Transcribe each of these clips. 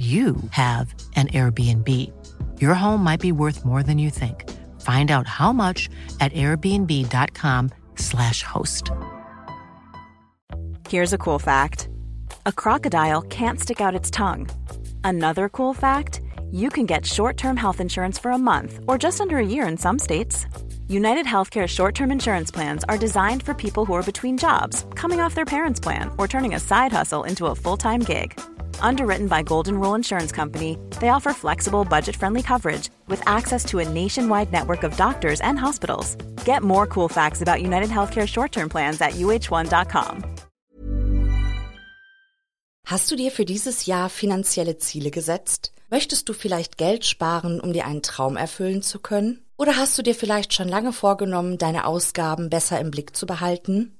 you have an Airbnb. Your home might be worth more than you think. Find out how much at airbnb.com/slash host. Here's a cool fact a crocodile can't stick out its tongue. Another cool fact you can get short term health insurance for a month or just under a year in some states. United Healthcare short term insurance plans are designed for people who are between jobs, coming off their parents' plan, or turning a side hustle into a full time gig. Underwritten by Golden Rule Insurance Company, they offer flexible, budget friendly coverage with access to a nationwide network of doctors and hospitals. Get more cool facts about United Healthcare short term plans at uh1.com. Hast du dir für dieses Jahr finanzielle Ziele gesetzt? Möchtest du vielleicht Geld sparen, um dir einen Traum erfüllen zu können? Oder hast du dir vielleicht schon lange vorgenommen, deine Ausgaben besser im Blick zu behalten?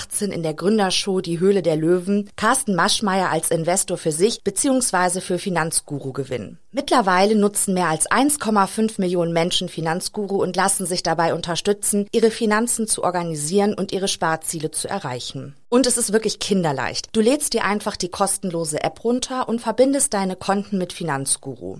2018 in der Gründershow Die Höhle der Löwen Carsten Maschmeyer als Investor für sich bzw. für Finanzguru gewinnen. Mittlerweile nutzen mehr als 1,5 Millionen Menschen Finanzguru und lassen sich dabei unterstützen, ihre Finanzen zu organisieren und ihre Sparziele zu erreichen. Und es ist wirklich kinderleicht. Du lädst dir einfach die kostenlose App runter und verbindest deine Konten mit Finanzguru.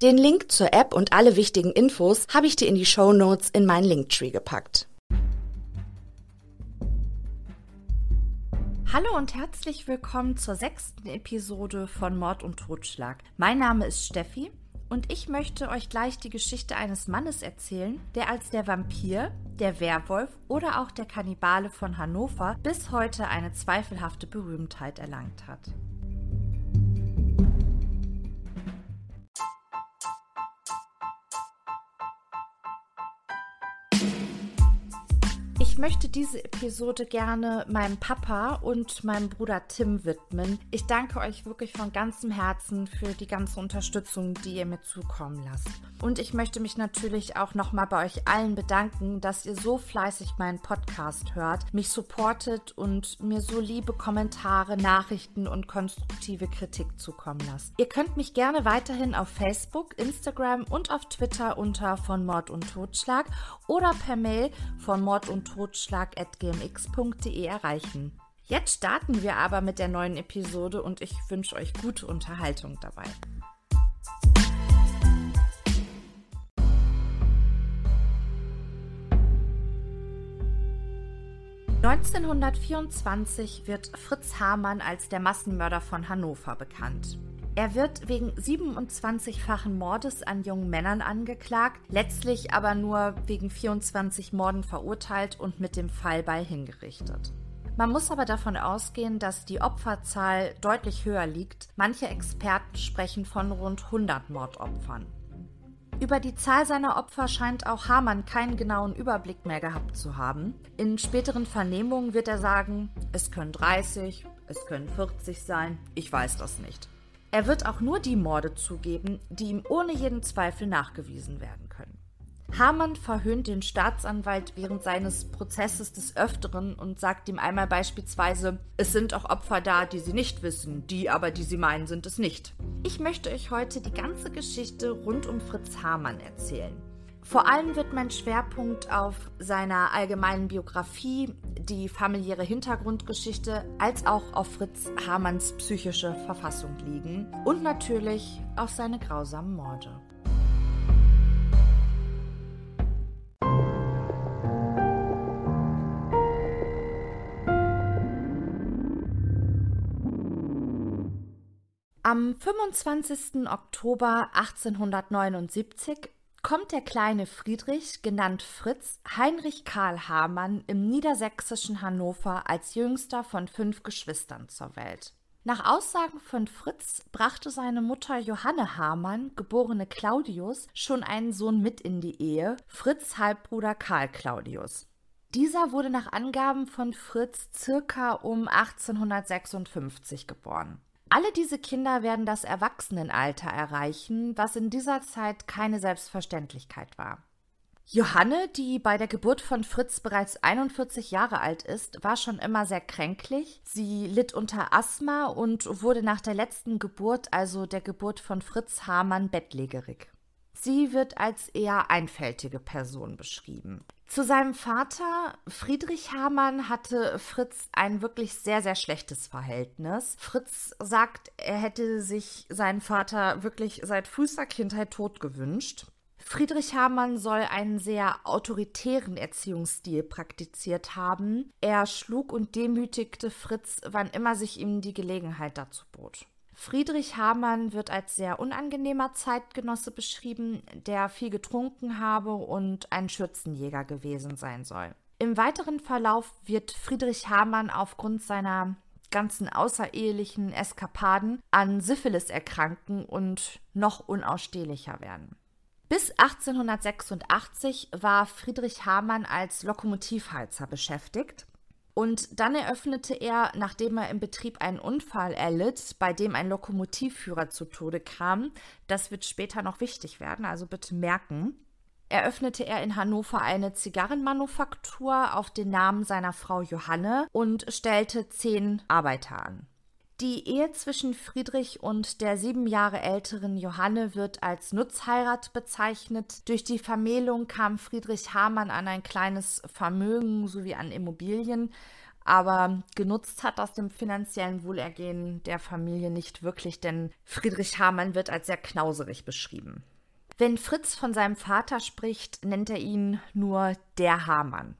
Den Link zur App und alle wichtigen Infos habe ich dir in die Show Notes in meinen Linktree gepackt. Hallo und herzlich willkommen zur sechsten Episode von Mord und Totschlag. Mein Name ist Steffi und ich möchte euch gleich die Geschichte eines Mannes erzählen, der als der Vampir, der Werwolf oder auch der Kannibale von Hannover bis heute eine zweifelhafte Berühmtheit erlangt hat. Ich möchte diese Episode gerne meinem Papa und meinem Bruder Tim widmen. Ich danke euch wirklich von ganzem Herzen für die ganze Unterstützung, die ihr mir zukommen lasst. Und ich möchte mich natürlich auch nochmal bei euch allen bedanken, dass ihr so fleißig meinen Podcast hört, mich supportet und mir so liebe Kommentare, Nachrichten und konstruktive Kritik zukommen lasst. Ihr könnt mich gerne weiterhin auf Facebook, Instagram und auf Twitter unter von Mord und Totschlag oder per Mail von Mord und Totschlag totschlag.gmx.de erreichen. Jetzt starten wir aber mit der neuen Episode und ich wünsche euch gute Unterhaltung dabei. (1924) wird Fritz Hamann als der Massenmörder von Hannover bekannt. Er wird wegen 27-fachen Mordes an jungen Männern angeklagt, letztlich aber nur wegen 24 Morden verurteilt und mit dem Fallbeil hingerichtet. Man muss aber davon ausgehen, dass die Opferzahl deutlich höher liegt. Manche Experten sprechen von rund 100 Mordopfern. Über die Zahl seiner Opfer scheint auch Hamann keinen genauen Überblick mehr gehabt zu haben. In späteren Vernehmungen wird er sagen, es können 30, es können 40 sein, ich weiß das nicht. Er wird auch nur die Morde zugeben, die ihm ohne jeden Zweifel nachgewiesen werden können. Hamann verhöhnt den Staatsanwalt während seines Prozesses des Öfteren und sagt ihm einmal beispielsweise, es sind auch Opfer da, die sie nicht wissen, die aber, die sie meinen, sind es nicht. Ich möchte euch heute die ganze Geschichte rund um Fritz Hamann erzählen. Vor allem wird mein Schwerpunkt auf seiner allgemeinen Biografie, die familiäre Hintergrundgeschichte, als auch auf Fritz Hamanns psychische Verfassung liegen und natürlich auf seine grausamen Morde. Am 25. Oktober 1879 kommt der kleine Friedrich, genannt Fritz, Heinrich Karl Hamann im niedersächsischen Hannover als jüngster von fünf Geschwistern zur Welt. Nach Aussagen von Fritz brachte seine Mutter Johanne Hamann, geborene Claudius, schon einen Sohn mit in die Ehe, Fritz Halbbruder Karl Claudius. Dieser wurde nach Angaben von Fritz circa um 1856 geboren. Alle diese Kinder werden das Erwachsenenalter erreichen, was in dieser Zeit keine Selbstverständlichkeit war. Johanne, die bei der Geburt von Fritz bereits 41 Jahre alt ist, war schon immer sehr kränklich. Sie litt unter Asthma und wurde nach der letzten Geburt, also der Geburt von Fritz Hamann, bettlägerig. Sie wird als eher einfältige Person beschrieben. Zu seinem Vater Friedrich Hamann hatte Fritz ein wirklich sehr, sehr schlechtes Verhältnis. Fritz sagt, er hätte sich seinen Vater wirklich seit frühester Kindheit tot gewünscht. Friedrich Hamann soll einen sehr autoritären Erziehungsstil praktiziert haben. Er schlug und demütigte Fritz, wann immer sich ihm die Gelegenheit dazu bot. Friedrich Hamann wird als sehr unangenehmer Zeitgenosse beschrieben, der viel getrunken habe und ein Schürzenjäger gewesen sein soll. Im weiteren Verlauf wird Friedrich Hamann aufgrund seiner ganzen außerehelichen Eskapaden an Syphilis erkranken und noch unausstehlicher werden. Bis 1886 war Friedrich Hamann als Lokomotivheizer beschäftigt. Und dann eröffnete er, nachdem er im Betrieb einen Unfall erlitt, bei dem ein Lokomotivführer zu Tode kam, das wird später noch wichtig werden, also bitte merken, eröffnete er in Hannover eine Zigarrenmanufaktur auf den Namen seiner Frau Johanne und stellte zehn Arbeiter an. Die Ehe zwischen Friedrich und der sieben Jahre älteren Johanne wird als Nutzheirat bezeichnet. Durch die Vermählung kam Friedrich Hamann an ein kleines Vermögen sowie an Immobilien, aber genutzt hat aus dem finanziellen Wohlergehen der Familie nicht wirklich, denn Friedrich Hamann wird als sehr knauserig beschrieben. Wenn Fritz von seinem Vater spricht, nennt er ihn nur der Hamann.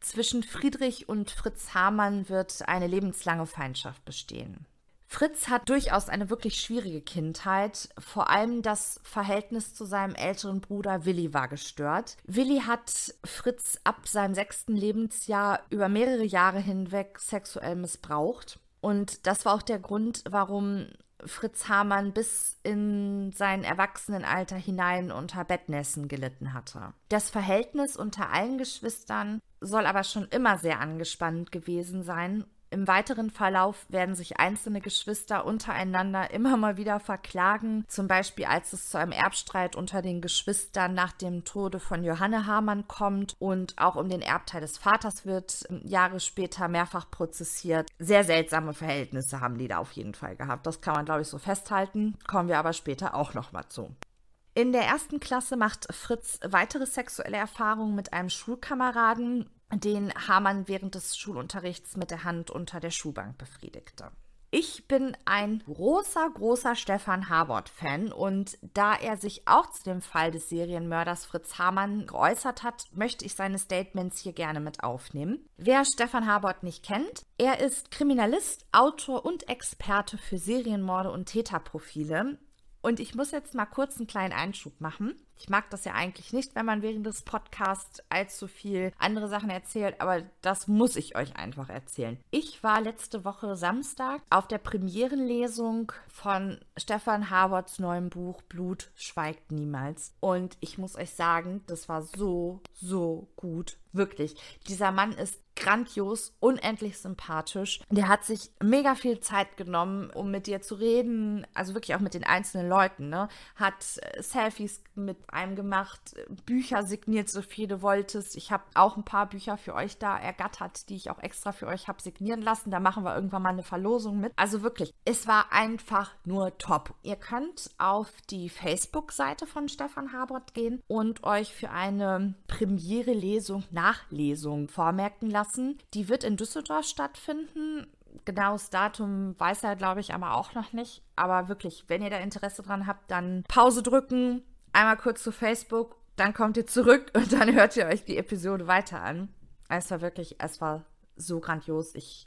Zwischen Friedrich und Fritz Hamann wird eine lebenslange Feindschaft bestehen. Fritz hat durchaus eine wirklich schwierige Kindheit. Vor allem das Verhältnis zu seinem älteren Bruder Willi war gestört. Willi hat Fritz ab seinem sechsten Lebensjahr über mehrere Jahre hinweg sexuell missbraucht. Und das war auch der Grund, warum Fritz Hamann bis in sein Erwachsenenalter hinein unter Bettnässen gelitten hatte. Das Verhältnis unter allen Geschwistern soll aber schon immer sehr angespannt gewesen sein im weiteren Verlauf werden sich einzelne Geschwister untereinander immer mal wieder verklagen, zum Beispiel als es zu einem Erbstreit unter den Geschwistern nach dem Tode von Johanne Hamann kommt und auch um den Erbteil des Vaters wird Jahre später mehrfach prozessiert. Sehr seltsame Verhältnisse haben die da auf jeden Fall gehabt. Das kann man, glaube ich, so festhalten. Kommen wir aber später auch noch mal zu. In der ersten Klasse macht Fritz weitere sexuelle Erfahrungen mit einem Schulkameraden, den Hamann während des Schulunterrichts mit der Hand unter der Schulbank befriedigte. Ich bin ein großer, großer Stefan Habort-Fan und da er sich auch zu dem Fall des Serienmörders Fritz Hamann geäußert hat, möchte ich seine Statements hier gerne mit aufnehmen. Wer Stefan Habort nicht kennt, er ist Kriminalist, Autor und Experte für Serienmorde und Täterprofile. Und ich muss jetzt mal kurz einen kleinen Einschub machen. Ich mag das ja eigentlich nicht, wenn man während des Podcasts allzu viel andere Sachen erzählt, aber das muss ich euch einfach erzählen. Ich war letzte Woche Samstag auf der Premierenlesung von Stefan Haberts neuem Buch Blut schweigt niemals. Und ich muss euch sagen, das war so, so gut. Wirklich. Dieser Mann ist grandios, unendlich sympathisch. Der hat sich mega viel Zeit genommen, um mit dir zu reden, also wirklich auch mit den einzelnen Leuten, ne? Hat äh, Selfies mit einem gemacht, Bücher signiert, so viel du wolltest. Ich habe auch ein paar Bücher für euch da ergattert, die ich auch extra für euch habe signieren lassen. Da machen wir irgendwann mal eine Verlosung mit. Also wirklich, es war einfach nur top. Ihr könnt auf die Facebook-Seite von Stefan Habert gehen und euch für eine Premiere-Lesung, Nachlesung vormerken lassen. Die wird in Düsseldorf stattfinden genaues Datum weiß er, glaube ich, aber auch noch nicht. Aber wirklich, wenn ihr da Interesse dran habt, dann Pause drücken, einmal kurz zu Facebook, dann kommt ihr zurück und dann hört ihr euch die Episode weiter an. Es war wirklich, es war so grandios. Ich,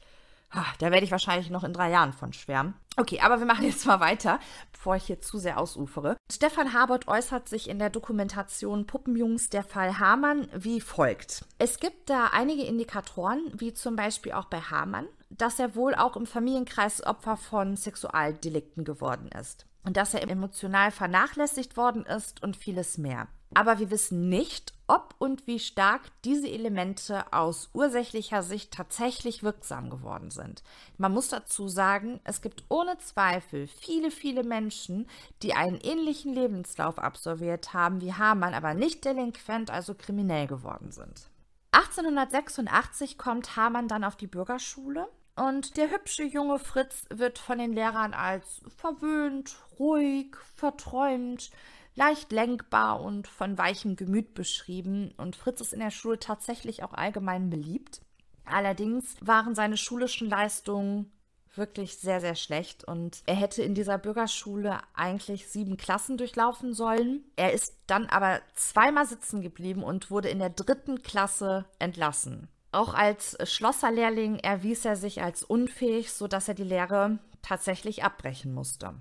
da werde ich wahrscheinlich noch in drei Jahren von schwärmen. Okay, aber wir machen jetzt mal weiter, bevor ich hier zu sehr ausufere. Stefan Habert äußert sich in der Dokumentation Puppenjungs der Fall Hamann wie folgt. Es gibt da einige Indikatoren, wie zum Beispiel auch bei Hamann, dass er wohl auch im Familienkreis Opfer von Sexualdelikten geworden ist und dass er emotional vernachlässigt worden ist und vieles mehr. Aber wir wissen nicht, ob und wie stark diese Elemente aus ursächlicher Sicht tatsächlich wirksam geworden sind. Man muss dazu sagen, es gibt ohne Zweifel viele, viele Menschen, die einen ähnlichen Lebenslauf absolviert haben wie Hamann, aber nicht delinquent, also kriminell geworden sind. 1886 kommt Hamann dann auf die Bürgerschule und der hübsche junge Fritz wird von den Lehrern als verwöhnt, ruhig, verträumt, leicht lenkbar und von weichem Gemüt beschrieben. Und Fritz ist in der Schule tatsächlich auch allgemein beliebt. Allerdings waren seine schulischen Leistungen wirklich sehr, sehr schlecht und er hätte in dieser Bürgerschule eigentlich sieben Klassen durchlaufen sollen. Er ist dann aber zweimal sitzen geblieben und wurde in der dritten Klasse entlassen. Auch als Schlosserlehrling erwies er sich als unfähig, sodass er die Lehre tatsächlich abbrechen musste.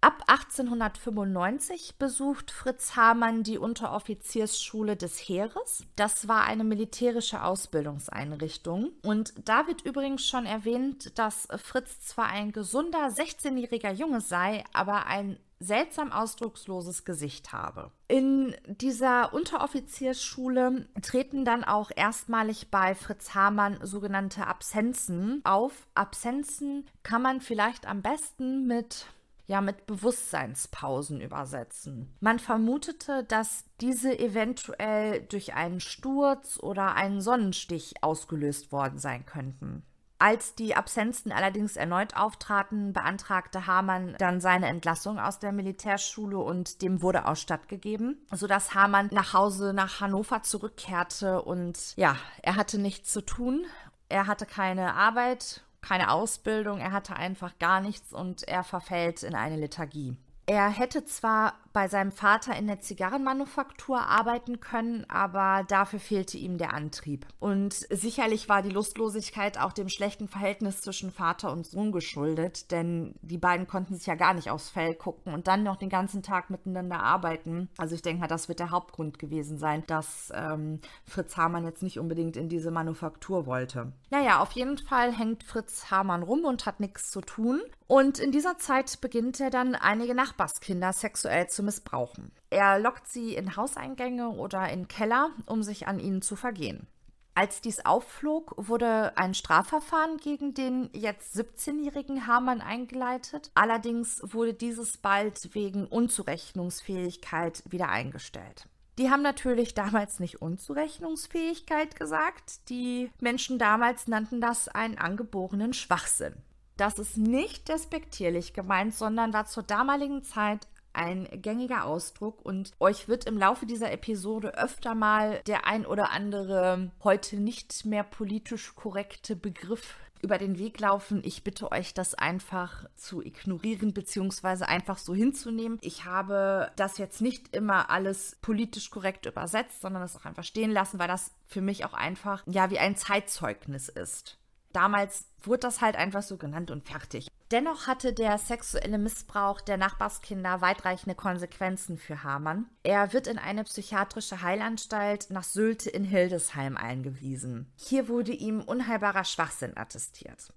Ab 1895 besucht Fritz Hamann die Unteroffiziersschule des Heeres. Das war eine militärische Ausbildungseinrichtung. Und da wird übrigens schon erwähnt, dass Fritz zwar ein gesunder 16-jähriger Junge sei, aber ein seltsam ausdrucksloses Gesicht habe. In dieser Unteroffiziersschule treten dann auch erstmalig bei Fritz Hamann sogenannte Absenzen auf. Absenzen kann man vielleicht am besten mit ja mit Bewusstseinspausen übersetzen. Man vermutete, dass diese eventuell durch einen Sturz oder einen Sonnenstich ausgelöst worden sein könnten. Als die Absenzen allerdings erneut auftraten, beantragte Hamann dann seine Entlassung aus der Militärschule und dem wurde auch stattgegeben, sodass Hamann nach Hause nach Hannover zurückkehrte und ja, er hatte nichts zu tun. Er hatte keine Arbeit, keine Ausbildung, er hatte einfach gar nichts und er verfällt in eine Lethargie. Er hätte zwar bei seinem Vater in der Zigarrenmanufaktur arbeiten können, aber dafür fehlte ihm der Antrieb. Und sicherlich war die Lustlosigkeit auch dem schlechten Verhältnis zwischen Vater und Sohn geschuldet, denn die beiden konnten sich ja gar nicht aufs Fell gucken und dann noch den ganzen Tag miteinander arbeiten. Also ich denke mal, das wird der Hauptgrund gewesen sein, dass ähm, Fritz Hamann jetzt nicht unbedingt in diese Manufaktur wollte. Naja, auf jeden Fall hängt Fritz Hamann rum und hat nichts zu tun. Und in dieser Zeit beginnt er dann einige Nachbarskinder sexuell zu missbrauchen. Er lockt sie in Hauseingänge oder in Keller, um sich an ihnen zu vergehen. Als dies aufflog, wurde ein Strafverfahren gegen den jetzt 17-jährigen Hamann eingeleitet. Allerdings wurde dieses bald wegen Unzurechnungsfähigkeit wieder eingestellt. Die haben natürlich damals nicht Unzurechnungsfähigkeit gesagt. Die Menschen damals nannten das einen angeborenen Schwachsinn. Das ist nicht despektierlich gemeint, sondern war zur damaligen Zeit ein gängiger Ausdruck und euch wird im Laufe dieser Episode öfter mal der ein oder andere heute nicht mehr politisch korrekte Begriff über den Weg laufen. Ich bitte euch, das einfach zu ignorieren bzw. einfach so hinzunehmen. Ich habe das jetzt nicht immer alles politisch korrekt übersetzt, sondern das auch einfach stehen lassen, weil das für mich auch einfach ja wie ein Zeitzeugnis ist. Damals wurde das halt einfach so genannt und fertig. Dennoch hatte der sexuelle Missbrauch der Nachbarskinder weitreichende Konsequenzen für Hamann. Er wird in eine psychiatrische Heilanstalt nach Sylte in Hildesheim eingewiesen. Hier wurde ihm unheilbarer Schwachsinn attestiert.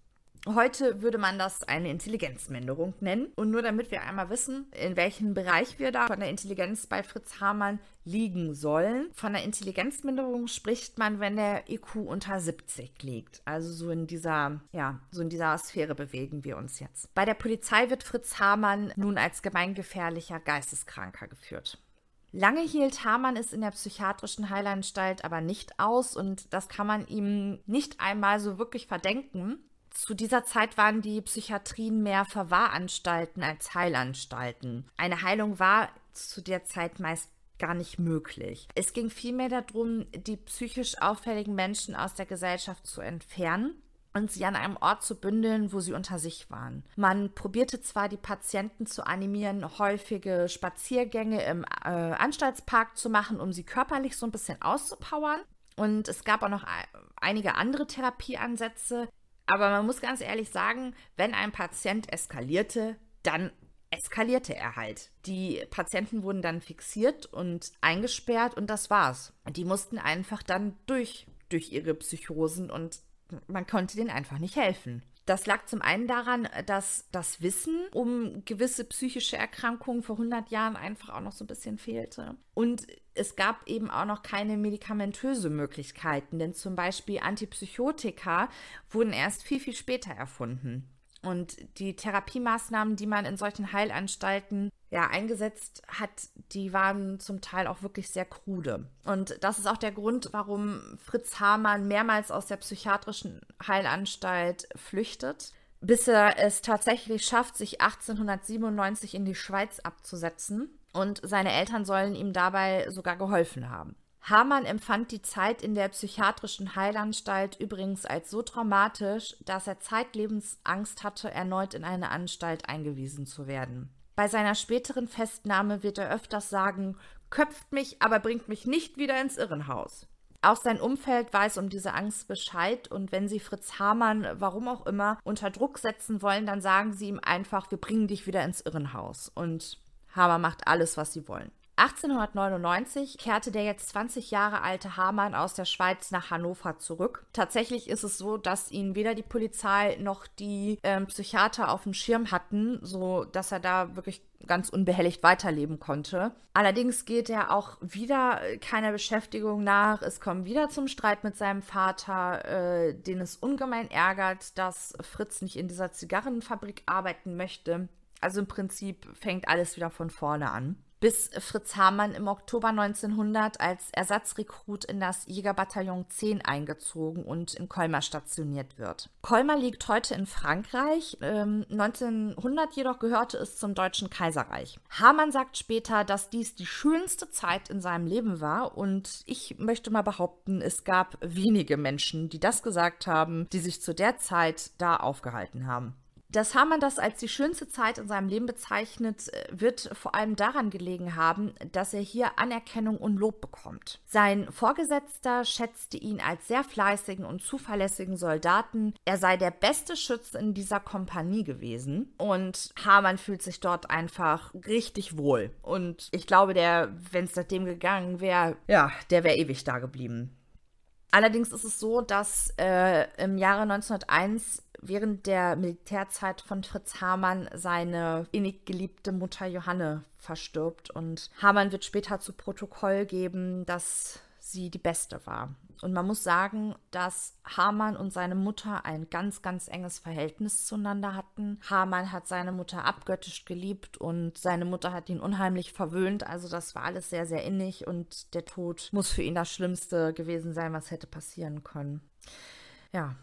Heute würde man das eine Intelligenzminderung nennen. Und nur damit wir einmal wissen, in welchem Bereich wir da von der Intelligenz bei Fritz Hamann liegen sollen. Von der Intelligenzminderung spricht man, wenn der IQ unter 70 liegt. Also so in dieser, ja, so in dieser Sphäre bewegen wir uns jetzt. Bei der Polizei wird Fritz Hamann nun als gemeingefährlicher Geisteskranker geführt. Lange hielt Hamann es in der psychiatrischen Heilanstalt aber nicht aus und das kann man ihm nicht einmal so wirklich verdenken, zu dieser Zeit waren die Psychiatrien mehr Verwahranstalten als Heilanstalten. Eine Heilung war zu der Zeit meist gar nicht möglich. Es ging vielmehr darum, die psychisch auffälligen Menschen aus der Gesellschaft zu entfernen und sie an einem Ort zu bündeln, wo sie unter sich waren. Man probierte zwar die Patienten zu animieren, häufige Spaziergänge im äh, Anstaltspark zu machen, um sie körperlich so ein bisschen auszupowern. Und es gab auch noch einige andere Therapieansätze, aber man muss ganz ehrlich sagen, wenn ein Patient eskalierte, dann eskalierte er halt. Die Patienten wurden dann fixiert und eingesperrt und das war's. Die mussten einfach dann durch, durch ihre Psychosen und man konnte denen einfach nicht helfen. Das lag zum einen daran, dass das Wissen um gewisse psychische Erkrankungen vor 100 Jahren einfach auch noch so ein bisschen fehlte. Und es gab eben auch noch keine medikamentöse Möglichkeiten, denn zum Beispiel Antipsychotika wurden erst viel, viel später erfunden. Und die Therapiemaßnahmen, die man in solchen Heilanstalten ja eingesetzt hat, die waren zum Teil auch wirklich sehr krude. Und das ist auch der Grund, warum Fritz Hamann mehrmals aus der psychiatrischen Heilanstalt flüchtet, bis er es tatsächlich schafft, sich 1897 in die Schweiz abzusetzen. Und seine Eltern sollen ihm dabei sogar geholfen haben. Hamann empfand die Zeit in der psychiatrischen Heilanstalt übrigens als so traumatisch, dass er zeitlebens Angst hatte, erneut in eine Anstalt eingewiesen zu werden. Bei seiner späteren Festnahme wird er öfters sagen, köpft mich, aber bringt mich nicht wieder ins Irrenhaus. Auch sein Umfeld weiß um diese Angst Bescheid und wenn sie Fritz Hamann, warum auch immer, unter Druck setzen wollen, dann sagen sie ihm einfach, wir bringen dich wieder ins Irrenhaus. Und Hamann macht alles, was sie wollen. 1899 kehrte der jetzt 20 Jahre alte Hamann aus der Schweiz nach Hannover zurück. Tatsächlich ist es so, dass ihn weder die Polizei noch die ähm, Psychiater auf dem Schirm hatten, so dass er da wirklich ganz unbehelligt weiterleben konnte. Allerdings geht er auch wieder keiner Beschäftigung nach. Es kommt wieder zum Streit mit seinem Vater, äh, den es ungemein ärgert, dass Fritz nicht in dieser Zigarrenfabrik arbeiten möchte. Also im Prinzip fängt alles wieder von vorne an bis Fritz Hamann im Oktober 1900 als Ersatzrekrut in das Jägerbataillon 10 eingezogen und in Colmar stationiert wird. Colmar liegt heute in Frankreich. Ähm, 1900 jedoch gehörte es zum Deutschen Kaiserreich. Hamann sagt später, dass dies die schönste Zeit in seinem Leben war und ich möchte mal behaupten, es gab wenige Menschen, die das gesagt haben, die sich zu der Zeit da aufgehalten haben. Dass Hamann das als die schönste Zeit in seinem Leben bezeichnet, äh, wird vor allem daran gelegen haben, dass er hier Anerkennung und Lob bekommt. Sein Vorgesetzter schätzte ihn als sehr fleißigen und zuverlässigen Soldaten. Er sei der beste Schütze in dieser Kompanie gewesen und Hamann fühlt sich dort einfach richtig wohl. Und ich glaube, der, wenn es seitdem gegangen wäre, ja, der wäre ewig da geblieben. Allerdings ist es so, dass äh, im Jahre 1901 während der Militärzeit von Fritz Hamann seine innig geliebte Mutter Johanne verstirbt. Und Hamann wird später zu Protokoll geben, dass sie die beste war. Und man muss sagen, dass Hamann und seine Mutter ein ganz, ganz enges Verhältnis zueinander hatten. Hamann hat seine Mutter abgöttisch geliebt und seine Mutter hat ihn unheimlich verwöhnt. Also das war alles sehr, sehr innig und der Tod muss für ihn das Schlimmste gewesen sein, was hätte passieren können. Ja,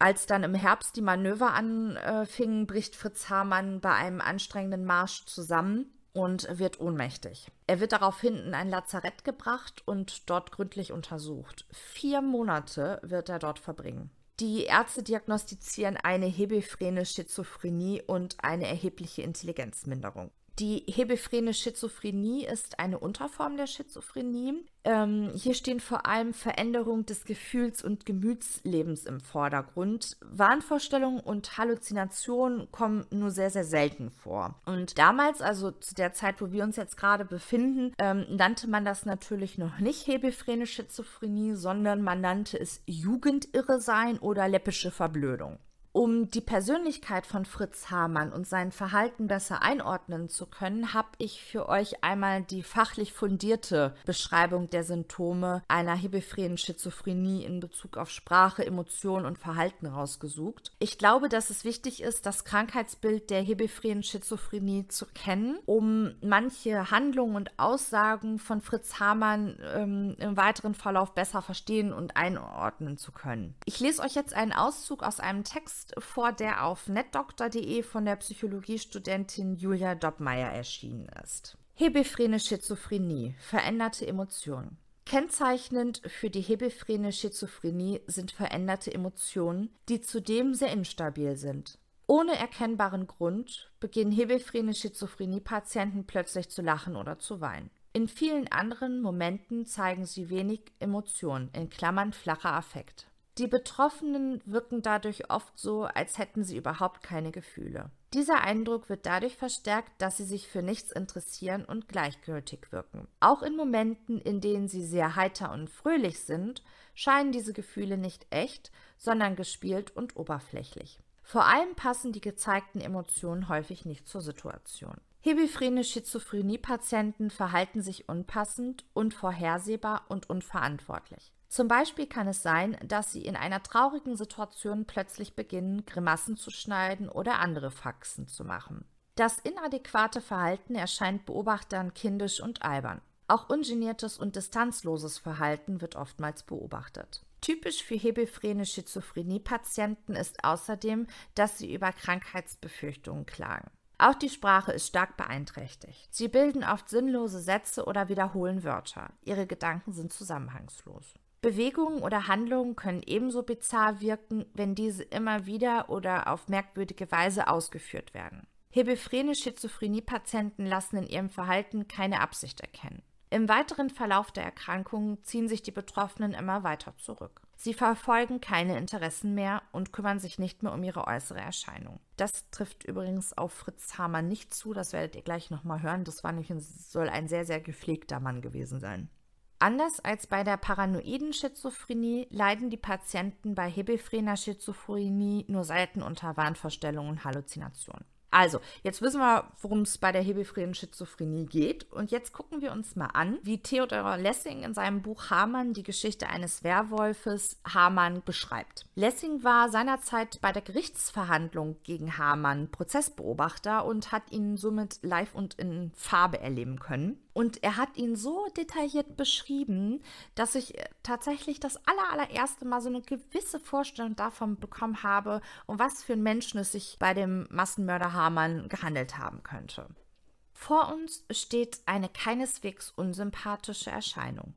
als dann im Herbst die Manöver anfingen, bricht Fritz Hamann bei einem anstrengenden Marsch zusammen und wird ohnmächtig. Er wird daraufhin in ein Lazarett gebracht und dort gründlich untersucht. Vier Monate wird er dort verbringen. Die Ärzte diagnostizieren eine hebephrene Schizophrenie und eine erhebliche Intelligenzminderung. Die hebephrene Schizophrenie ist eine Unterform der Schizophrenie. Ähm, hier stehen vor allem Veränderungen des Gefühls- und Gemütslebens im Vordergrund. Wahnvorstellungen und Halluzinationen kommen nur sehr, sehr selten vor. Und damals, also zu der Zeit, wo wir uns jetzt gerade befinden, ähm, nannte man das natürlich noch nicht hebephrene Schizophrenie, sondern man nannte es Jugendirre-Sein oder läppische Verblödung. Um die Persönlichkeit von Fritz Hamann und sein Verhalten besser einordnen zu können, habe ich für euch einmal die fachlich fundierte Beschreibung der Symptome einer hebephrenen Schizophrenie in Bezug auf Sprache, Emotion und Verhalten rausgesucht. Ich glaube, dass es wichtig ist, das Krankheitsbild der hebephrenen Schizophrenie zu kennen, um manche Handlungen und Aussagen von Fritz Hamann ähm, im weiteren Verlauf besser verstehen und einordnen zu können. Ich lese euch jetzt einen Auszug aus einem Text Text vor, der auf netdoktor.de von der Psychologiestudentin Julia Doppmeier erschienen ist. Hebephrene Schizophrenie, veränderte Emotionen. Kennzeichnend für die hebephrene Schizophrenie sind veränderte Emotionen, die zudem sehr instabil sind. Ohne erkennbaren Grund beginnen hebephrene Schizophrenie-Patienten plötzlich zu lachen oder zu weinen. In vielen anderen Momenten zeigen sie wenig Emotionen, in Klammern flacher Affekt. Die Betroffenen wirken dadurch oft so, als hätten sie überhaupt keine Gefühle. Dieser Eindruck wird dadurch verstärkt, dass sie sich für nichts interessieren und gleichgültig wirken. Auch in Momenten, in denen sie sehr heiter und fröhlich sind, scheinen diese Gefühle nicht echt, sondern gespielt und oberflächlich. Vor allem passen die gezeigten Emotionen häufig nicht zur Situation. Hebephrene Schizophrenie-Patienten verhalten sich unpassend, unvorhersehbar und unverantwortlich. Zum Beispiel kann es sein, dass sie in einer traurigen Situation plötzlich beginnen, Grimassen zu schneiden oder andere Faxen zu machen. Das inadäquate Verhalten erscheint Beobachtern kindisch und albern. Auch ungeniertes und distanzloses Verhalten wird oftmals beobachtet. Typisch für hebephrene Schizophrenie-Patienten ist außerdem, dass sie über Krankheitsbefürchtungen klagen. Auch die Sprache ist stark beeinträchtigt. Sie bilden oft sinnlose Sätze oder wiederholen Wörter. Ihre Gedanken sind zusammenhangslos. Bewegungen oder Handlungen können ebenso bizarr wirken, wenn diese immer wieder oder auf merkwürdige Weise ausgeführt werden. Hebephrene Schizophrenie-Patienten lassen in ihrem Verhalten keine Absicht erkennen. Im weiteren Verlauf der Erkrankung ziehen sich die Betroffenen immer weiter zurück. Sie verfolgen keine Interessen mehr und kümmern sich nicht mehr um ihre äußere Erscheinung. Das trifft übrigens auf Fritz Hamann nicht zu, das werdet ihr gleich nochmal hören. Das war nicht, soll ein sehr, sehr gepflegter Mann gewesen sein. Anders als bei der paranoiden Schizophrenie leiden die Patienten bei hebephrener Schizophrenie nur selten unter Wahnvorstellungen und Halluzinationen. Also, jetzt wissen wir, worum es bei der hebephrenen Schizophrenie geht. Und jetzt gucken wir uns mal an, wie Theodor Lessing in seinem Buch Hamann die Geschichte eines Werwolfes Hamann beschreibt. Lessing war seinerzeit bei der Gerichtsverhandlung gegen Hamann Prozessbeobachter und hat ihn somit live und in Farbe erleben können. Und er hat ihn so detailliert beschrieben, dass ich äh, tatsächlich das aller, allererste Mal so eine gewisse Vorstellung davon bekommen habe, um was für einen Menschen es sich bei dem Massenmörder Hamann gehandelt haben könnte. Vor uns steht eine keineswegs unsympathische Erscheinung.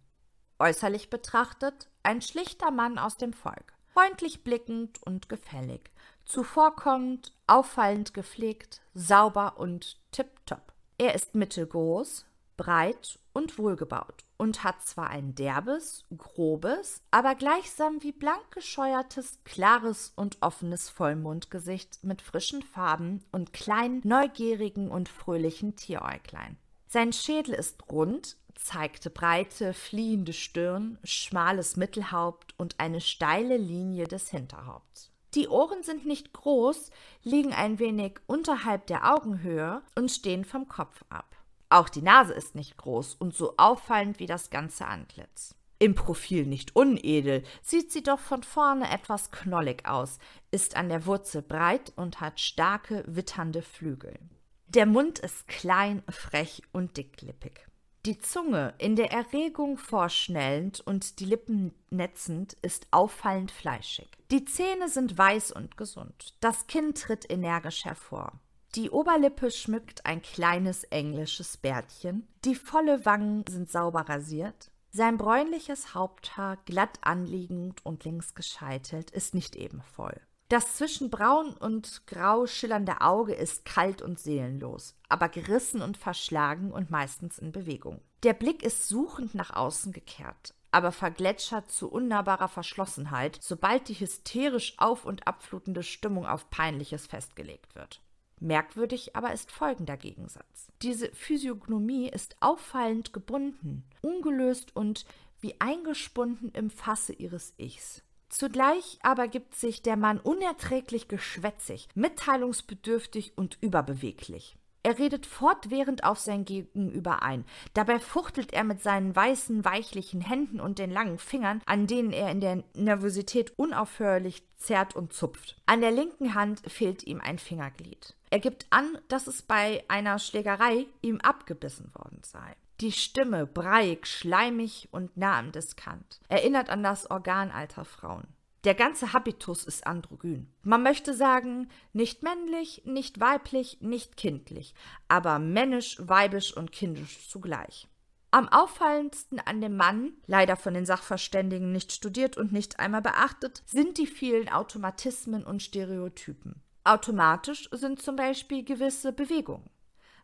Äußerlich betrachtet ein schlichter Mann aus dem Volk, freundlich blickend und gefällig, zuvorkommend, auffallend gepflegt, sauber und tipptopp. Er ist mittelgroß, breit und wohlgebaut und hat zwar ein derbes, grobes, aber gleichsam wie blank gescheuertes, klares und offenes Vollmondgesicht mit frischen Farben und kleinen, neugierigen und fröhlichen Tieräuglein. Sein Schädel ist rund, zeigte breite, fliehende Stirn, schmales Mittelhaupt und eine steile Linie des Hinterhaupts. Die Ohren sind nicht groß, liegen ein wenig unterhalb der Augenhöhe und stehen vom Kopf ab. Auch die Nase ist nicht groß und so auffallend wie das ganze Antlitz. Im Profil nicht unedel, sieht sie doch von vorne etwas knollig aus, ist an der Wurzel breit und hat starke, witternde Flügel. Der Mund ist klein, frech und dicklippig. Die Zunge, in der Erregung vorschnellend und die Lippen netzend, ist auffallend fleischig. Die Zähne sind weiß und gesund. Das Kinn tritt energisch hervor. Die Oberlippe schmückt ein kleines englisches Bärtchen, die volle Wangen sind sauber rasiert, Sein bräunliches Haupthaar, glatt anliegend und links gescheitelt, ist nicht eben voll. Das zwischen braun und grau schillernde Auge ist kalt und seelenlos, aber gerissen und verschlagen und meistens in Bewegung. Der Blick ist suchend nach außen gekehrt, aber vergletschert zu unnahbarer Verschlossenheit, sobald die hysterisch auf und abflutende Stimmung auf Peinliches festgelegt wird. Merkwürdig aber ist folgender Gegensatz. Diese Physiognomie ist auffallend gebunden, ungelöst und wie eingespunden im Fasse ihres Ichs. Zugleich aber gibt sich der Mann unerträglich geschwätzig, mitteilungsbedürftig und überbeweglich. Er redet fortwährend auf sein Gegenüber ein. Dabei fuchtelt er mit seinen weißen, weichlichen Händen und den langen Fingern, an denen er in der Nervosität unaufhörlich zerrt und zupft. An der linken Hand fehlt ihm ein Fingerglied. Er gibt an, dass es bei einer Schlägerei ihm abgebissen worden sei. Die Stimme, breiig, schleimig und nah am Diskant, erinnert an das Organ alter Frauen. Der ganze Habitus ist androgyn. Man möchte sagen, nicht männlich, nicht weiblich, nicht kindlich, aber männisch, weibisch und kindisch zugleich. Am auffallendsten an dem Mann, leider von den Sachverständigen nicht studiert und nicht einmal beachtet, sind die vielen Automatismen und Stereotypen. Automatisch sind zum Beispiel gewisse Bewegungen.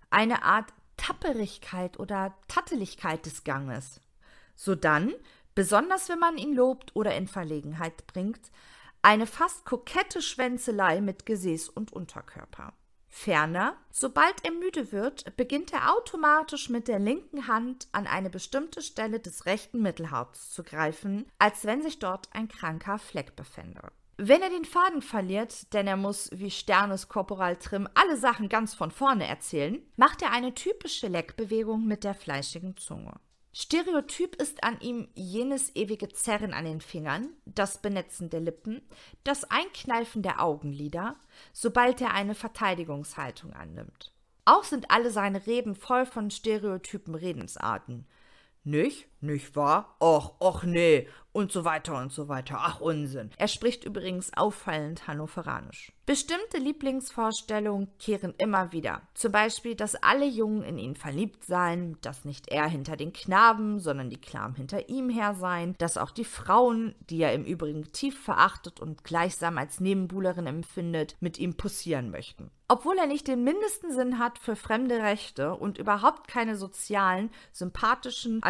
Eine Art Tapperigkeit oder Tatteligkeit des Ganges. Sodann, besonders wenn man ihn lobt oder in Verlegenheit bringt, eine fast kokette Schwänzelei mit Gesäß und Unterkörper. Ferner, sobald er müde wird, beginnt er automatisch mit der linken Hand an eine bestimmte Stelle des rechten Mittelhaupts zu greifen, als wenn sich dort ein kranker Fleck befände. Wenn er den Faden verliert, denn er muss wie Sternes Korporal Trim alle Sachen ganz von vorne erzählen, macht er eine typische Leckbewegung mit der fleischigen Zunge. Stereotyp ist an ihm jenes ewige Zerren an den Fingern, das Benetzen der Lippen, das Einkneifen der Augenlider, sobald er eine Verteidigungshaltung annimmt. Auch sind alle seine Reden voll von stereotypen Redensarten. Nicht? Nicht wahr? Och, och nee. Und so weiter und so weiter. Ach, Unsinn. Er spricht übrigens auffallend hannoveranisch. Bestimmte Lieblingsvorstellungen kehren immer wieder. Zum Beispiel, dass alle Jungen in ihn verliebt seien, dass nicht er hinter den Knaben, sondern die Knaben hinter ihm her seien, dass auch die Frauen, die er im Übrigen tief verachtet und gleichsam als Nebenbuhlerin empfindet, mit ihm pussieren möchten. Obwohl er nicht den mindesten Sinn hat für fremde Rechte und überhaupt keine sozialen, sympathischen,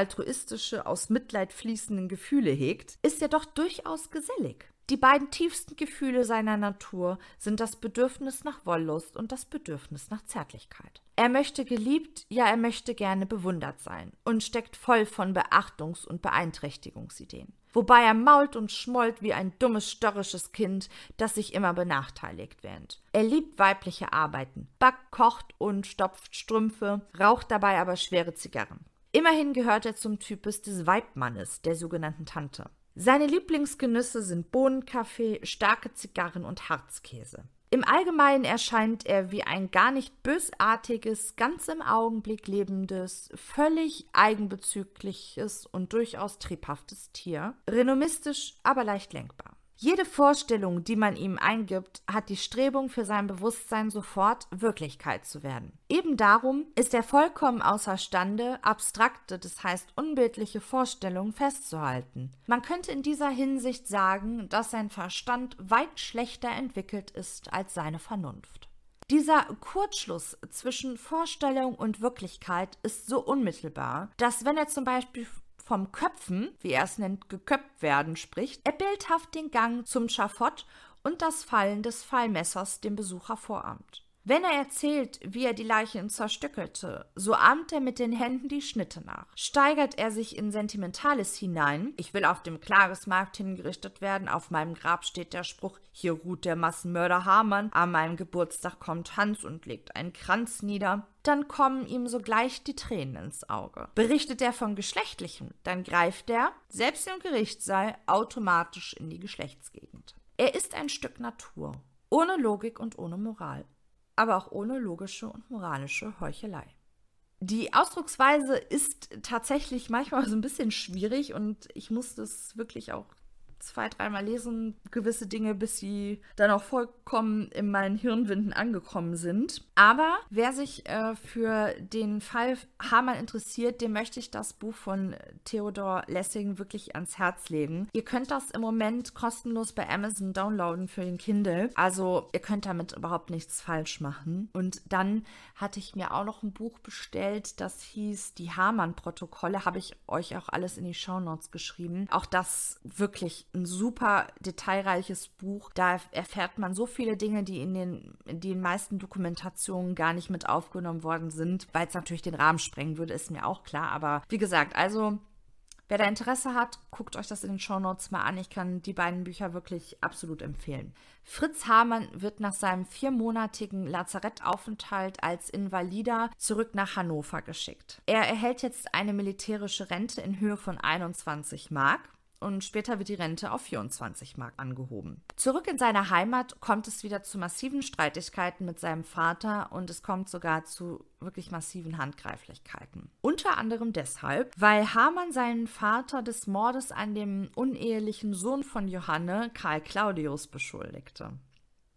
altruistische, aus Mitleid fließenden Gefühle hegt, ist er doch durchaus gesellig. Die beiden tiefsten Gefühle seiner Natur sind das Bedürfnis nach Wollust und das Bedürfnis nach Zärtlichkeit. Er möchte geliebt, ja er möchte gerne bewundert sein und steckt voll von Beachtungs- und Beeinträchtigungsideen wobei er mault und schmollt wie ein dummes, störrisches Kind, das sich immer benachteiligt wähnt. Er liebt weibliche Arbeiten, backt, kocht und stopft Strümpfe, raucht dabei aber schwere Zigarren. Immerhin gehört er zum Typus des Weibmannes, der sogenannten Tante. Seine Lieblingsgenüsse sind Bohnenkaffee, starke Zigarren und Harzkäse. Im Allgemeinen erscheint er wie ein gar nicht bösartiges, ganz im Augenblick lebendes, völlig eigenbezügliches und durchaus triebhaftes Tier, renommistisch, aber leicht lenkbar. Jede Vorstellung, die man ihm eingibt, hat die Strebung für sein Bewusstsein sofort Wirklichkeit zu werden. Eben darum ist er vollkommen außerstande, abstrakte, das heißt unbildliche Vorstellungen festzuhalten. Man könnte in dieser Hinsicht sagen, dass sein Verstand weit schlechter entwickelt ist als seine Vernunft. Dieser Kurzschluss zwischen Vorstellung und Wirklichkeit ist so unmittelbar, dass wenn er zum Beispiel vom Köpfen, wie er es nennt, geköpft werden spricht, er bildhaft den Gang zum Schafott und das Fallen des Fallmessers dem Besucher vorahmt. Wenn er erzählt, wie er die Leichen zerstückelte, so ahmt er mit den Händen die Schnitte nach. Steigert er sich in Sentimentales hinein, ich will auf dem Klagesmarkt hingerichtet werden, auf meinem Grab steht der Spruch, hier ruht der Massenmörder Hamann, an meinem Geburtstag kommt Hans und legt einen Kranz nieder, dann kommen ihm sogleich die Tränen ins Auge. Berichtet er von Geschlechtlichem, dann greift er, selbst im Gerichtssaal, automatisch in die Geschlechtsgegend. Er ist ein Stück Natur, ohne Logik und ohne Moral aber auch ohne logische und moralische Heuchelei. Die Ausdrucksweise ist tatsächlich manchmal so ein bisschen schwierig und ich muss das wirklich auch zwei, dreimal lesen gewisse Dinge, bis sie dann auch vollkommen in meinen Hirnwinden angekommen sind. Aber wer sich äh, für den Fall Hamann interessiert, dem möchte ich das Buch von Theodor Lessing wirklich ans Herz legen. Ihr könnt das im Moment kostenlos bei Amazon downloaden für den Kindle. Also ihr könnt damit überhaupt nichts falsch machen. Und dann hatte ich mir auch noch ein Buch bestellt, das hieß Die Hamann-Protokolle. Habe ich euch auch alles in die Shownotes geschrieben. Auch das wirklich ein super detailreiches Buch. Da erfährt man so viele Dinge, die in den, in den meisten Dokumentationen gar nicht mit aufgenommen worden sind, weil es natürlich den Rahmen sprengen würde, ist mir auch klar. Aber wie gesagt, also Wer da Interesse hat, guckt euch das in den Shownotes mal an. Ich kann die beiden Bücher wirklich absolut empfehlen. Fritz Hamann wird nach seinem viermonatigen Lazarettaufenthalt als Invalider zurück nach Hannover geschickt. Er erhält jetzt eine militärische Rente in Höhe von 21 Mark und später wird die Rente auf 24 Mark angehoben. Zurück in seine Heimat kommt es wieder zu massiven Streitigkeiten mit seinem Vater und es kommt sogar zu wirklich massiven Handgreiflichkeiten. Unter anderem deshalb, weil Hamann seinen Vater des Mordes an dem unehelichen Sohn von Johanne, Karl Claudius, beschuldigte.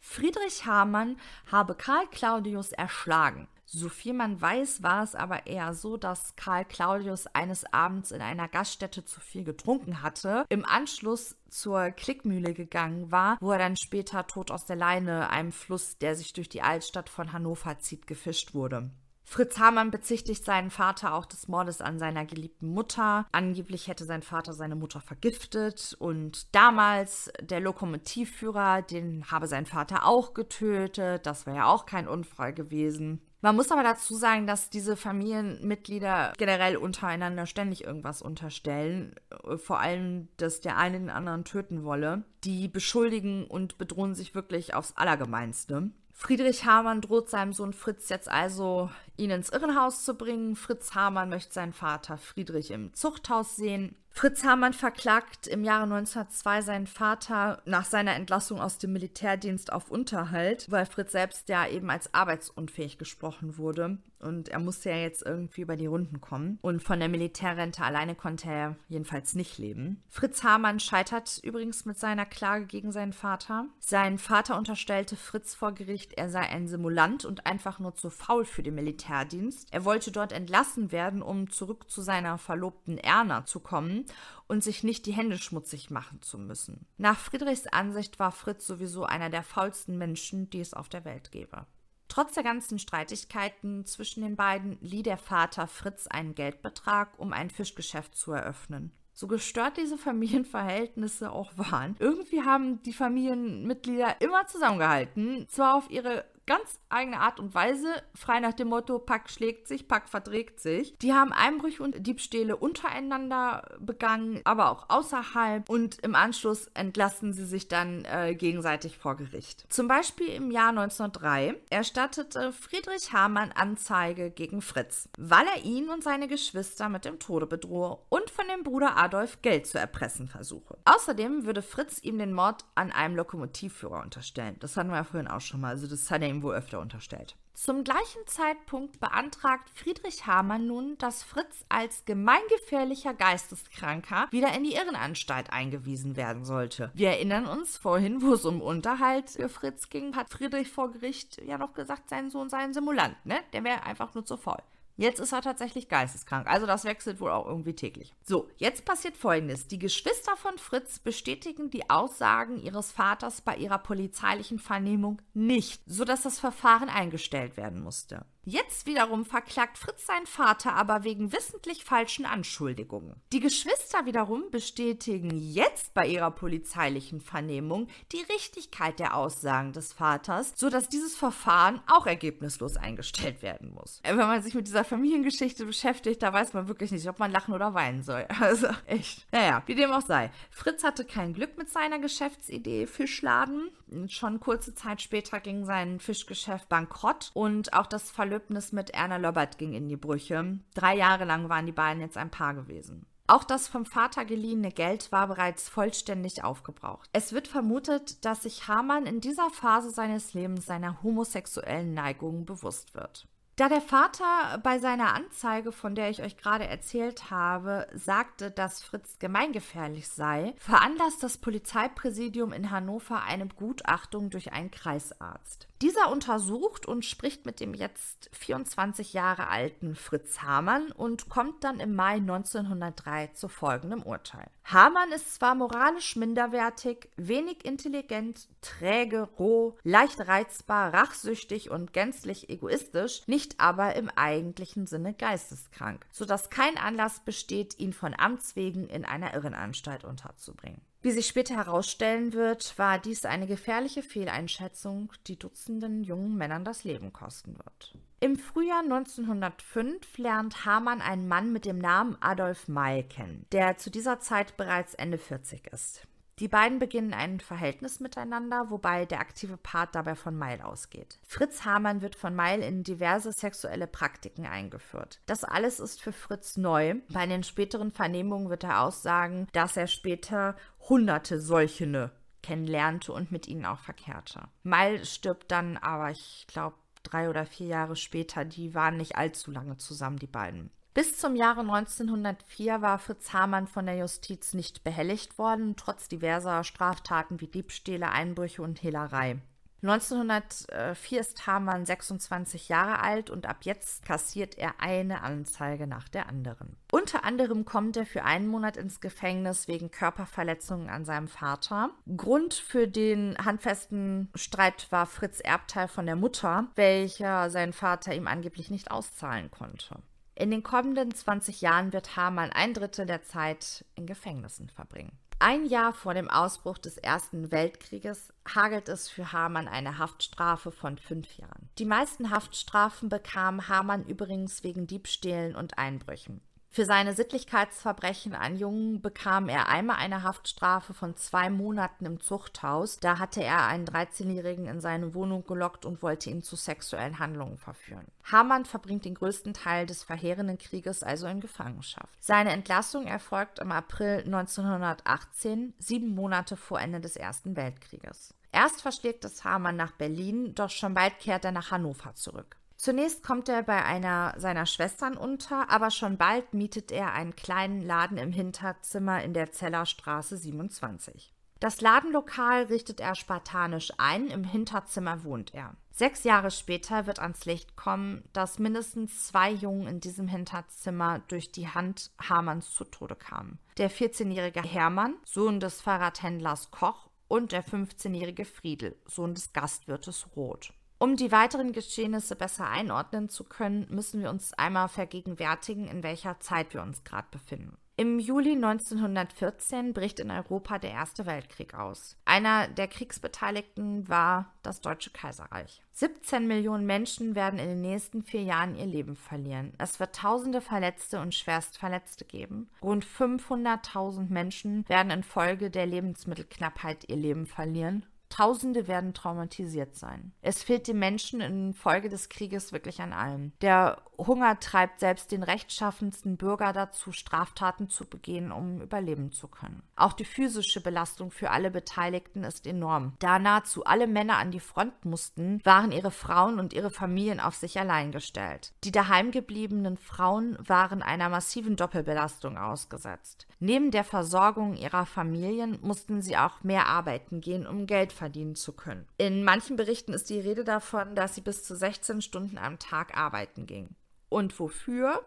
Friedrich Hamann habe Karl Claudius erschlagen. So viel man weiß, war es aber eher so, dass Karl Claudius eines Abends in einer Gaststätte zu viel getrunken hatte, im Anschluss zur Klickmühle gegangen war, wo er dann später tot aus der Leine, einem Fluss, der sich durch die Altstadt von Hannover zieht, gefischt wurde. Fritz Hamann bezichtigt seinen Vater auch des Mordes an seiner geliebten Mutter. Angeblich hätte sein Vater seine Mutter vergiftet und damals der Lokomotivführer, den habe sein Vater auch getötet. Das wäre ja auch kein Unfall gewesen. Man muss aber dazu sagen, dass diese Familienmitglieder generell untereinander ständig irgendwas unterstellen. Vor allem, dass der eine den anderen töten wolle. Die beschuldigen und bedrohen sich wirklich aufs Allergemeinste. Friedrich Hamann droht seinem Sohn Fritz jetzt also, ihn ins Irrenhaus zu bringen. Fritz Hamann möchte seinen Vater Friedrich im Zuchthaus sehen. Fritz Hamann verklagt im Jahre 1902 seinen Vater nach seiner Entlassung aus dem Militärdienst auf Unterhalt, weil Fritz selbst ja eben als arbeitsunfähig gesprochen wurde. Und er musste ja jetzt irgendwie über die Runden kommen. Und von der Militärrente alleine konnte er jedenfalls nicht leben. Fritz Hamann scheitert übrigens mit seiner Klage gegen seinen Vater. Sein Vater unterstellte Fritz vor Gericht, er sei ein Simulant und einfach nur zu faul für den Militärdienst. Er wollte dort entlassen werden, um zurück zu seiner Verlobten Erna zu kommen und sich nicht die Hände schmutzig machen zu müssen. Nach Friedrichs Ansicht war Fritz sowieso einer der faulsten Menschen, die es auf der Welt gäbe. Trotz der ganzen Streitigkeiten zwischen den beiden lieh der Vater Fritz einen Geldbetrag, um ein Fischgeschäft zu eröffnen. So gestört diese Familienverhältnisse auch waren, irgendwie haben die Familienmitglieder immer zusammengehalten, zwar auf ihre ganz eigene Art und Weise, frei nach dem Motto, Pack schlägt sich, Pack verträgt sich. Die haben Einbrüche und Diebstähle untereinander begangen, aber auch außerhalb und im Anschluss entlassen sie sich dann äh, gegenseitig vor Gericht. Zum Beispiel im Jahr 1903 erstattete Friedrich Hamann Anzeige gegen Fritz, weil er ihn und seine Geschwister mit dem Tode bedrohe und von dem Bruder Adolf Geld zu erpressen versuche. Außerdem würde Fritz ihm den Mord an einem Lokomotivführer unterstellen. Das hatten wir ja vorhin auch schon mal. Also das hat er ihm wohl öfter unterstellt. Zum gleichen Zeitpunkt beantragt Friedrich Hamann nun, dass Fritz als gemeingefährlicher Geisteskranker wieder in die Irrenanstalt eingewiesen werden sollte. Wir erinnern uns vorhin, wo es um Unterhalt für Fritz ging, hat Friedrich vor Gericht ja noch gesagt, sein Sohn sei ein Simulant, ne? Der wäre einfach nur zu faul. Jetzt ist er tatsächlich geisteskrank. Also das wechselt wohl auch irgendwie täglich. So, jetzt passiert Folgendes. Die Geschwister von Fritz bestätigen die Aussagen ihres Vaters bei ihrer polizeilichen Vernehmung nicht, sodass das Verfahren eingestellt werden musste. Jetzt wiederum verklagt Fritz seinen Vater aber wegen wissentlich falschen Anschuldigungen. Die Geschwister wiederum bestätigen jetzt bei ihrer polizeilichen Vernehmung die Richtigkeit der Aussagen des Vaters, sodass dieses Verfahren auch ergebnislos eingestellt werden muss. Wenn man sich mit dieser Familiengeschichte beschäftigt, da weiß man wirklich nicht, ob man lachen oder weinen soll. Also echt. Naja, wie dem auch sei. Fritz hatte kein Glück mit seiner Geschäftsidee Fischladen. Schon kurze Zeit später ging sein Fischgeschäft bankrott und auch das Verlust Verlöbnis mit Erna Löbert ging in die Brüche. Drei Jahre lang waren die beiden jetzt ein Paar gewesen. Auch das vom Vater geliehene Geld war bereits vollständig aufgebraucht. Es wird vermutet, dass sich Hamann in dieser Phase seines Lebens seiner homosexuellen Neigungen bewusst wird. Da der Vater bei seiner Anzeige, von der ich euch gerade erzählt habe, sagte, dass Fritz gemeingefährlich sei, veranlasst das Polizeipräsidium in Hannover eine Begutachtung durch einen Kreisarzt. Dieser untersucht und spricht mit dem jetzt 24 Jahre alten Fritz Hamann und kommt dann im Mai 1903 zu folgendem Urteil. Hamann ist zwar moralisch minderwertig, wenig intelligent, träge, roh, leicht reizbar, rachsüchtig und gänzlich egoistisch, nicht aber im eigentlichen Sinne geisteskrank, sodass kein Anlass besteht, ihn von Amts wegen in einer Irrenanstalt unterzubringen. Wie sich später herausstellen wird, war dies eine gefährliche Fehleinschätzung, die Dutzenden jungen Männern das Leben kosten wird. Im Frühjahr 1905 lernt Hamann einen Mann mit dem Namen Adolf Meil kennen, der zu dieser Zeit bereits Ende 40 ist. Die beiden beginnen ein Verhältnis miteinander, wobei der aktive Part dabei von Meil ausgeht. Fritz Hamann wird von Meil in diverse sexuelle Praktiken eingeführt. Das alles ist für Fritz neu. Bei den späteren Vernehmungen wird er aussagen, dass er später hunderte solche kennenlernte und mit ihnen auch verkehrte. Meil stirbt dann aber, ich glaube, drei oder vier Jahre später, die waren nicht allzu lange zusammen, die beiden. Bis zum Jahre 1904 war Fritz Hamann von der Justiz nicht behelligt worden, trotz diverser Straftaten wie Diebstähle, Einbrüche und Hehlerei. 1904 ist Hamann 26 Jahre alt und ab jetzt kassiert er eine Anzeige nach der anderen. Unter anderem kommt er für einen Monat ins Gefängnis wegen Körperverletzungen an seinem Vater. Grund für den handfesten Streit war Fritz Erbteil von der Mutter, welcher sein Vater ihm angeblich nicht auszahlen konnte. In den kommenden 20 Jahren wird Hamann ein Drittel der Zeit in Gefängnissen verbringen. Ein Jahr vor dem Ausbruch des Ersten Weltkrieges hagelt es für Hamann eine Haftstrafe von fünf Jahren. Die meisten Haftstrafen bekam Hamann übrigens wegen Diebstählen und Einbrüchen. Für seine Sittlichkeitsverbrechen an Jungen bekam er einmal eine Haftstrafe von zwei Monaten im Zuchthaus. Da hatte er einen 13-Jährigen in seine Wohnung gelockt und wollte ihn zu sexuellen Handlungen verführen. Hamann verbringt den größten Teil des verheerenden Krieges also in Gefangenschaft. Seine Entlassung erfolgt im April 1918, sieben Monate vor Ende des Ersten Weltkrieges. Erst verschlägt es Hamann nach Berlin, doch schon bald kehrt er nach Hannover zurück. Zunächst kommt er bei einer seiner Schwestern unter, aber schon bald mietet er einen kleinen Laden im Hinterzimmer in der Zellerstraße 27. Das Ladenlokal richtet er spartanisch ein, im Hinterzimmer wohnt er. Sechs Jahre später wird ans Licht kommen, dass mindestens zwei Jungen in diesem Hinterzimmer durch die Hand Hamanns zu Tode kamen. Der 14-jährige Hermann, Sohn des Fahrradhändlers Koch, und der 15-jährige Friedel, Sohn des Gastwirtes Roth. Um die weiteren Geschehnisse besser einordnen zu können, müssen wir uns einmal vergegenwärtigen, in welcher Zeit wir uns gerade befinden. Im Juli 1914 bricht in Europa der Erste Weltkrieg aus. Einer der Kriegsbeteiligten war das Deutsche Kaiserreich. 17 Millionen Menschen werden in den nächsten vier Jahren ihr Leben verlieren. Es wird tausende Verletzte und Schwerstverletzte geben. Rund 500.000 Menschen werden infolge der Lebensmittelknappheit ihr Leben verlieren Tausende werden traumatisiert sein. Es fehlt den Menschen infolge des Krieges wirklich an allem. Der Hunger treibt selbst den rechtschaffensten Bürger dazu, Straftaten zu begehen, um überleben zu können. Auch die physische Belastung für alle Beteiligten ist enorm. Da nahezu alle Männer an die Front mussten, waren ihre Frauen und ihre Familien auf sich allein gestellt. Die daheimgebliebenen Frauen waren einer massiven Doppelbelastung ausgesetzt. Neben der Versorgung ihrer Familien mussten sie auch mehr arbeiten gehen, um Geld verdienen zu können. In manchen Berichten ist die Rede davon, dass sie bis zu 16 Stunden am Tag arbeiten ging. Und wofür?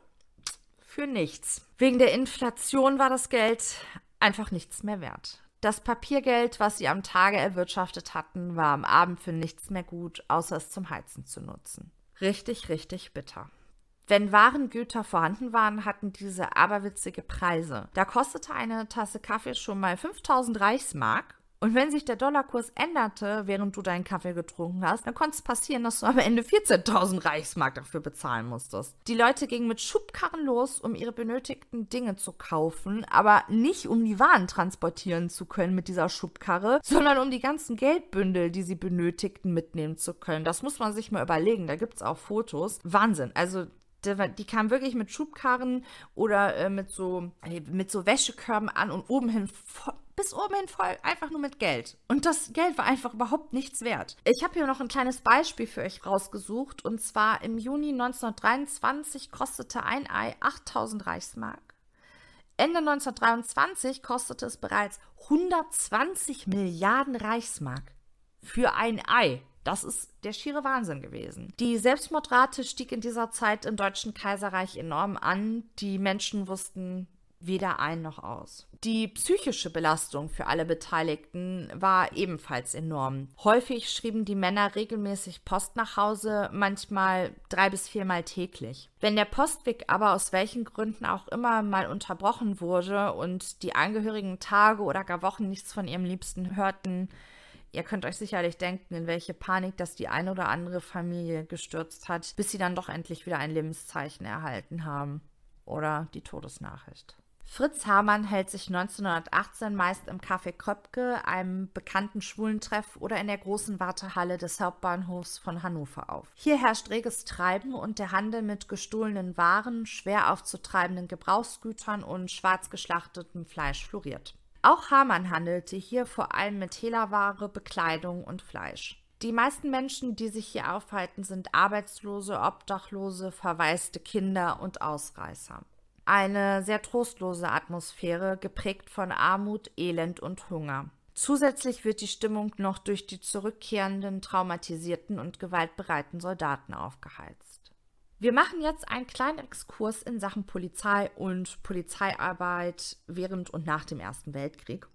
Für nichts. Wegen der Inflation war das Geld einfach nichts mehr wert. Das Papiergeld, was sie am Tage erwirtschaftet hatten, war am Abend für nichts mehr gut, außer es zum Heizen zu nutzen. Richtig, richtig bitter. Wenn Warengüter vorhanden waren, hatten diese aberwitzige Preise. Da kostete eine Tasse Kaffee schon mal 5000 Reichsmark und wenn sich der Dollarkurs änderte, während du deinen Kaffee getrunken hast, dann konnte es passieren, dass du am Ende 14.000 Reichsmark dafür bezahlen musstest. Die Leute gingen mit Schubkarren los, um ihre benötigten Dinge zu kaufen, aber nicht um die Waren transportieren zu können mit dieser Schubkarre, sondern um die ganzen Geldbündel, die sie benötigten, mitnehmen zu können. Das muss man sich mal überlegen. Da gibt es auch Fotos. Wahnsinn. Also die kamen wirklich mit Schubkarren oder äh, mit so mit so Wäschekörben an und oben hin bis oben hin voll einfach nur mit Geld. Und das Geld war einfach überhaupt nichts wert. Ich habe hier noch ein kleines Beispiel für euch rausgesucht. Und zwar im Juni 1923 kostete ein Ei 8000 Reichsmark. Ende 1923 kostete es bereits 120 Milliarden Reichsmark für ein Ei. Das ist der schiere Wahnsinn gewesen. Die Selbstmordrate stieg in dieser Zeit im Deutschen Kaiserreich enorm an. Die Menschen wussten weder ein noch aus. Die psychische Belastung für alle Beteiligten war ebenfalls enorm. Häufig schrieben die Männer regelmäßig Post nach Hause, manchmal drei bis viermal täglich. Wenn der Postweg aber aus welchen Gründen auch immer mal unterbrochen wurde und die Angehörigen Tage oder gar Wochen nichts von ihrem Liebsten hörten, Ihr könnt euch sicherlich denken, in welche Panik das die eine oder andere Familie gestürzt hat, bis sie dann doch endlich wieder ein Lebenszeichen erhalten haben. Oder die Todesnachricht. Fritz Hamann hält sich 1918 meist im Café Kröpke, einem bekannten Schwulentreff oder in der großen Wartehalle des Hauptbahnhofs von Hannover auf. Hier herrscht reges Treiben und der Handel mit gestohlenen Waren, schwer aufzutreibenden Gebrauchsgütern und schwarz geschlachtetem Fleisch floriert. Auch Hamann handelte hier vor allem mit Hehlerware, Bekleidung und Fleisch. Die meisten Menschen, die sich hier aufhalten, sind Arbeitslose, Obdachlose, verwaiste Kinder und Ausreißer eine sehr trostlose Atmosphäre, geprägt von Armut, Elend und Hunger. Zusätzlich wird die Stimmung noch durch die zurückkehrenden, traumatisierten und gewaltbereiten Soldaten aufgeheizt. Wir machen jetzt einen kleinen Exkurs in Sachen Polizei und Polizeiarbeit während und nach dem Ersten Weltkrieg.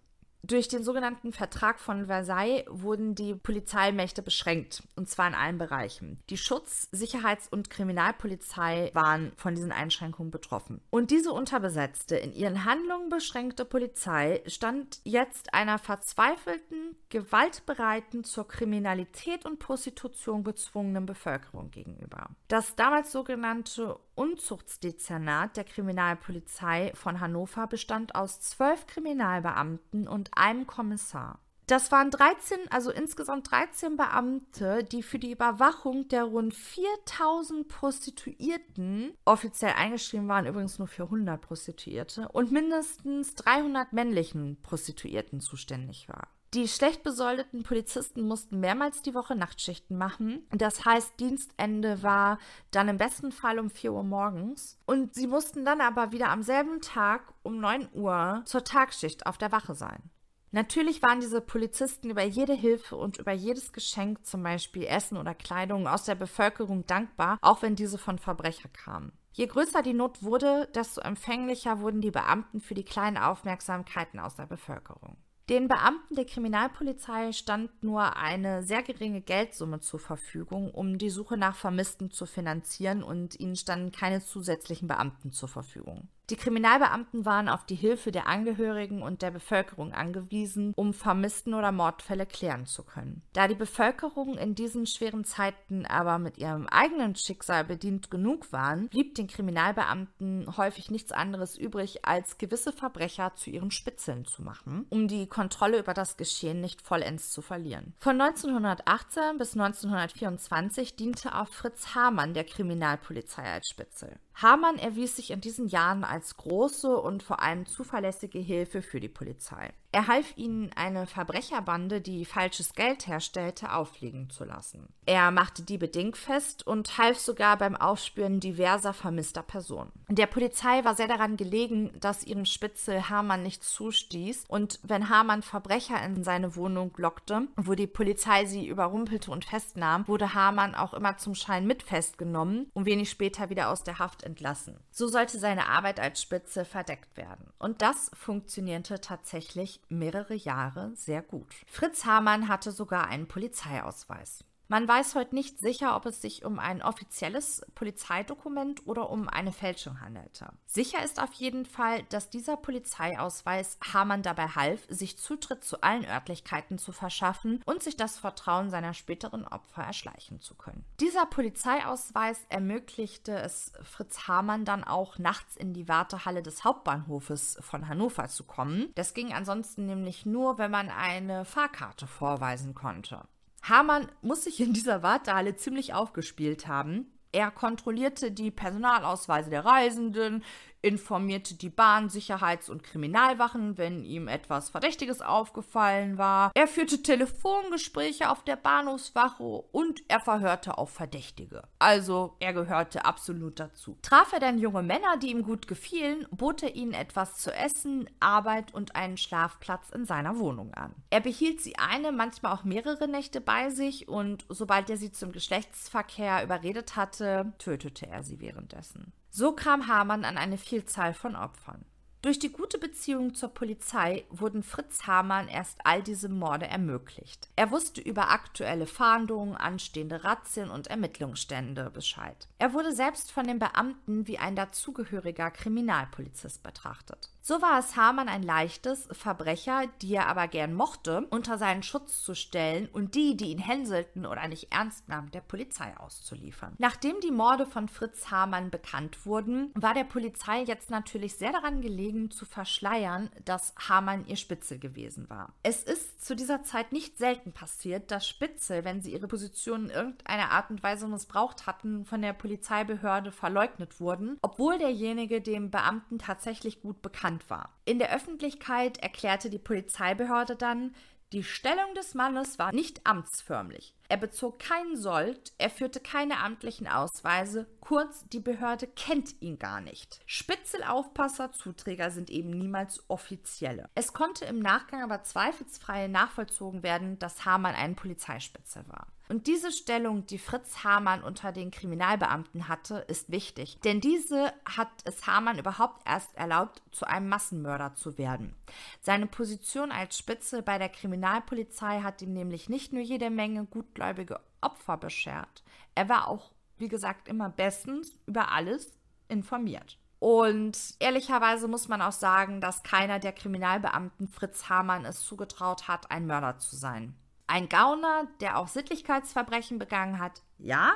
Durch den sogenannten Vertrag von Versailles wurden die Polizeimächte beschränkt, und zwar in allen Bereichen. Die Schutz-, Sicherheits- und Kriminalpolizei waren von diesen Einschränkungen betroffen. Und diese unterbesetzte, in ihren Handlungen beschränkte Polizei stand jetzt einer verzweifelten, gewaltbereiten, zur Kriminalität und Prostitution gezwungenen Bevölkerung gegenüber. Das damals sogenannte Unzuchtsdezernat der Kriminalpolizei von Hannover bestand aus zwölf Kriminalbeamten und einem Kommissar. Das waren 13, also insgesamt 13 Beamte, die für die Überwachung der rund 4000 Prostituierten, offiziell eingeschrieben waren übrigens nur für 100 Prostituierte, und mindestens 300 männlichen Prostituierten zuständig war. Die schlecht besoldeten Polizisten mussten mehrmals die Woche Nachtschichten machen. Das heißt, Dienstende war dann im besten Fall um 4 Uhr morgens. Und sie mussten dann aber wieder am selben Tag um 9 Uhr zur Tagschicht auf der Wache sein. Natürlich waren diese Polizisten über jede Hilfe und über jedes Geschenk, zum Beispiel Essen oder Kleidung, aus der Bevölkerung dankbar, auch wenn diese von Verbrechern kamen. Je größer die Not wurde, desto empfänglicher wurden die Beamten für die kleinen Aufmerksamkeiten aus der Bevölkerung. Den Beamten der Kriminalpolizei stand nur eine sehr geringe Geldsumme zur Verfügung, um die Suche nach Vermissten zu finanzieren und ihnen standen keine zusätzlichen Beamten zur Verfügung. Die Kriminalbeamten waren auf die Hilfe der Angehörigen und der Bevölkerung angewiesen, um Vermissten oder Mordfälle klären zu können. Da die Bevölkerung in diesen schweren Zeiten aber mit ihrem eigenen Schicksal bedient genug waren, blieb den Kriminalbeamten häufig nichts anderes übrig, als gewisse Verbrecher zu ihren Spitzeln zu machen, um die Kontrolle über das Geschehen nicht vollends zu verlieren. Von 1918 bis 1924 diente auch Fritz Hamann der Kriminalpolizei als Spitzel. Hamann erwies sich in diesen Jahren als große und vor allem zuverlässige Hilfe für die Polizei. Er half ihnen, eine Verbrecherbande, die falsches Geld herstellte, auffliegen zu lassen. Er machte Diebe dingfest und half sogar beim Aufspüren diverser vermisster Personen. Der Polizei war sehr daran gelegen, dass ihrem Spitzel Hamann nicht zustieß und wenn Hamann Verbrecher in seine Wohnung lockte, wo die Polizei sie überrumpelte und festnahm, wurde Hamann auch immer zum Schein mit festgenommen und wenig später wieder aus der Haft entlassen. So sollte seine Arbeit als Spitze verdeckt werden. Und das funktionierte tatsächlich mehrere Jahre sehr gut. Fritz Hamann hatte sogar einen Polizeiausweis. Man weiß heute nicht sicher, ob es sich um ein offizielles Polizeidokument oder um eine Fälschung handelte. Sicher ist auf jeden Fall, dass dieser Polizeiausweis Hamann dabei half, sich Zutritt zu allen Örtlichkeiten zu verschaffen und sich das Vertrauen seiner späteren Opfer erschleichen zu können. Dieser Polizeiausweis ermöglichte es Fritz Hamann dann auch nachts in die Wartehalle des Hauptbahnhofes von Hannover zu kommen. Das ging ansonsten nämlich nur, wenn man eine Fahrkarte vorweisen konnte. Hamann muss sich in dieser Wartehalle ziemlich aufgespielt haben. Er kontrollierte die Personalausweise der Reisenden, informierte die Bahn, Sicherheits- und Kriminalwachen, wenn ihm etwas Verdächtiges aufgefallen war. Er führte Telefongespräche auf der Bahnhofswache und er verhörte auch Verdächtige. Also er gehörte absolut dazu. Traf er dann junge Männer, die ihm gut gefielen, bot er ihnen etwas zu essen, Arbeit und einen Schlafplatz in seiner Wohnung an. Er behielt sie eine, manchmal auch mehrere Nächte bei sich und sobald er sie zum Geschlechtsverkehr überredet hatte, tötete er sie währenddessen. So kam Hamann an eine Vielzahl von Opfern. Durch die gute Beziehung zur Polizei wurden Fritz Hamann erst all diese Morde ermöglicht. Er wusste über aktuelle Fahndungen, anstehende Razzien und Ermittlungsstände Bescheid. Er wurde selbst von den Beamten wie ein dazugehöriger Kriminalpolizist betrachtet. So war es Hamann ein leichtes, Verbrecher, die er aber gern mochte, unter seinen Schutz zu stellen und die, die ihn hänselten oder nicht ernst nahmen, der Polizei auszuliefern. Nachdem die Morde von Fritz Hamann bekannt wurden, war der Polizei jetzt natürlich sehr daran gelegen, zu verschleiern, dass Hamann ihr Spitzel gewesen war. Es ist zu dieser Zeit nicht selten passiert, dass Spitzel, wenn sie ihre Position in irgendeiner Art und Weise missbraucht hatten, von der Polizeibehörde verleugnet wurden, obwohl derjenige dem Beamten tatsächlich gut bekannt bekannt war. In der Öffentlichkeit erklärte die Polizeibehörde dann, die Stellung des Mannes war nicht amtsförmlich. Er bezog keinen Sold, er führte keine amtlichen Ausweise, kurz, die Behörde kennt ihn gar nicht. Spitzelaufpasser, Zuträger sind eben niemals offizielle. Es konnte im Nachgang aber zweifelsfrei nachvollzogen werden, dass Hamann ein Polizeispitzel war. Und diese Stellung, die Fritz Hamann unter den Kriminalbeamten hatte, ist wichtig, denn diese hat es Hamann überhaupt erst erlaubt, zu einem Massenmörder zu werden. Seine Position als Spitze bei der Kriminalpolizei hat ihm nämlich nicht nur jede Menge gutgläubige Opfer beschert, er war auch, wie gesagt, immer bestens über alles informiert. Und ehrlicherweise muss man auch sagen, dass keiner der Kriminalbeamten Fritz Hamann es zugetraut hat, ein Mörder zu sein. Ein Gauner, der auch Sittlichkeitsverbrechen begangen hat, ja,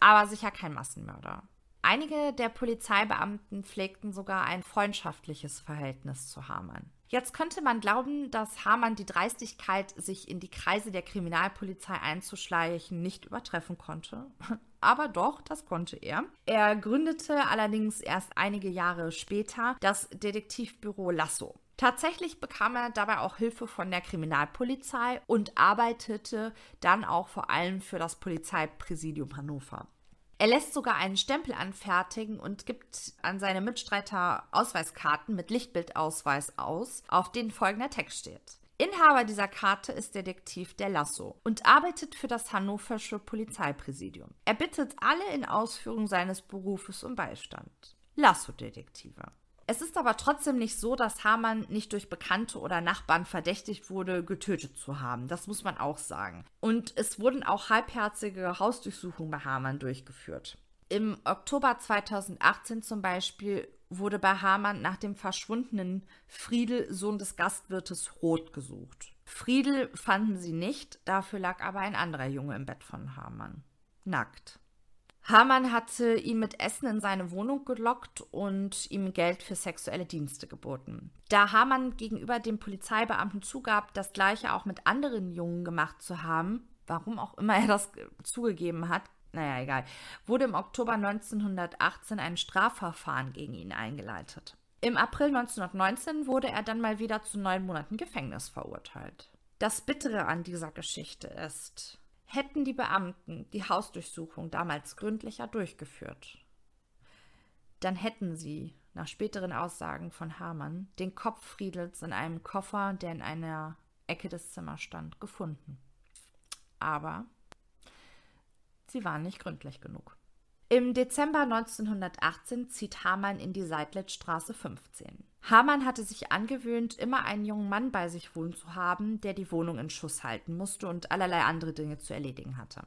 aber sicher kein Massenmörder. Einige der Polizeibeamten pflegten sogar ein freundschaftliches Verhältnis zu Hamann. Jetzt könnte man glauben, dass Hamann die Dreistigkeit, sich in die Kreise der Kriminalpolizei einzuschleichen, nicht übertreffen konnte. Aber doch, das konnte er. Er gründete allerdings erst einige Jahre später das Detektivbüro Lasso. Tatsächlich bekam er dabei auch Hilfe von der Kriminalpolizei und arbeitete dann auch vor allem für das Polizeipräsidium Hannover. Er lässt sogar einen Stempel anfertigen und gibt an seine Mitstreiter Ausweiskarten mit Lichtbildausweis aus, auf denen folgender Text steht. Inhaber dieser Karte ist Detektiv der Lasso und arbeitet für das hannoversche Polizeipräsidium. Er bittet alle in Ausführung seines Berufes um Beistand. Lasso-Detektive. Es ist aber trotzdem nicht so, dass Hamann nicht durch Bekannte oder Nachbarn verdächtigt wurde, getötet zu haben. Das muss man auch sagen. Und es wurden auch halbherzige Hausdurchsuchungen bei Hamann durchgeführt. Im Oktober 2018 zum Beispiel wurde bei Hamann nach dem verschwundenen Friedel, Sohn des Gastwirtes Roth, gesucht. Friedel fanden sie nicht, dafür lag aber ein anderer Junge im Bett von Hamann. Nackt. Hamann hatte ihn mit Essen in seine Wohnung gelockt und ihm Geld für sexuelle Dienste geboten. Da Hamann gegenüber dem Polizeibeamten zugab, das gleiche auch mit anderen Jungen gemacht zu haben, warum auch immer er das zugegeben hat, naja, egal, wurde im Oktober 1918 ein Strafverfahren gegen ihn eingeleitet. Im April 1919 wurde er dann mal wieder zu neun Monaten Gefängnis verurteilt. Das Bittere an dieser Geschichte ist, hätten die Beamten die Hausdurchsuchung damals gründlicher durchgeführt. Dann hätten sie, nach späteren Aussagen von Hamann, den Kopf Friedels in einem Koffer, der in einer Ecke des Zimmers stand, gefunden. Aber sie waren nicht gründlich genug. Im Dezember 1918 zieht Hamann in die Seidlitzstraße 15. Hamann hatte sich angewöhnt, immer einen jungen Mann bei sich wohnen zu haben, der die Wohnung in Schuss halten musste und allerlei andere Dinge zu erledigen hatte.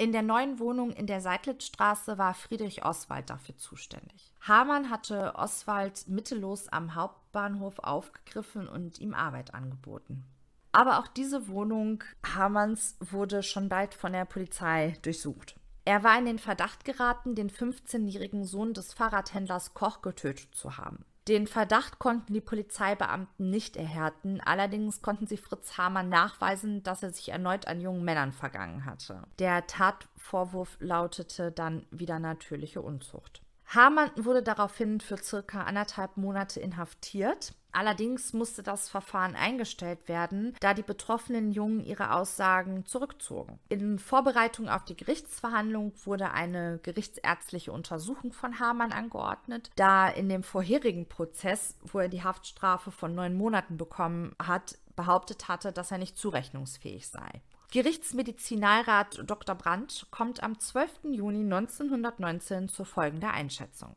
In der neuen Wohnung in der Seidlitzstraße war Friedrich Oswald dafür zuständig. Hamann hatte Oswald mittellos am Hauptbahnhof aufgegriffen und ihm Arbeit angeboten. Aber auch diese Wohnung Hamanns wurde schon bald von der Polizei durchsucht. Er war in den Verdacht geraten, den 15-jährigen Sohn des Fahrradhändlers Koch getötet zu haben. Den Verdacht konnten die Polizeibeamten nicht erhärten, allerdings konnten sie Fritz Hamann nachweisen, dass er sich erneut an jungen Männern vergangen hatte. Der Tatvorwurf lautete dann wieder natürliche Unzucht. Hamann wurde daraufhin für circa anderthalb Monate inhaftiert. Allerdings musste das Verfahren eingestellt werden, da die betroffenen Jungen ihre Aussagen zurückzogen. In Vorbereitung auf die Gerichtsverhandlung wurde eine gerichtsärztliche Untersuchung von Hamann angeordnet, da in dem vorherigen Prozess, wo er die Haftstrafe von neun Monaten bekommen hat, behauptet hatte, dass er nicht zurechnungsfähig sei. Gerichtsmedizinalrat Dr. Brandt kommt am 12. Juni 1919 zu folgender Einschätzung.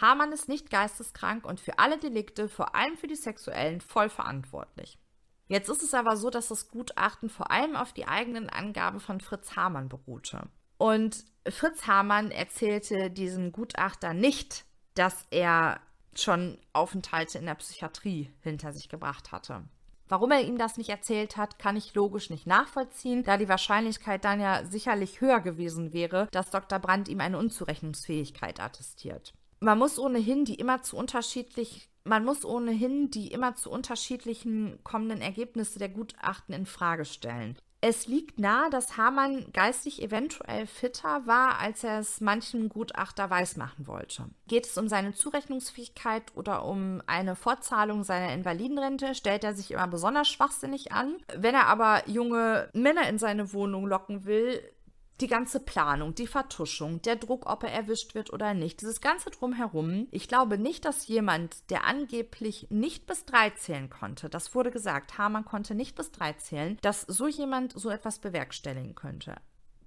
Hamann ist nicht geisteskrank und für alle Delikte, vor allem für die sexuellen, voll verantwortlich. Jetzt ist es aber so, dass das Gutachten vor allem auf die eigenen Angaben von Fritz Hamann beruhte. Und Fritz Hamann erzählte diesem Gutachter nicht, dass er schon Aufenthalte in der Psychiatrie hinter sich gebracht hatte. Warum er ihm das nicht erzählt hat, kann ich logisch nicht nachvollziehen, da die Wahrscheinlichkeit dann ja sicherlich höher gewesen wäre, dass Dr. Brandt ihm eine Unzurechnungsfähigkeit attestiert. Man muss ohnehin die immer zu unterschiedlich man muss ohnehin die immer zu unterschiedlichen kommenden Ergebnisse der Gutachten in Frage stellen. Es liegt nahe, dass Hamann geistig eventuell fitter war, als er es manchen Gutachter weismachen wollte. Geht es um seine Zurechnungsfähigkeit oder um eine Fortzahlung seiner Invalidenrente, stellt er sich immer besonders schwachsinnig an. Wenn er aber junge Männer in seine Wohnung locken will, die ganze Planung, die Vertuschung, der Druck, ob er erwischt wird oder nicht, dieses ganze Drumherum. Ich glaube nicht, dass jemand, der angeblich nicht bis drei zählen konnte, das wurde gesagt, Hamann konnte nicht bis drei zählen, dass so jemand so etwas bewerkstelligen könnte.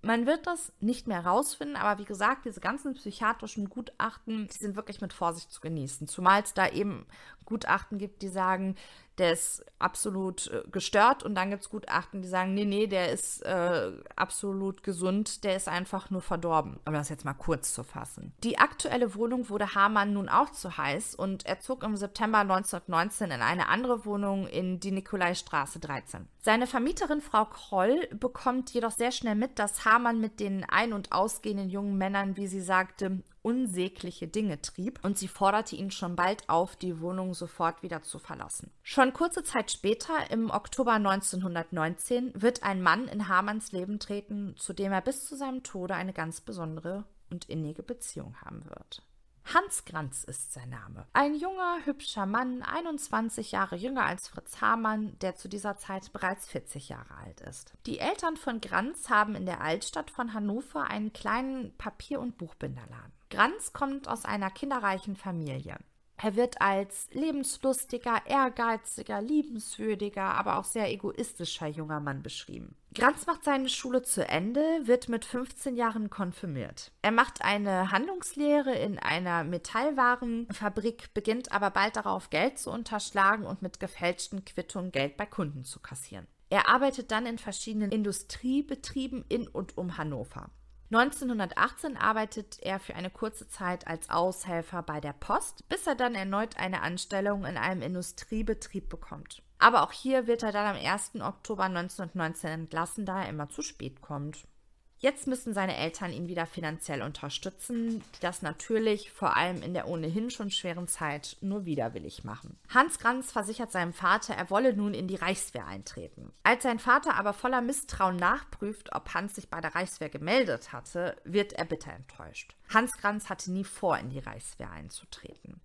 Man wird das nicht mehr rausfinden, aber wie gesagt, diese ganzen psychiatrischen Gutachten, die sind wirklich mit Vorsicht zu genießen. Zumal es da eben Gutachten gibt, die sagen, der ist absolut äh, gestört und dann gibt es Gutachten, die sagen, nee, nee, der ist äh, absolut gesund, der ist einfach nur verdorben. Um das jetzt mal kurz zu fassen. Die aktuelle Wohnung wurde Hamann nun auch zu heiß und er zog im September 1919 in eine andere Wohnung in die Nikolaistraße 13. Seine Vermieterin Frau Kroll bekommt jedoch sehr schnell mit, dass Hamann mit den ein- und ausgehenden jungen Männern, wie sie sagte, unsägliche Dinge trieb und sie forderte ihn schon bald auf, die Wohnung sofort wieder zu verlassen. Schon kurze Zeit später, im Oktober 1919, wird ein Mann in Hamanns Leben treten, zu dem er bis zu seinem Tode eine ganz besondere und innige Beziehung haben wird. Hans Granz ist sein Name. Ein junger, hübscher Mann, 21 Jahre jünger als Fritz Hamann, der zu dieser Zeit bereits 40 Jahre alt ist. Die Eltern von Granz haben in der Altstadt von Hannover einen kleinen Papier- und Buchbinderladen. Granz kommt aus einer kinderreichen Familie. Er wird als lebenslustiger, ehrgeiziger, liebenswürdiger, aber auch sehr egoistischer junger Mann beschrieben. Granz macht seine Schule zu Ende, wird mit 15 Jahren konfirmiert. Er macht eine Handlungslehre in einer Metallwarenfabrik, beginnt aber bald darauf, Geld zu unterschlagen und mit gefälschten Quittungen Geld bei Kunden zu kassieren. Er arbeitet dann in verschiedenen Industriebetrieben in und um Hannover. 1918 arbeitet er für eine kurze Zeit als Aushelfer bei der Post, bis er dann erneut eine Anstellung in einem Industriebetrieb bekommt. Aber auch hier wird er dann am 1. Oktober 1919 entlassen, da er immer zu spät kommt. Jetzt müssen seine Eltern ihn wieder finanziell unterstützen, die das natürlich vor allem in der ohnehin schon schweren Zeit nur widerwillig machen. Hans Granz versichert seinem Vater, er wolle nun in die Reichswehr eintreten. Als sein Vater aber voller Misstrauen nachprüft, ob Hans sich bei der Reichswehr gemeldet hatte, wird er bitter enttäuscht. Hans Granz hatte nie vor, in die Reichswehr einzutreten.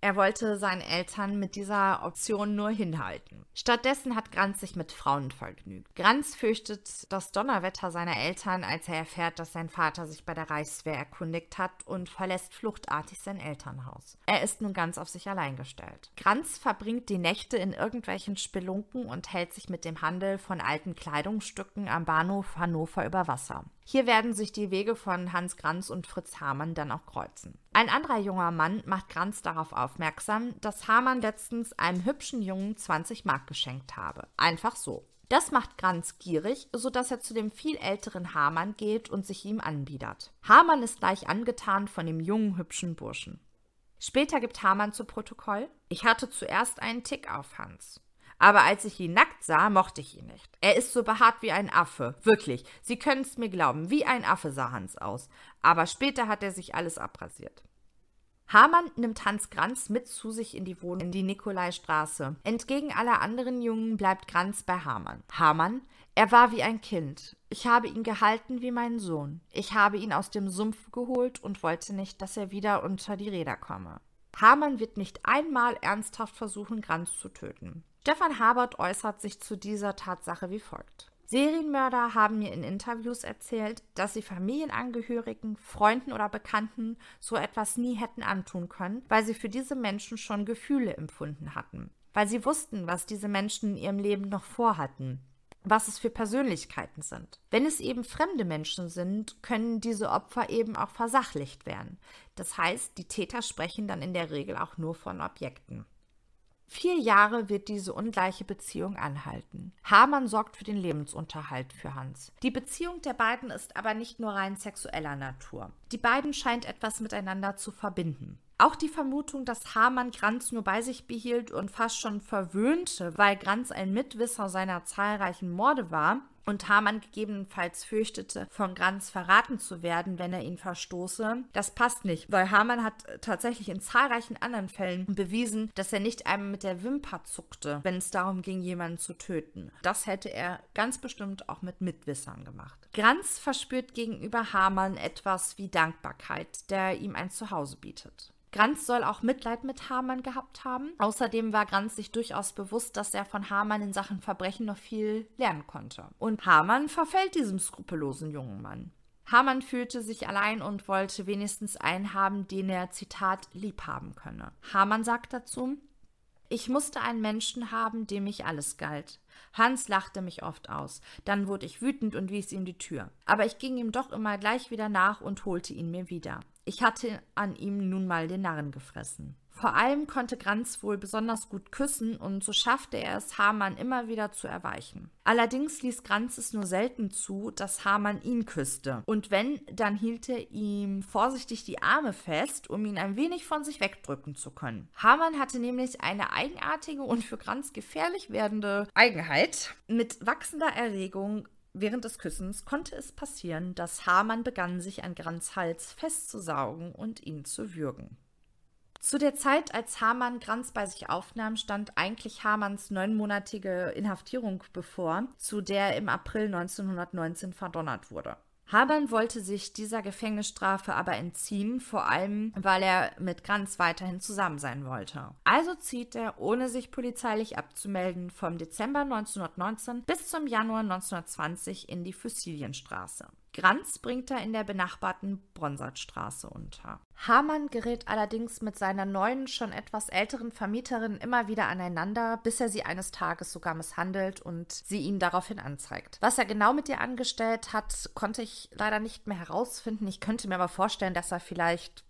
Er wollte seinen Eltern mit dieser Option nur hinhalten. Stattdessen hat Granz sich mit Frauen vergnügt. Granz fürchtet das Donnerwetter seiner Eltern, als er erfährt, dass sein Vater sich bei der Reichswehr erkundigt hat und verlässt fluchtartig sein Elternhaus. Er ist nun ganz auf sich allein gestellt. Granz verbringt die Nächte in irgendwelchen Spelunken und hält sich mit dem Handel von alten Kleidungsstücken am Bahnhof Hannover über Wasser. Hier werden sich die Wege von Hans Granz und Fritz Hamann dann auch kreuzen. Ein anderer junger Mann macht Granz darauf aufmerksam, dass Hamann letztens einem hübschen Jungen 20 Mark geschenkt habe. Einfach so. Das macht Granz gierig, sodass er zu dem viel älteren Hamann geht und sich ihm anbiedert. Hamann ist gleich angetan von dem jungen, hübschen Burschen. Später gibt Hamann zu Protokoll: Ich hatte zuerst einen Tick auf Hans. Aber als ich ihn nackt sah, mochte ich ihn nicht. Er ist so behaart wie ein Affe. Wirklich. Sie können es mir glauben. Wie ein Affe sah Hans aus. Aber später hat er sich alles abrasiert. Hamann nimmt Hans Granz mit zu sich in die Wohnung in die Nikolaistraße. Entgegen aller anderen Jungen bleibt Granz bei Hamann. Hamann, er war wie ein Kind. Ich habe ihn gehalten wie meinen Sohn. Ich habe ihn aus dem Sumpf geholt und wollte nicht, dass er wieder unter die Räder komme. Hamann wird nicht einmal ernsthaft versuchen, Granz zu töten. Stefan Habert äußert sich zu dieser Tatsache wie folgt. Serienmörder haben mir in Interviews erzählt, dass sie Familienangehörigen, Freunden oder Bekannten so etwas nie hätten antun können, weil sie für diese Menschen schon Gefühle empfunden hatten, weil sie wussten, was diese Menschen in ihrem Leben noch vorhatten, was es für Persönlichkeiten sind. Wenn es eben fremde Menschen sind, können diese Opfer eben auch versachlicht werden. Das heißt, die Täter sprechen dann in der Regel auch nur von Objekten. Vier Jahre wird diese ungleiche Beziehung anhalten. Hamann sorgt für den Lebensunterhalt für Hans. Die Beziehung der beiden ist aber nicht nur rein sexueller Natur. Die beiden scheint etwas miteinander zu verbinden. Auch die Vermutung, dass Hamann Granz nur bei sich behielt und fast schon verwöhnte, weil Granz ein Mitwisser seiner zahlreichen Morde war, und Hamann gegebenenfalls fürchtete, von Granz verraten zu werden, wenn er ihn verstoße. Das passt nicht, weil Hamann hat tatsächlich in zahlreichen anderen Fällen bewiesen, dass er nicht einmal mit der Wimper zuckte, wenn es darum ging, jemanden zu töten. Das hätte er ganz bestimmt auch mit Mitwissern gemacht. Granz verspürt gegenüber Hamann etwas wie Dankbarkeit, der ihm ein Zuhause bietet. Granz soll auch Mitleid mit Hamann gehabt haben. Außerdem war Granz sich durchaus bewusst, dass er von Hamann in Sachen Verbrechen noch viel lernen konnte. Und Hamann verfällt diesem skrupellosen jungen Mann. Hamann fühlte sich allein und wollte wenigstens einen haben, den er, Zitat, lieb haben könne. Hamann sagt dazu, ich musste einen Menschen haben, dem ich alles galt. Hans lachte mich oft aus. Dann wurde ich wütend und wies ihm die Tür. Aber ich ging ihm doch immer gleich wieder nach und holte ihn mir wieder. Ich hatte an ihm nun mal den Narren gefressen. Vor allem konnte Granz wohl besonders gut küssen und so schaffte er es, Hamann immer wieder zu erweichen. Allerdings ließ Granz es nur selten zu, dass Hamann ihn küsste. Und wenn, dann hielt er ihm vorsichtig die Arme fest, um ihn ein wenig von sich wegdrücken zu können. Hamann hatte nämlich eine eigenartige und für Granz gefährlich werdende Eigenheit. Mit wachsender Erregung Während des Küssens konnte es passieren, dass Hamann begann, sich an Grans Hals festzusaugen und ihn zu würgen. Zu der Zeit, als Hamann Granz bei sich aufnahm, stand eigentlich Hamanns neunmonatige Inhaftierung bevor, zu der er im April 1919 verdonnert wurde. Hamann wollte sich dieser Gefängnisstrafe aber entziehen, vor allem weil er mit Granz weiterhin zusammen sein wollte. Also zieht er, ohne sich polizeilich abzumelden, vom Dezember 1919 bis zum Januar 1920 in die Fossilienstraße. Granz bringt er in der benachbarten Bronsartstraße unter. Hamann gerät allerdings mit seiner neuen, schon etwas älteren Vermieterin immer wieder aneinander, bis er sie eines Tages sogar misshandelt und sie ihn daraufhin anzeigt. Was er genau mit ihr angestellt hat, konnte ich leider nicht mehr herausfinden. Ich könnte mir aber vorstellen, dass er vielleicht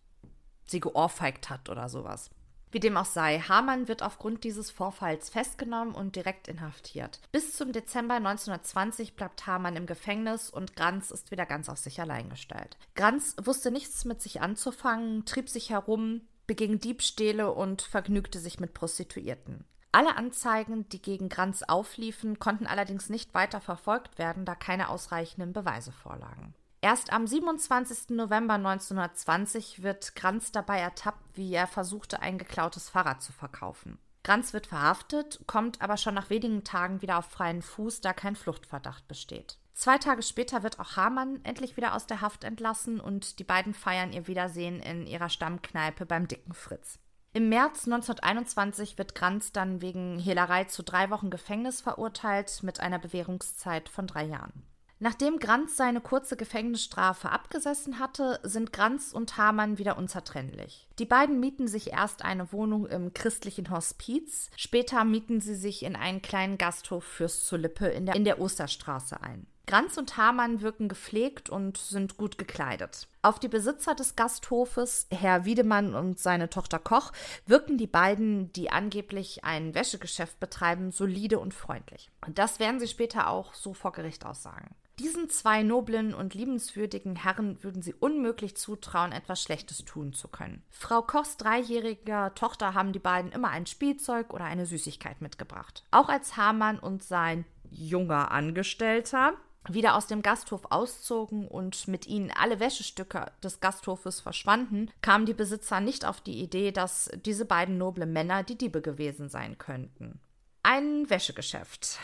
sie geohrfeigt hat oder sowas. Wie dem auch sei, Hamann wird aufgrund dieses Vorfalls festgenommen und direkt inhaftiert. Bis zum Dezember 1920 bleibt Hamann im Gefängnis und Granz ist wieder ganz auf sich allein gestellt. Granz wusste nichts mit sich anzufangen, trieb sich herum, beging Diebstähle und vergnügte sich mit Prostituierten. Alle Anzeigen, die gegen Granz aufliefen, konnten allerdings nicht weiter verfolgt werden, da keine ausreichenden Beweise vorlagen. Erst am 27. November 1920 wird Granz dabei ertappt, wie er versuchte, ein geklautes Fahrrad zu verkaufen. Granz wird verhaftet, kommt aber schon nach wenigen Tagen wieder auf freien Fuß, da kein Fluchtverdacht besteht. Zwei Tage später wird auch Hamann endlich wieder aus der Haft entlassen und die beiden feiern ihr Wiedersehen in ihrer Stammkneipe beim dicken Fritz. Im März 1921 wird Granz dann wegen Hehlerei zu drei Wochen Gefängnis verurteilt mit einer Bewährungszeit von drei Jahren. Nachdem Granz seine kurze Gefängnisstrafe abgesessen hatte, sind Granz und Hamann wieder unzertrennlich. Die beiden mieten sich erst eine Wohnung im christlichen Hospiz, später mieten sie sich in einen kleinen Gasthof Fürst zur Lippe in der, in der Osterstraße ein. Granz und Hamann wirken gepflegt und sind gut gekleidet. Auf die Besitzer des Gasthofes, Herr Wiedemann und seine Tochter Koch, wirken die beiden, die angeblich ein Wäschegeschäft betreiben, solide und freundlich. Und das werden sie später auch so vor Gericht aussagen. Diesen zwei noblen und liebenswürdigen Herren würden sie unmöglich zutrauen, etwas Schlechtes tun zu können. Frau Kochs dreijähriger Tochter haben die beiden immer ein Spielzeug oder eine Süßigkeit mitgebracht. Auch als Hamann und sein junger Angestellter wieder aus dem Gasthof auszogen und mit ihnen alle Wäschestücke des Gasthofes verschwanden, kamen die Besitzer nicht auf die Idee, dass diese beiden noble Männer die Diebe gewesen sein könnten. Ein Wäschegeschäft.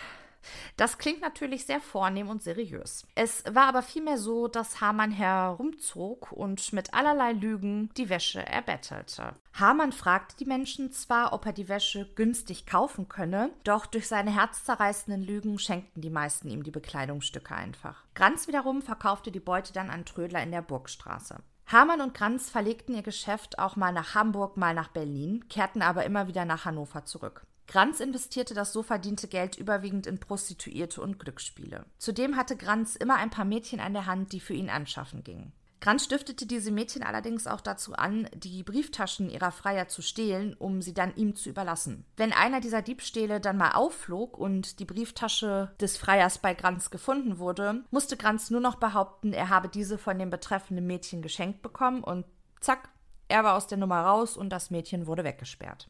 Das klingt natürlich sehr vornehm und seriös. Es war aber vielmehr so, dass Hamann herumzog und mit allerlei Lügen die Wäsche erbettelte. Hamann fragte die Menschen zwar, ob er die Wäsche günstig kaufen könne, doch durch seine herzzerreißenden Lügen schenkten die meisten ihm die Bekleidungsstücke einfach. Granz wiederum verkaufte die Beute dann an Trödler in der Burgstraße. Hamann und Granz verlegten ihr Geschäft auch mal nach Hamburg, mal nach Berlin, kehrten aber immer wieder nach Hannover zurück. Granz investierte das so verdiente Geld überwiegend in Prostituierte und Glücksspiele. Zudem hatte Granz immer ein paar Mädchen an der Hand, die für ihn anschaffen gingen. Granz stiftete diese Mädchen allerdings auch dazu an, die Brieftaschen ihrer Freier zu stehlen, um sie dann ihm zu überlassen. Wenn einer dieser Diebstähle dann mal aufflog und die Brieftasche des Freiers bei Granz gefunden wurde, musste Granz nur noch behaupten, er habe diese von dem betreffenden Mädchen geschenkt bekommen und zack, er war aus der Nummer raus und das Mädchen wurde weggesperrt.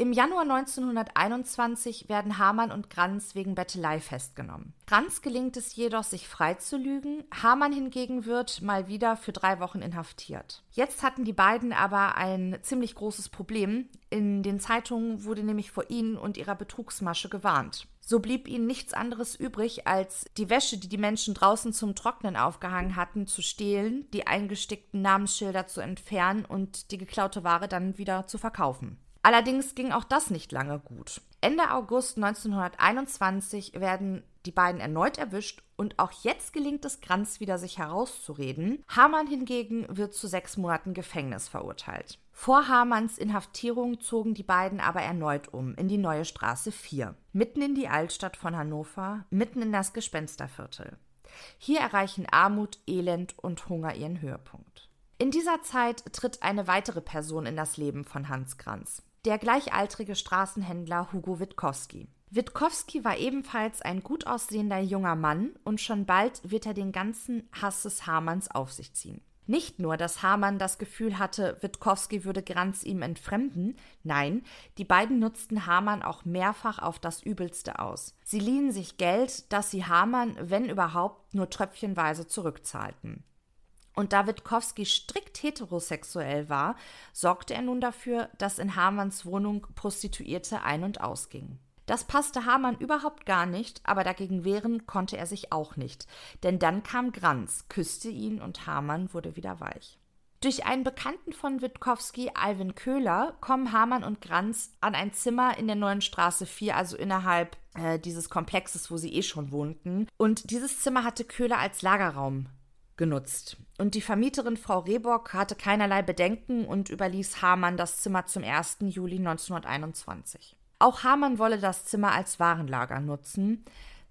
Im Januar 1921 werden Hamann und Granz wegen Bettelei festgenommen. Granz gelingt es jedoch, sich freizulügen. Hamann hingegen wird mal wieder für drei Wochen inhaftiert. Jetzt hatten die beiden aber ein ziemlich großes Problem. In den Zeitungen wurde nämlich vor ihnen und ihrer Betrugsmasche gewarnt. So blieb ihnen nichts anderes übrig, als die Wäsche, die die Menschen draußen zum Trocknen aufgehangen hatten, zu stehlen, die eingestickten Namensschilder zu entfernen und die geklaute Ware dann wieder zu verkaufen. Allerdings ging auch das nicht lange gut. Ende August 1921 werden die beiden erneut erwischt und auch jetzt gelingt es Granz wieder, sich herauszureden. Hamann hingegen wird zu sechs Monaten Gefängnis verurteilt. Vor Hamanns Inhaftierung zogen die beiden aber erneut um in die neue Straße 4, mitten in die Altstadt von Hannover, mitten in das Gespensterviertel. Hier erreichen Armut, Elend und Hunger ihren Höhepunkt. In dieser Zeit tritt eine weitere Person in das Leben von Hans Kranz der gleichaltrige Straßenhändler Hugo Witkowski. Witkowski war ebenfalls ein gut aussehender junger Mann und schon bald wird er den ganzen Hass des Hamanns auf sich ziehen. Nicht nur, dass Hamann das Gefühl hatte, Witkowski würde Granz ihm entfremden, nein, die beiden nutzten Hamann auch mehrfach auf das Übelste aus. Sie liehen sich Geld, das sie Hamann, wenn überhaupt, nur tröpfchenweise zurückzahlten. Und da Witkowski strikt heterosexuell war, sorgte er nun dafür, dass in Hamanns Wohnung Prostituierte ein- und ausgingen. Das passte Hamann überhaupt gar nicht, aber dagegen wehren konnte er sich auch nicht. Denn dann kam Granz, küsste ihn und Hamann wurde wieder weich. Durch einen Bekannten von Witkowski, Alvin Köhler, kommen Hamann und Granz an ein Zimmer in der neuen Straße 4, also innerhalb äh, dieses Komplexes, wo sie eh schon wohnten. Und dieses Zimmer hatte Köhler als Lagerraum genutzt. Und die Vermieterin Frau Rehbock hatte keinerlei Bedenken und überließ Hamann das Zimmer zum 1. Juli 1921. Auch Hamann wolle das Zimmer als Warenlager nutzen.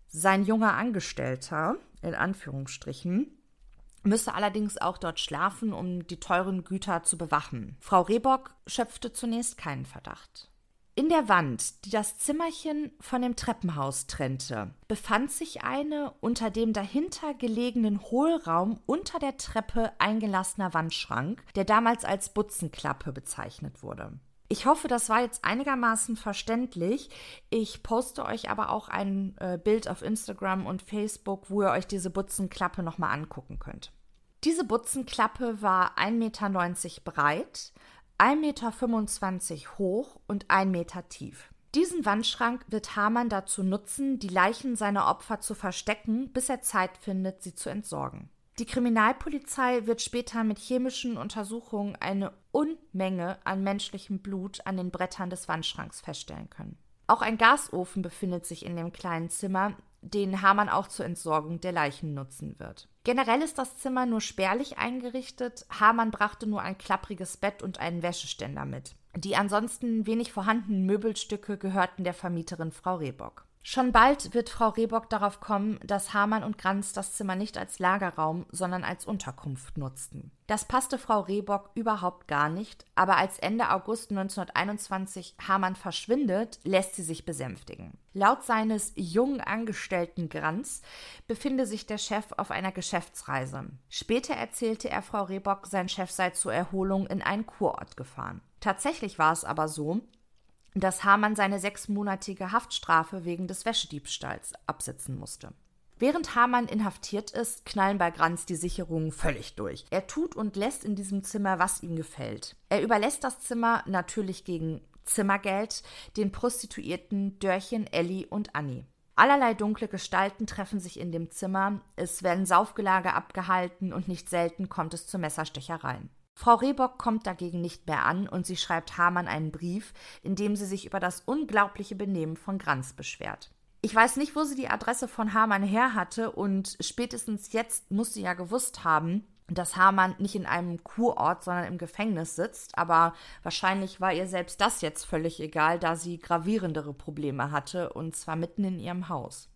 Sein junger Angestellter, in Anführungsstrichen, müsse allerdings auch dort schlafen, um die teuren Güter zu bewachen. Frau Rehbock schöpfte zunächst keinen Verdacht. In der Wand, die das Zimmerchen von dem Treppenhaus trennte, befand sich eine unter dem dahinter gelegenen Hohlraum unter der Treppe eingelassener Wandschrank, der damals als Butzenklappe bezeichnet wurde. Ich hoffe, das war jetzt einigermaßen verständlich. Ich poste euch aber auch ein äh, Bild auf Instagram und Facebook, wo ihr euch diese Butzenklappe nochmal angucken könnt. Diese Butzenklappe war 1,90 Meter breit, 1,25 Meter hoch und 1 Meter tief. Diesen Wandschrank wird Hamann dazu nutzen, die Leichen seiner Opfer zu verstecken, bis er Zeit findet, sie zu entsorgen. Die Kriminalpolizei wird später mit chemischen Untersuchungen eine Unmenge an menschlichem Blut an den Brettern des Wandschranks feststellen können. Auch ein Gasofen befindet sich in dem kleinen Zimmer, den Hamann auch zur Entsorgung der Leichen nutzen wird. Generell ist das Zimmer nur spärlich eingerichtet. Hamann brachte nur ein klappriges Bett und einen Wäscheständer mit. Die ansonsten wenig vorhandenen Möbelstücke gehörten der Vermieterin Frau Rehbock. Schon bald wird Frau Rehbock darauf kommen, dass Hamann und Granz das Zimmer nicht als Lagerraum, sondern als Unterkunft nutzten. Das passte Frau Rehbock überhaupt gar nicht, aber als Ende August 1921 Hamann verschwindet, lässt sie sich besänftigen. Laut seines jungen Angestellten Granz befinde sich der Chef auf einer Geschäftsreise. Später erzählte er Frau Rehbock, sein Chef sei zur Erholung in einen Kurort gefahren. Tatsächlich war es aber so, dass Hamann seine sechsmonatige Haftstrafe wegen des Wäschediebstahls absitzen musste. Während Hamann inhaftiert ist, knallen bei Granz die Sicherungen völlig durch. Er tut und lässt in diesem Zimmer, was ihm gefällt. Er überlässt das Zimmer natürlich gegen Zimmergeld den Prostituierten Dörchen, Elli und Annie. Allerlei dunkle Gestalten treffen sich in dem Zimmer, es werden Saufgelage abgehalten und nicht selten kommt es zu Messerstechereien. Frau Rehbock kommt dagegen nicht mehr an und sie schreibt Hamann einen Brief, in dem sie sich über das unglaubliche Benehmen von Granz beschwert. Ich weiß nicht, wo sie die Adresse von Hamann her hatte und spätestens jetzt muss sie ja gewusst haben, dass Hamann nicht in einem Kurort, sondern im Gefängnis sitzt, aber wahrscheinlich war ihr selbst das jetzt völlig egal, da sie gravierendere Probleme hatte, und zwar mitten in ihrem Haus.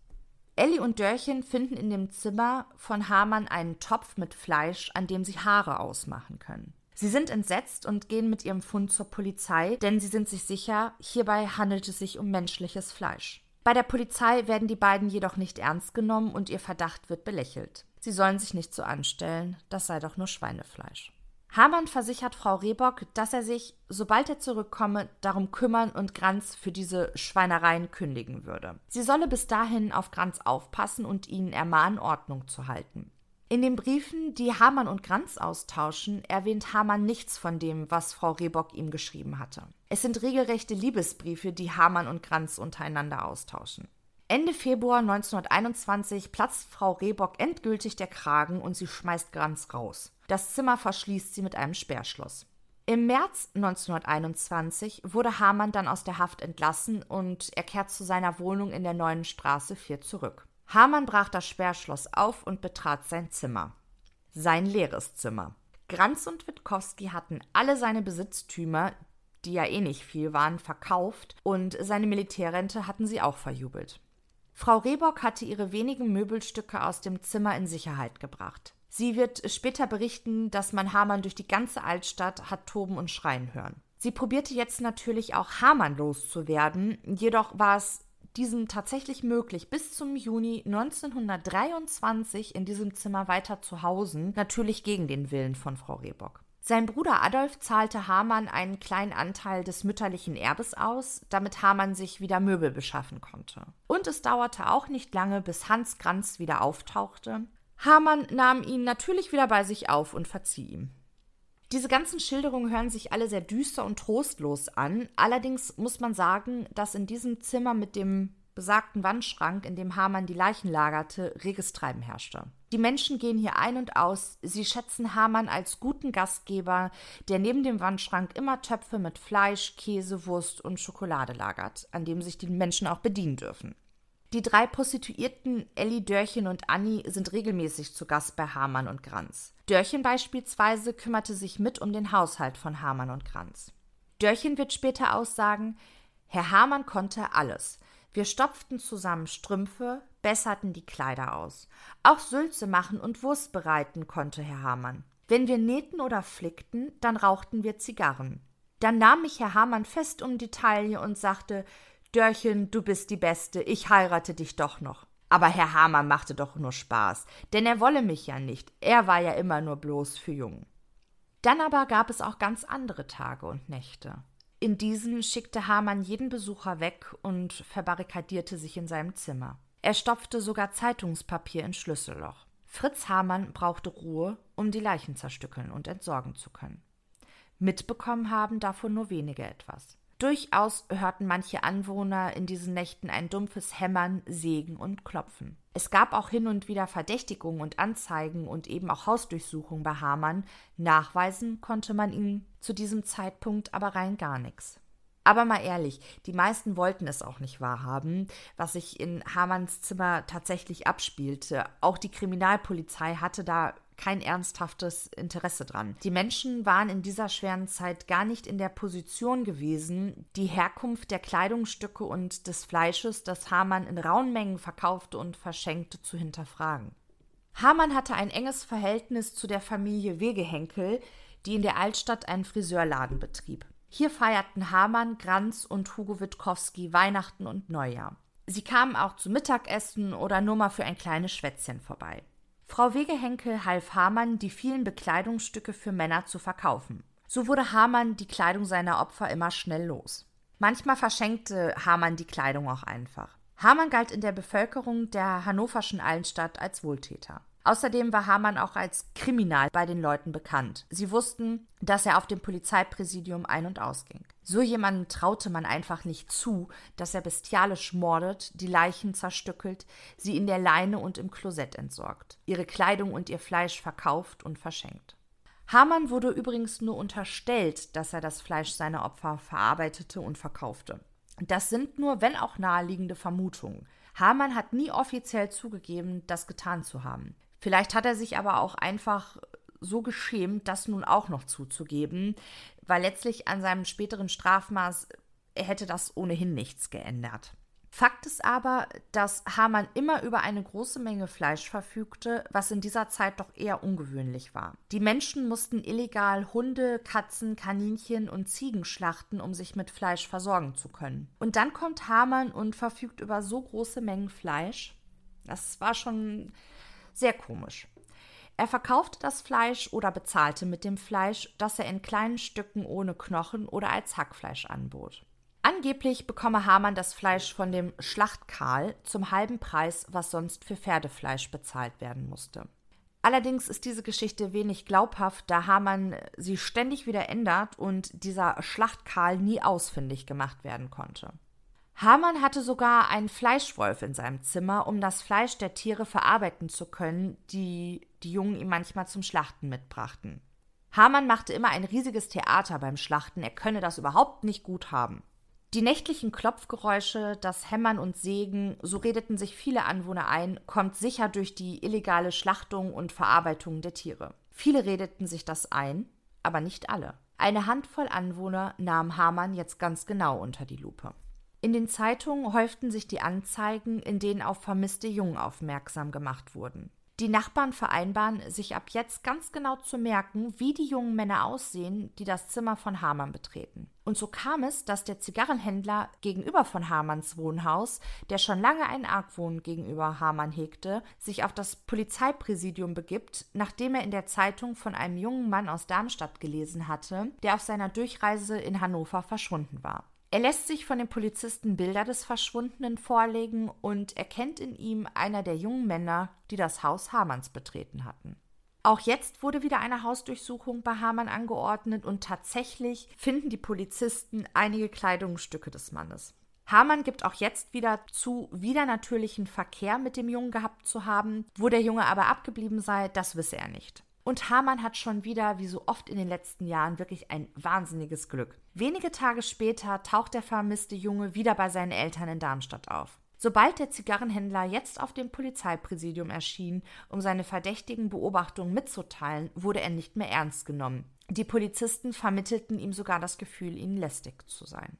Elli und Dörchen finden in dem Zimmer von Hamann einen Topf mit Fleisch, an dem sie Haare ausmachen können. Sie sind entsetzt und gehen mit ihrem Fund zur Polizei, denn sie sind sich sicher, hierbei handelt es sich um menschliches Fleisch. Bei der Polizei werden die beiden jedoch nicht ernst genommen und ihr Verdacht wird belächelt. Sie sollen sich nicht so anstellen, das sei doch nur Schweinefleisch. Hamann versichert Frau Rehbock, dass er sich, sobald er zurückkomme, darum kümmern und Granz für diese Schweinereien kündigen würde. Sie solle bis dahin auf Granz aufpassen und ihn ermahnen, Ordnung zu halten. In den Briefen, die Hamann und Granz austauschen, erwähnt Hamann nichts von dem, was Frau Rehbock ihm geschrieben hatte. Es sind regelrechte Liebesbriefe, die Hamann und Granz untereinander austauschen. Ende Februar 1921 platzt Frau Rehbock endgültig der Kragen und sie schmeißt Granz raus. Das Zimmer verschließt sie mit einem Sperrschloss. Im März 1921 wurde Hamann dann aus der Haft entlassen und er kehrt zu seiner Wohnung in der neuen Straße 4 zurück. Hamann brach das Sperrschloss auf und betrat sein Zimmer. Sein leeres Zimmer. Granz und Witkowski hatten alle seine Besitztümer, die ja eh nicht viel waren, verkauft und seine Militärrente hatten sie auch verjubelt. Frau Rehbock hatte ihre wenigen Möbelstücke aus dem Zimmer in Sicherheit gebracht. Sie wird später berichten, dass man Hamann durch die ganze Altstadt hat toben und schreien hören. Sie probierte jetzt natürlich auch Hamann loszuwerden, jedoch war es diesem tatsächlich möglich, bis zum Juni 1923 in diesem Zimmer weiter zu hausen, natürlich gegen den Willen von Frau Rehbock. Sein Bruder Adolf zahlte Hamann einen kleinen Anteil des mütterlichen Erbes aus, damit Hamann sich wieder Möbel beschaffen konnte. Und es dauerte auch nicht lange, bis Hans Granz wieder auftauchte. Hamann nahm ihn natürlich wieder bei sich auf und verzieh ihm. Diese ganzen Schilderungen hören sich alle sehr düster und trostlos an. Allerdings muss man sagen, dass in diesem Zimmer mit dem besagten Wandschrank, in dem Hamann die Leichen lagerte, reges Treiben herrschte. Die Menschen gehen hier ein und aus. Sie schätzen Hamann als guten Gastgeber, der neben dem Wandschrank immer Töpfe mit Fleisch, Käse, Wurst und Schokolade lagert, an dem sich die Menschen auch bedienen dürfen. Die drei Prostituierten Elli, Dörchen und Anni sind regelmäßig zu Gast bei Hamann und Granz. Dörchen beispielsweise kümmerte sich mit um den Haushalt von Hamann und Granz. Dörchen wird später aussagen, Herr Hamann konnte alles. Wir stopften zusammen Strümpfe, besserten die Kleider aus. Auch Sülze machen und Wurst bereiten konnte Herr Hamann. Wenn wir nähten oder flickten, dann rauchten wir Zigarren. Dann nahm mich Herr Hamann fest um die Taille und sagte, Dörchen, du bist die Beste, ich heirate dich doch noch. Aber Herr Hamann machte doch nur Spaß, denn er wolle mich ja nicht, er war ja immer nur bloß für Jungen. Dann aber gab es auch ganz andere Tage und Nächte. In diesen schickte Hamann jeden Besucher weg und verbarrikadierte sich in seinem Zimmer. Er stopfte sogar Zeitungspapier ins Schlüsselloch. Fritz Hamann brauchte Ruhe, um die Leichen zerstückeln und entsorgen zu können. Mitbekommen haben davon nur wenige etwas. Durchaus hörten manche Anwohner in diesen Nächten ein dumpfes Hämmern, Sägen und Klopfen. Es gab auch hin und wieder Verdächtigungen und Anzeigen und eben auch Hausdurchsuchungen bei Hamann. Nachweisen konnte man ihn zu diesem Zeitpunkt aber rein gar nichts. Aber mal ehrlich, die meisten wollten es auch nicht wahrhaben, was sich in Hamanns Zimmer tatsächlich abspielte. Auch die Kriminalpolizei hatte da kein ernsthaftes Interesse dran. Die Menschen waren in dieser schweren Zeit gar nicht in der Position gewesen, die Herkunft der Kleidungsstücke und des Fleisches, das Hamann in rauen Mengen verkaufte und verschenkte, zu hinterfragen. Hamann hatte ein enges Verhältnis zu der Familie Wegehenkel, die in der Altstadt einen Friseurladen betrieb. Hier feierten Hamann, Granz und Hugo Witkowski Weihnachten und Neujahr. Sie kamen auch zu Mittagessen oder nur mal für ein kleines Schwätzchen vorbei. Frau Wegehenkel half Hamann, die vielen Bekleidungsstücke für Männer zu verkaufen. So wurde Hamann die Kleidung seiner Opfer immer schnell los. Manchmal verschenkte Hamann die Kleidung auch einfach. Hamann galt in der Bevölkerung der hannoverschen Allenstadt als Wohltäter. Außerdem war Hamann auch als Kriminal bei den Leuten bekannt. Sie wussten, dass er auf dem Polizeipräsidium ein- und ausging. So jemandem traute man einfach nicht zu, dass er bestialisch mordet, die Leichen zerstückelt, sie in der Leine und im Klosett entsorgt, ihre Kleidung und ihr Fleisch verkauft und verschenkt. Hamann wurde übrigens nur unterstellt, dass er das Fleisch seiner Opfer verarbeitete und verkaufte. Das sind nur, wenn auch naheliegende Vermutungen. Hamann hat nie offiziell zugegeben, das getan zu haben. Vielleicht hat er sich aber auch einfach so geschämt, das nun auch noch zuzugeben, weil letztlich an seinem späteren Strafmaß hätte das ohnehin nichts geändert. Fakt ist aber, dass Hamann immer über eine große Menge Fleisch verfügte, was in dieser Zeit doch eher ungewöhnlich war. Die Menschen mussten illegal Hunde, Katzen, Kaninchen und Ziegen schlachten, um sich mit Fleisch versorgen zu können. Und dann kommt Hamann und verfügt über so große Mengen Fleisch. Das war schon sehr komisch. Er verkaufte das Fleisch oder bezahlte mit dem Fleisch, das er in kleinen Stücken ohne Knochen oder als Hackfleisch anbot. Angeblich bekomme Hamann das Fleisch von dem Schlachtkarl zum halben Preis, was sonst für Pferdefleisch bezahlt werden musste. Allerdings ist diese Geschichte wenig glaubhaft, da Hamann sie ständig wieder ändert und dieser Schlachtkarl nie ausfindig gemacht werden konnte. Hamann hatte sogar einen Fleischwolf in seinem Zimmer, um das Fleisch der Tiere verarbeiten zu können, die die Jungen ihm manchmal zum Schlachten mitbrachten. Hamann machte immer ein riesiges Theater beim Schlachten, er könne das überhaupt nicht gut haben. Die nächtlichen Klopfgeräusche, das Hämmern und Sägen, so redeten sich viele Anwohner ein, kommt sicher durch die illegale Schlachtung und Verarbeitung der Tiere. Viele redeten sich das ein, aber nicht alle. Eine Handvoll Anwohner nahm Hamann jetzt ganz genau unter die Lupe. In den Zeitungen häuften sich die Anzeigen, in denen auf vermisste Jungen aufmerksam gemacht wurden. Die Nachbarn vereinbaren, sich ab jetzt ganz genau zu merken, wie die jungen Männer aussehen, die das Zimmer von Hamann betreten. Und so kam es, dass der Zigarrenhändler gegenüber von Hamanns Wohnhaus, der schon lange einen Argwohn gegenüber Hamann hegte, sich auf das Polizeipräsidium begibt, nachdem er in der Zeitung von einem jungen Mann aus Darmstadt gelesen hatte, der auf seiner Durchreise in Hannover verschwunden war. Er lässt sich von den Polizisten Bilder des Verschwundenen vorlegen und erkennt in ihm einer der jungen Männer, die das Haus Hamanns betreten hatten. Auch jetzt wurde wieder eine Hausdurchsuchung bei Hamann angeordnet und tatsächlich finden die Polizisten einige Kleidungsstücke des Mannes. Hamann gibt auch jetzt wieder zu, wieder natürlichen Verkehr mit dem Jungen gehabt zu haben. Wo der Junge aber abgeblieben sei, das wisse er nicht. Und Hamann hat schon wieder, wie so oft in den letzten Jahren, wirklich ein wahnsinniges Glück. Wenige Tage später taucht der vermisste Junge wieder bei seinen Eltern in Darmstadt auf. Sobald der Zigarrenhändler jetzt auf dem Polizeipräsidium erschien, um seine verdächtigen Beobachtungen mitzuteilen, wurde er nicht mehr ernst genommen. Die Polizisten vermittelten ihm sogar das Gefühl, ihnen lästig zu sein.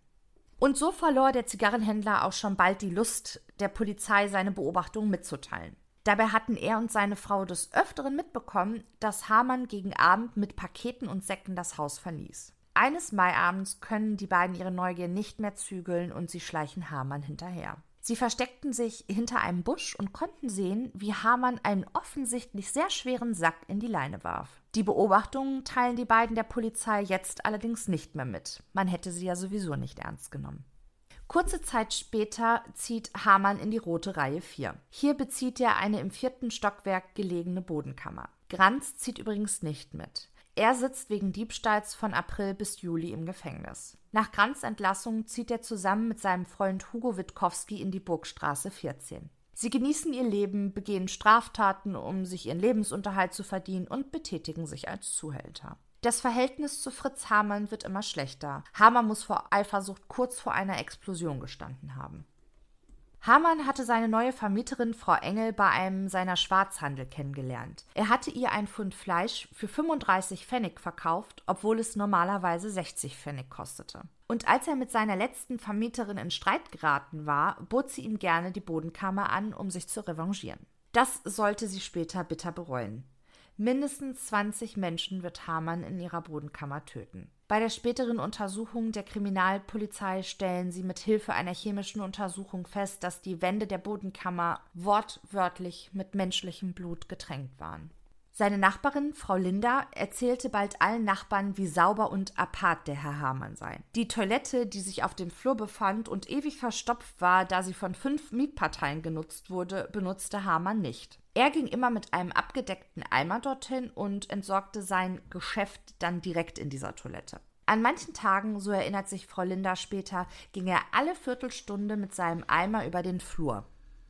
Und so verlor der Zigarrenhändler auch schon bald die Lust, der Polizei seine Beobachtungen mitzuteilen. Dabei hatten er und seine Frau des Öfteren mitbekommen, dass Hamann gegen Abend mit Paketen und Säcken das Haus verließ. Eines Maiabends können die beiden ihre Neugier nicht mehr zügeln und sie schleichen Hamann hinterher. Sie versteckten sich hinter einem Busch und konnten sehen, wie Hamann einen offensichtlich sehr schweren Sack in die Leine warf. Die Beobachtungen teilen die beiden der Polizei jetzt allerdings nicht mehr mit. Man hätte sie ja sowieso nicht ernst genommen. Kurze Zeit später zieht Hamann in die rote Reihe 4. Hier bezieht er eine im vierten Stockwerk gelegene Bodenkammer. Granz zieht übrigens nicht mit. Er sitzt wegen Diebstahls von April bis Juli im Gefängnis. Nach Granz Entlassung zieht er zusammen mit seinem Freund Hugo Witkowski in die Burgstraße 14. Sie genießen ihr Leben, begehen Straftaten, um sich ihren Lebensunterhalt zu verdienen und betätigen sich als Zuhälter. Das Verhältnis zu Fritz Hamann wird immer schlechter. Hamann muss vor Eifersucht kurz vor einer Explosion gestanden haben. Hamann hatte seine neue Vermieterin Frau Engel bei einem seiner Schwarzhandel kennengelernt. Er hatte ihr ein Pfund Fleisch für 35 Pfennig verkauft, obwohl es normalerweise 60 Pfennig kostete. Und als er mit seiner letzten Vermieterin in Streit geraten war, bot sie ihm gerne die Bodenkammer an, um sich zu revanchieren. Das sollte sie später bitter bereuen. Mindestens 20 Menschen wird Hamann in ihrer Bodenkammer töten. Bei der späteren Untersuchung der Kriminalpolizei stellen sie mit Hilfe einer chemischen Untersuchung fest, dass die Wände der Bodenkammer wortwörtlich mit menschlichem Blut getränkt waren. Seine Nachbarin, Frau Linda, erzählte bald allen Nachbarn, wie sauber und apart der Herr Hamann sei. Die Toilette, die sich auf dem Flur befand und ewig verstopft war, da sie von fünf Mietparteien genutzt wurde, benutzte Hamann nicht. Er ging immer mit einem abgedeckten Eimer dorthin und entsorgte sein Geschäft dann direkt in dieser Toilette. An manchen Tagen, so erinnert sich Frau Linda später, ging er alle Viertelstunde mit seinem Eimer über den Flur.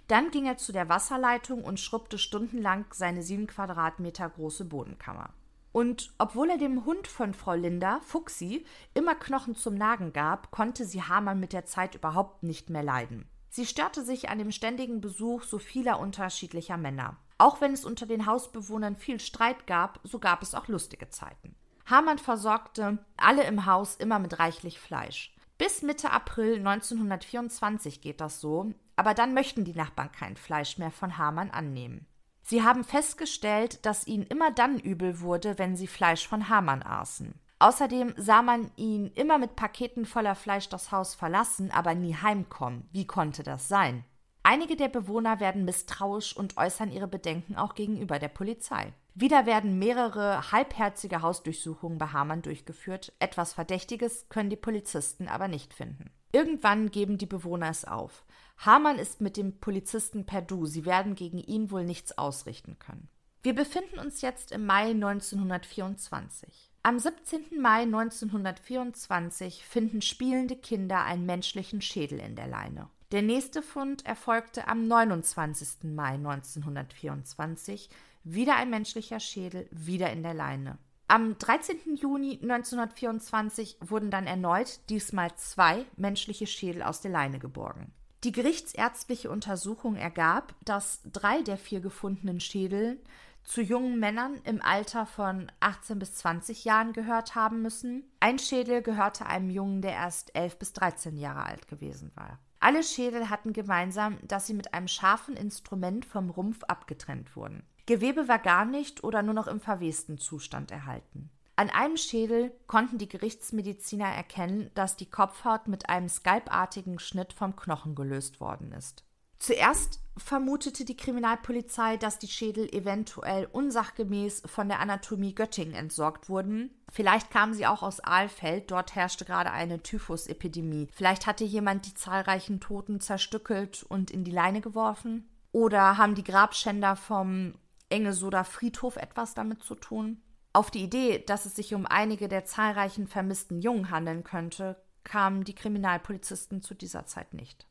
Dann ging er zu der Wasserleitung und schrubbte stundenlang seine sieben Quadratmeter große Bodenkammer. Und obwohl er dem Hund von Frau Linda, Fuchsi, immer Knochen zum Nagen gab, konnte sie Hamann mit der Zeit überhaupt nicht mehr leiden. Sie störte sich an dem ständigen Besuch so vieler unterschiedlicher Männer. Auch wenn es unter den Hausbewohnern viel Streit gab, so gab es auch lustige Zeiten. Hamann versorgte alle im Haus immer mit reichlich Fleisch. Bis Mitte April 1924 geht das so, aber dann möchten die Nachbarn kein Fleisch mehr von Hamann annehmen. Sie haben festgestellt, dass ihnen immer dann übel wurde, wenn sie Fleisch von Hamann aßen. Außerdem sah man ihn immer mit Paketen voller Fleisch das Haus verlassen, aber nie heimkommen. Wie konnte das sein? Einige der Bewohner werden misstrauisch und äußern ihre Bedenken auch gegenüber der Polizei. Wieder werden mehrere halbherzige Hausdurchsuchungen bei Hamann durchgeführt. Etwas Verdächtiges können die Polizisten aber nicht finden. Irgendwann geben die Bewohner es auf. Hamann ist mit dem Polizisten per Du. Sie werden gegen ihn wohl nichts ausrichten können. Wir befinden uns jetzt im Mai 1924. Am 17. Mai 1924 finden spielende Kinder einen menschlichen Schädel in der Leine. Der nächste Fund erfolgte am 29. Mai 1924. Wieder ein menschlicher Schädel, wieder in der Leine. Am 13. Juni 1924 wurden dann erneut, diesmal zwei menschliche Schädel aus der Leine geborgen. Die gerichtsärztliche Untersuchung ergab, dass drei der vier gefundenen Schädel zu jungen Männern im Alter von 18 bis 20 Jahren gehört haben müssen. Ein Schädel gehörte einem Jungen, der erst 11 bis 13 Jahre alt gewesen war. Alle Schädel hatten gemeinsam, dass sie mit einem scharfen Instrument vom Rumpf abgetrennt wurden. Gewebe war gar nicht oder nur noch im verwesten Zustand erhalten. An einem Schädel konnten die Gerichtsmediziner erkennen, dass die Kopfhaut mit einem skalpartigen Schnitt vom Knochen gelöst worden ist. Zuerst vermutete die Kriminalpolizei, dass die Schädel eventuell unsachgemäß von der Anatomie Göttingen entsorgt wurden. Vielleicht kamen sie auch aus Aalfeld, dort herrschte gerade eine Typhusepidemie. Vielleicht hatte jemand die zahlreichen Toten zerstückelt und in die Leine geworfen. Oder haben die Grabschänder vom Engelsoder Friedhof etwas damit zu tun? Auf die Idee, dass es sich um einige der zahlreichen vermissten Jungen handeln könnte, kamen die Kriminalpolizisten zu dieser Zeit nicht.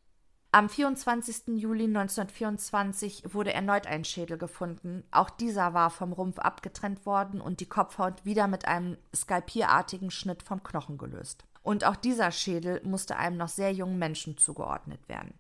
Am 24. Juli 1924 wurde erneut ein Schädel gefunden. Auch dieser war vom Rumpf abgetrennt worden und die Kopfhaut wieder mit einem skalpierartigen Schnitt vom Knochen gelöst. Und auch dieser Schädel musste einem noch sehr jungen Menschen zugeordnet werden.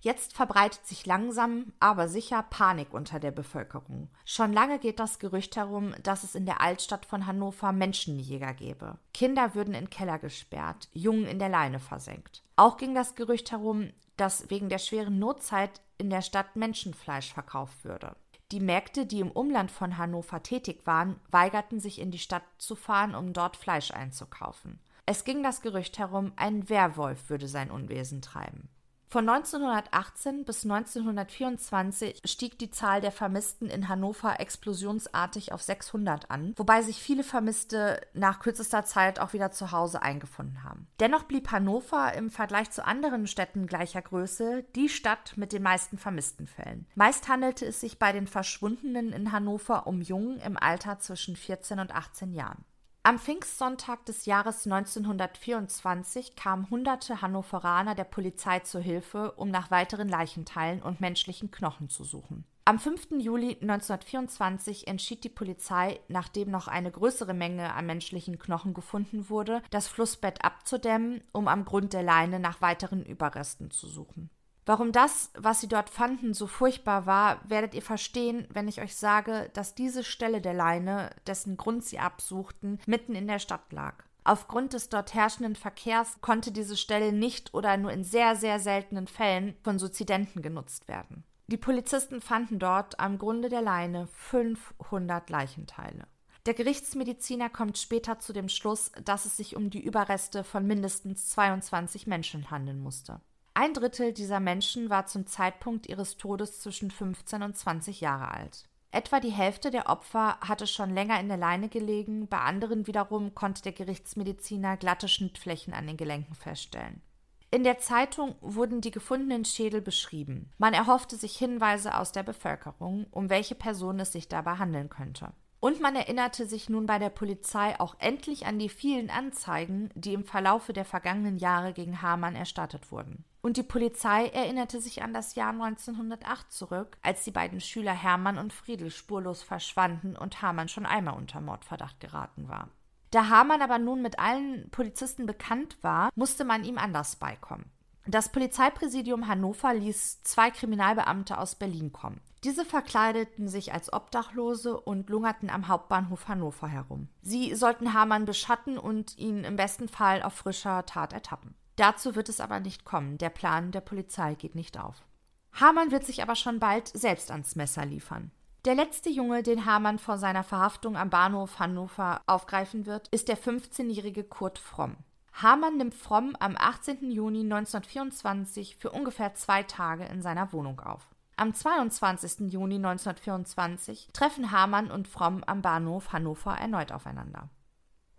Jetzt verbreitet sich langsam, aber sicher Panik unter der Bevölkerung. Schon lange geht das Gerücht herum, dass es in der Altstadt von Hannover Menschenjäger gäbe. Kinder würden in Keller gesperrt, Jungen in der Leine versenkt. Auch ging das Gerücht herum, dass wegen der schweren Notzeit in der Stadt Menschenfleisch verkauft würde. Die Märkte, die im Umland von Hannover tätig waren, weigerten sich in die Stadt zu fahren, um dort Fleisch einzukaufen. Es ging das Gerücht herum, ein Werwolf würde sein Unwesen treiben. Von 1918 bis 1924 stieg die Zahl der Vermissten in Hannover explosionsartig auf 600 an, wobei sich viele Vermisste nach kürzester Zeit auch wieder zu Hause eingefunden haben. Dennoch blieb Hannover im Vergleich zu anderen Städten gleicher Größe die Stadt mit den meisten Vermisstenfällen. Meist handelte es sich bei den Verschwundenen in Hannover um Jungen im Alter zwischen 14 und 18 Jahren. Am Pfingstsonntag des Jahres 1924 kamen hunderte Hannoveraner der Polizei zur Hilfe, um nach weiteren Leichenteilen und menschlichen Knochen zu suchen. Am 5. Juli 1924 entschied die Polizei, nachdem noch eine größere Menge an menschlichen Knochen gefunden wurde, das Flussbett abzudämmen, um am Grund der Leine nach weiteren Überresten zu suchen. Warum das, was sie dort fanden, so furchtbar war, werdet ihr verstehen, wenn ich euch sage, dass diese Stelle der Leine, dessen Grund sie absuchten, mitten in der Stadt lag. Aufgrund des dort herrschenden Verkehrs konnte diese Stelle nicht oder nur in sehr, sehr seltenen Fällen von Suzidenten genutzt werden. Die Polizisten fanden dort am Grunde der Leine 500 Leichenteile. Der Gerichtsmediziner kommt später zu dem Schluss, dass es sich um die Überreste von mindestens 22 Menschen handeln musste. Ein Drittel dieser Menschen war zum Zeitpunkt ihres Todes zwischen 15 und 20 Jahre alt. Etwa die Hälfte der Opfer hatte schon länger in der Leine gelegen, bei anderen wiederum konnte der Gerichtsmediziner glatte Schnittflächen an den Gelenken feststellen. In der Zeitung wurden die gefundenen Schädel beschrieben. Man erhoffte sich Hinweise aus der Bevölkerung, um welche Person es sich dabei handeln könnte. Und man erinnerte sich nun bei der Polizei auch endlich an die vielen Anzeigen, die im Verlaufe der vergangenen Jahre gegen Hamann erstattet wurden. Und die Polizei erinnerte sich an das Jahr 1908 zurück, als die beiden Schüler Hermann und Friedel spurlos verschwanden und Hamann schon einmal unter Mordverdacht geraten war. Da Hamann aber nun mit allen Polizisten bekannt war, musste man ihm anders beikommen. Das Polizeipräsidium Hannover ließ zwei Kriminalbeamte aus Berlin kommen. Diese verkleideten sich als Obdachlose und lungerten am Hauptbahnhof Hannover herum. Sie sollten Hamann beschatten und ihn im besten Fall auf frischer Tat ertappen. Dazu wird es aber nicht kommen. Der Plan der Polizei geht nicht auf. Hamann wird sich aber schon bald selbst ans Messer liefern. Der letzte Junge, den Hamann vor seiner Verhaftung am Bahnhof Hannover aufgreifen wird, ist der 15-jährige Kurt Fromm. Hamann nimmt Fromm am 18. Juni 1924 für ungefähr zwei Tage in seiner Wohnung auf. Am 22. Juni 1924 treffen Hamann und Fromm am Bahnhof Hannover erneut aufeinander.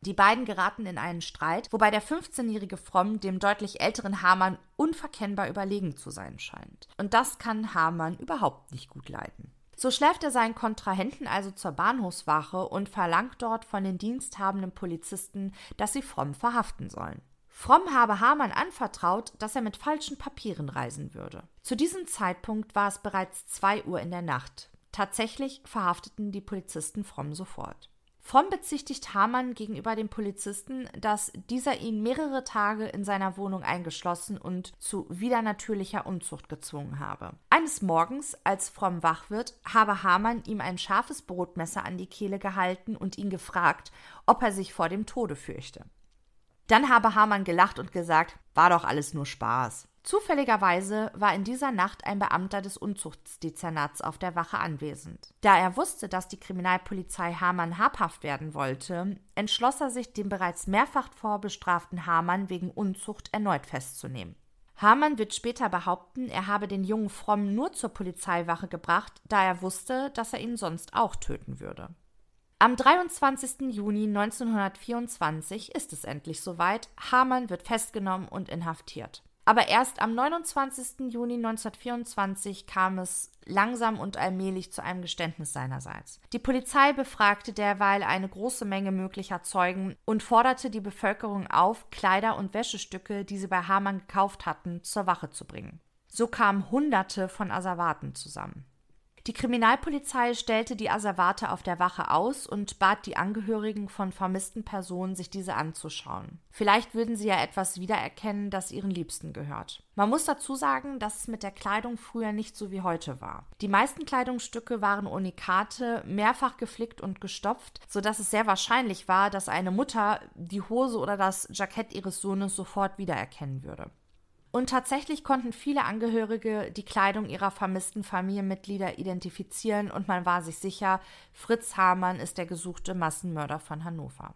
Die beiden geraten in einen Streit, wobei der 15-jährige Fromm dem deutlich älteren Hamann unverkennbar überlegen zu sein scheint. Und das kann Hamann überhaupt nicht gut leiden. So schläft er seinen Kontrahenten also zur Bahnhofswache und verlangt dort von den diensthabenden Polizisten, dass sie Fromm verhaften sollen. Fromm habe Hamann anvertraut, dass er mit falschen Papieren reisen würde. Zu diesem Zeitpunkt war es bereits zwei Uhr in der Nacht. Tatsächlich verhafteten die Polizisten Fromm sofort. Fromm bezichtigt Hamann gegenüber dem Polizisten, dass dieser ihn mehrere Tage in seiner Wohnung eingeschlossen und zu widernatürlicher Unzucht gezwungen habe. Eines Morgens, als Fromm wach wird, habe Hamann ihm ein scharfes Brotmesser an die Kehle gehalten und ihn gefragt, ob er sich vor dem Tode fürchte. Dann habe Hamann gelacht und gesagt, war doch alles nur Spaß. Zufälligerweise war in dieser Nacht ein Beamter des Unzuchtsdezernats auf der Wache anwesend. Da er wusste, dass die Kriminalpolizei Hamann habhaft werden wollte, entschloss er sich, den bereits mehrfach vorbestraften Hamann wegen Unzucht erneut festzunehmen. Hamann wird später behaupten, er habe den jungen Fromm nur zur Polizeiwache gebracht, da er wusste, dass er ihn sonst auch töten würde. Am 23. Juni 1924 ist es endlich soweit. Hamann wird festgenommen und inhaftiert. Aber erst am 29. Juni 1924 kam es langsam und allmählich zu einem Geständnis seinerseits. Die Polizei befragte derweil eine große Menge möglicher Zeugen und forderte die Bevölkerung auf, Kleider und Wäschestücke, die sie bei Hamann gekauft hatten, zur Wache zu bringen. So kamen Hunderte von Asservaten zusammen. Die Kriminalpolizei stellte die Asservate auf der Wache aus und bat die Angehörigen von vermissten Personen, sich diese anzuschauen. Vielleicht würden sie ja etwas wiedererkennen, das ihren Liebsten gehört. Man muss dazu sagen, dass es mit der Kleidung früher nicht so wie heute war. Die meisten Kleidungsstücke waren Unikate, mehrfach geflickt und gestopft, sodass es sehr wahrscheinlich war, dass eine Mutter die Hose oder das Jackett ihres Sohnes sofort wiedererkennen würde. Und tatsächlich konnten viele Angehörige die Kleidung ihrer vermissten Familienmitglieder identifizieren und man war sich sicher, Fritz Hamann ist der gesuchte Massenmörder von Hannover.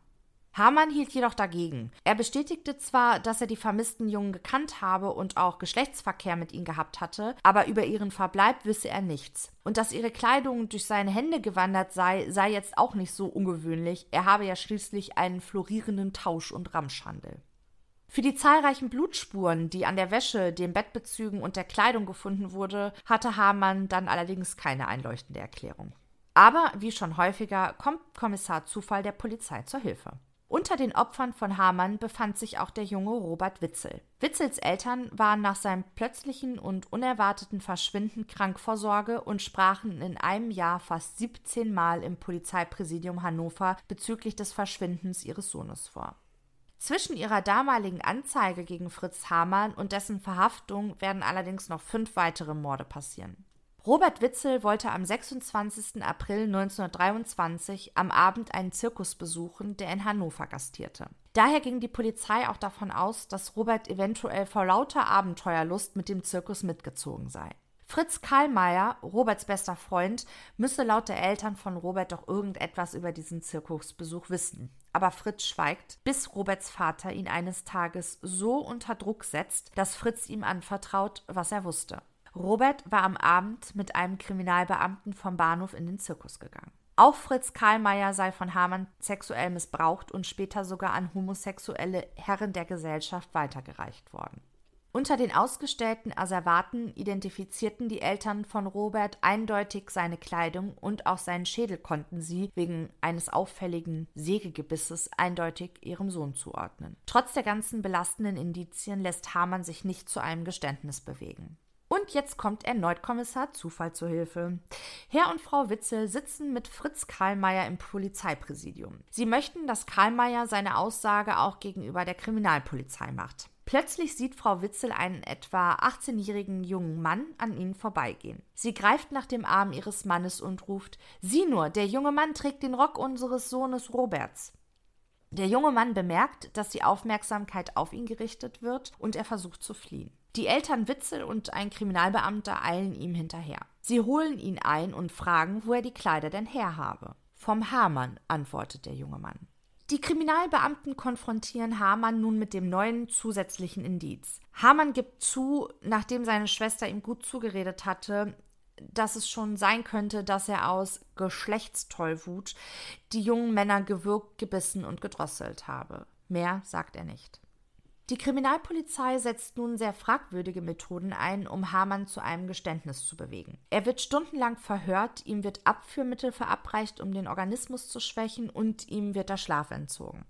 Hamann hielt jedoch dagegen. Er bestätigte zwar, dass er die vermissten Jungen gekannt habe und auch Geschlechtsverkehr mit ihnen gehabt hatte, aber über ihren Verbleib wisse er nichts. Und dass ihre Kleidung durch seine Hände gewandert sei, sei jetzt auch nicht so ungewöhnlich. Er habe ja schließlich einen florierenden Tausch- und Ramschhandel. Für die zahlreichen Blutspuren, die an der Wäsche, den Bettbezügen und der Kleidung gefunden wurde, hatte Hamann dann allerdings keine einleuchtende Erklärung. Aber wie schon häufiger kommt Kommissar Zufall der Polizei zur Hilfe. Unter den Opfern von Hamann befand sich auch der junge Robert Witzel. Witzels Eltern waren nach seinem plötzlichen und unerwarteten Verschwinden krank vor Sorge und sprachen in einem Jahr fast 17 Mal im Polizeipräsidium Hannover bezüglich des Verschwindens ihres Sohnes vor. Zwischen ihrer damaligen Anzeige gegen Fritz Hamann und dessen Verhaftung werden allerdings noch fünf weitere Morde passieren. Robert Witzel wollte am 26. April 1923 am Abend einen Zirkus besuchen, der in Hannover gastierte. Daher ging die Polizei auch davon aus, dass Robert eventuell vor lauter Abenteuerlust mit dem Zirkus mitgezogen sei. Fritz Karlmeier, Roberts bester Freund, müsse laut der Eltern von Robert doch irgendetwas über diesen Zirkusbesuch wissen. Aber Fritz schweigt, bis Roberts Vater ihn eines Tages so unter Druck setzt, dass Fritz ihm anvertraut, was er wusste. Robert war am Abend mit einem Kriminalbeamten vom Bahnhof in den Zirkus gegangen. Auch Fritz Karlmeier sei von Hamann sexuell missbraucht und später sogar an homosexuelle Herren der Gesellschaft weitergereicht worden. Unter den ausgestellten Asservaten identifizierten die Eltern von Robert eindeutig seine Kleidung und auch seinen Schädel konnten sie wegen eines auffälligen Sägegebisses eindeutig ihrem Sohn zuordnen. Trotz der ganzen belastenden Indizien lässt Hamann sich nicht zu einem Geständnis bewegen. Und jetzt kommt erneut Kommissar Zufall zur Hilfe. Herr und Frau Witzel sitzen mit Fritz Karlmeier im Polizeipräsidium. Sie möchten, dass Karlmeier seine Aussage auch gegenüber der Kriminalpolizei macht. Plötzlich sieht Frau Witzel einen etwa 18-jährigen jungen Mann an ihnen vorbeigehen. Sie greift nach dem Arm ihres Mannes und ruft: Sieh nur, der junge Mann trägt den Rock unseres Sohnes Roberts. Der junge Mann bemerkt, dass die Aufmerksamkeit auf ihn gerichtet wird und er versucht zu fliehen. Die Eltern Witzel und ein Kriminalbeamter eilen ihm hinterher. Sie holen ihn ein und fragen, wo er die Kleider denn herhabe. Vom Hamann, antwortet der junge Mann. Die Kriminalbeamten konfrontieren Hamann nun mit dem neuen zusätzlichen Indiz. Hamann gibt zu, nachdem seine Schwester ihm gut zugeredet hatte, dass es schon sein könnte, dass er aus Geschlechtstollwut die jungen Männer gewürgt, gebissen und gedrosselt habe. Mehr sagt er nicht. Die Kriminalpolizei setzt nun sehr fragwürdige Methoden ein, um Hamann zu einem Geständnis zu bewegen. Er wird stundenlang verhört, ihm wird Abführmittel verabreicht, um den Organismus zu schwächen, und ihm wird der Schlaf entzogen.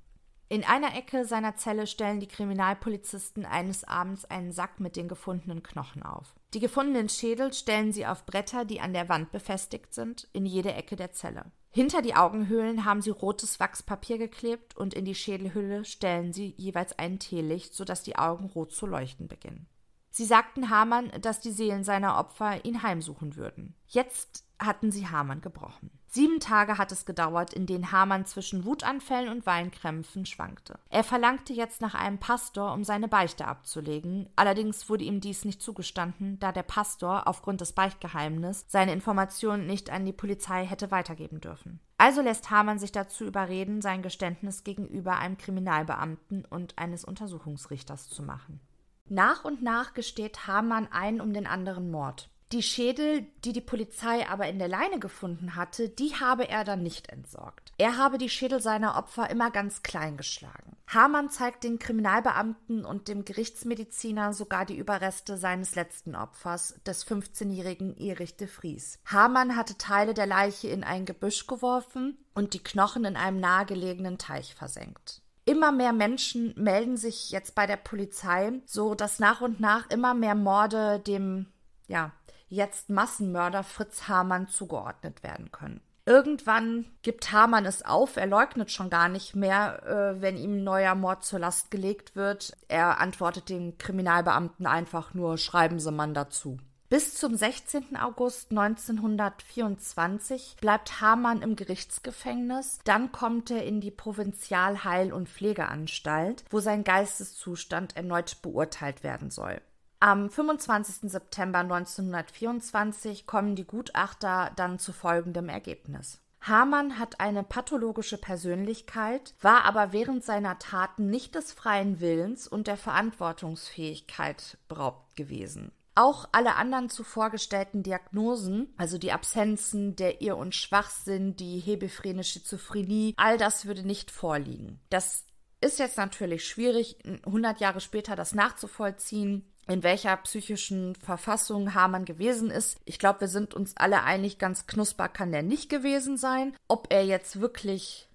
In einer Ecke seiner Zelle stellen die Kriminalpolizisten eines Abends einen Sack mit den gefundenen Knochen auf. Die gefundenen Schädel stellen sie auf Bretter, die an der Wand befestigt sind, in jede Ecke der Zelle. Hinter die Augenhöhlen haben sie rotes Wachspapier geklebt und in die Schädelhülle stellen sie jeweils ein Teelicht, sodass die Augen rot zu leuchten beginnen. Sie sagten Hamann, dass die Seelen seiner Opfer ihn heimsuchen würden. Jetzt hatten sie Hamann gebrochen. Sieben Tage hat es gedauert, in denen Hamann zwischen Wutanfällen und Weinkrämpfen schwankte. Er verlangte jetzt nach einem Pastor, um seine Beichte abzulegen. Allerdings wurde ihm dies nicht zugestanden, da der Pastor aufgrund des Beichtgeheimnisses seine Informationen nicht an die Polizei hätte weitergeben dürfen. Also lässt Hamann sich dazu überreden, sein Geständnis gegenüber einem Kriminalbeamten und eines Untersuchungsrichters zu machen. Nach und nach gesteht Hamann ein um den anderen Mord. Die Schädel, die die Polizei aber in der Leine gefunden hatte, die habe er dann nicht entsorgt. Er habe die Schädel seiner Opfer immer ganz klein geschlagen. Hamann zeigt den Kriminalbeamten und dem Gerichtsmediziner sogar die Überreste seines letzten Opfers, des 15-jährigen Erich de Vries. Hamann hatte Teile der Leiche in ein Gebüsch geworfen und die Knochen in einem nahegelegenen Teich versenkt. Immer mehr Menschen melden sich jetzt bei der Polizei, so dass nach und nach immer mehr Morde dem ja, jetzt Massenmörder Fritz Hamann zugeordnet werden können. Irgendwann gibt Hamann es auf, er leugnet schon gar nicht mehr, äh, wenn ihm neuer Mord zur Last gelegt wird. Er antwortet den Kriminalbeamten einfach nur, schreiben Sie man dazu. Bis zum 16. August 1924 bleibt Hamann im Gerichtsgefängnis. Dann kommt er in die Provinzialheil- und Pflegeanstalt, wo sein Geisteszustand erneut beurteilt werden soll. Am 25. September 1924 kommen die Gutachter dann zu folgendem Ergebnis. Hamann hat eine pathologische Persönlichkeit, war aber während seiner Taten nicht des freien Willens und der Verantwortungsfähigkeit beraubt gewesen. Auch alle anderen zuvor gestellten Diagnosen, also die Absenzen, der Irr- und Schwachsinn, die hebephrene Schizophrenie, all das würde nicht vorliegen. Das ist jetzt natürlich schwierig, 100 Jahre später das nachzuvollziehen in welcher psychischen Verfassung Hamann gewesen ist. Ich glaube, wir sind uns alle einig, ganz knusper kann der nicht gewesen sein. Ob er jetzt wirklich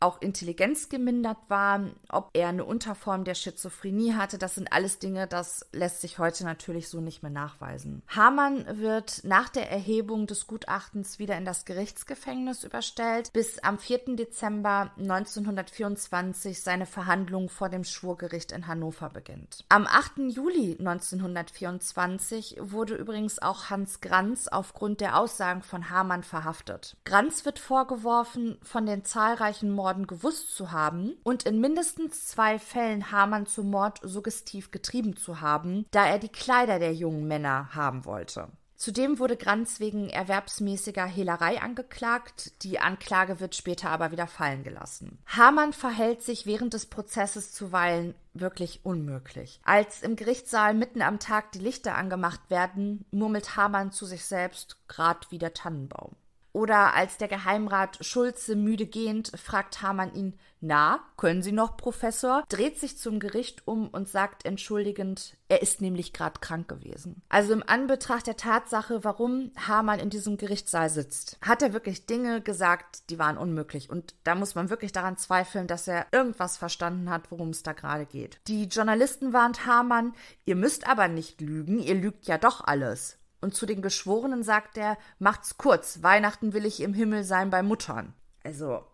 auch Intelligenz gemindert war, ob er eine Unterform der Schizophrenie hatte, das sind alles Dinge, das lässt sich heute natürlich so nicht mehr nachweisen. Hamann wird nach der Erhebung des Gutachtens wieder in das Gerichtsgefängnis überstellt, bis am 4. Dezember 1924 seine Verhandlung vor dem Schwurgericht in Hannover beginnt. Am 8. Juli 1924 wurde übrigens auch Hans Granz aufgrund der Aussagen von Hamann verhaftet. Granz wird vorgeworfen, von den zahlreichen Morden Morden gewusst zu haben und in mindestens zwei Fällen Hamann zum Mord suggestiv getrieben zu haben, da er die Kleider der jungen Männer haben wollte. Zudem wurde Granz wegen erwerbsmäßiger Hehlerei angeklagt. Die Anklage wird später aber wieder fallen gelassen. Hamann verhält sich während des Prozesses zuweilen wirklich unmöglich. Als im Gerichtssaal mitten am Tag die Lichter angemacht werden, murmelt Hamann zu sich selbst, grad wie der Tannenbaum. Oder als der Geheimrat Schulze müde gehend fragt Hamann ihn, na, können Sie noch, Professor? Dreht sich zum Gericht um und sagt entschuldigend, er ist nämlich gerade krank gewesen. Also im Anbetracht der Tatsache, warum Hamann in diesem Gerichtssaal sitzt, hat er wirklich Dinge gesagt, die waren unmöglich. Und da muss man wirklich daran zweifeln, dass er irgendwas verstanden hat, worum es da gerade geht. Die Journalisten warnt Hamann, ihr müsst aber nicht lügen, ihr lügt ja doch alles. Und zu den Geschworenen sagt er, macht's kurz, Weihnachten will ich im Himmel sein bei Muttern. Also,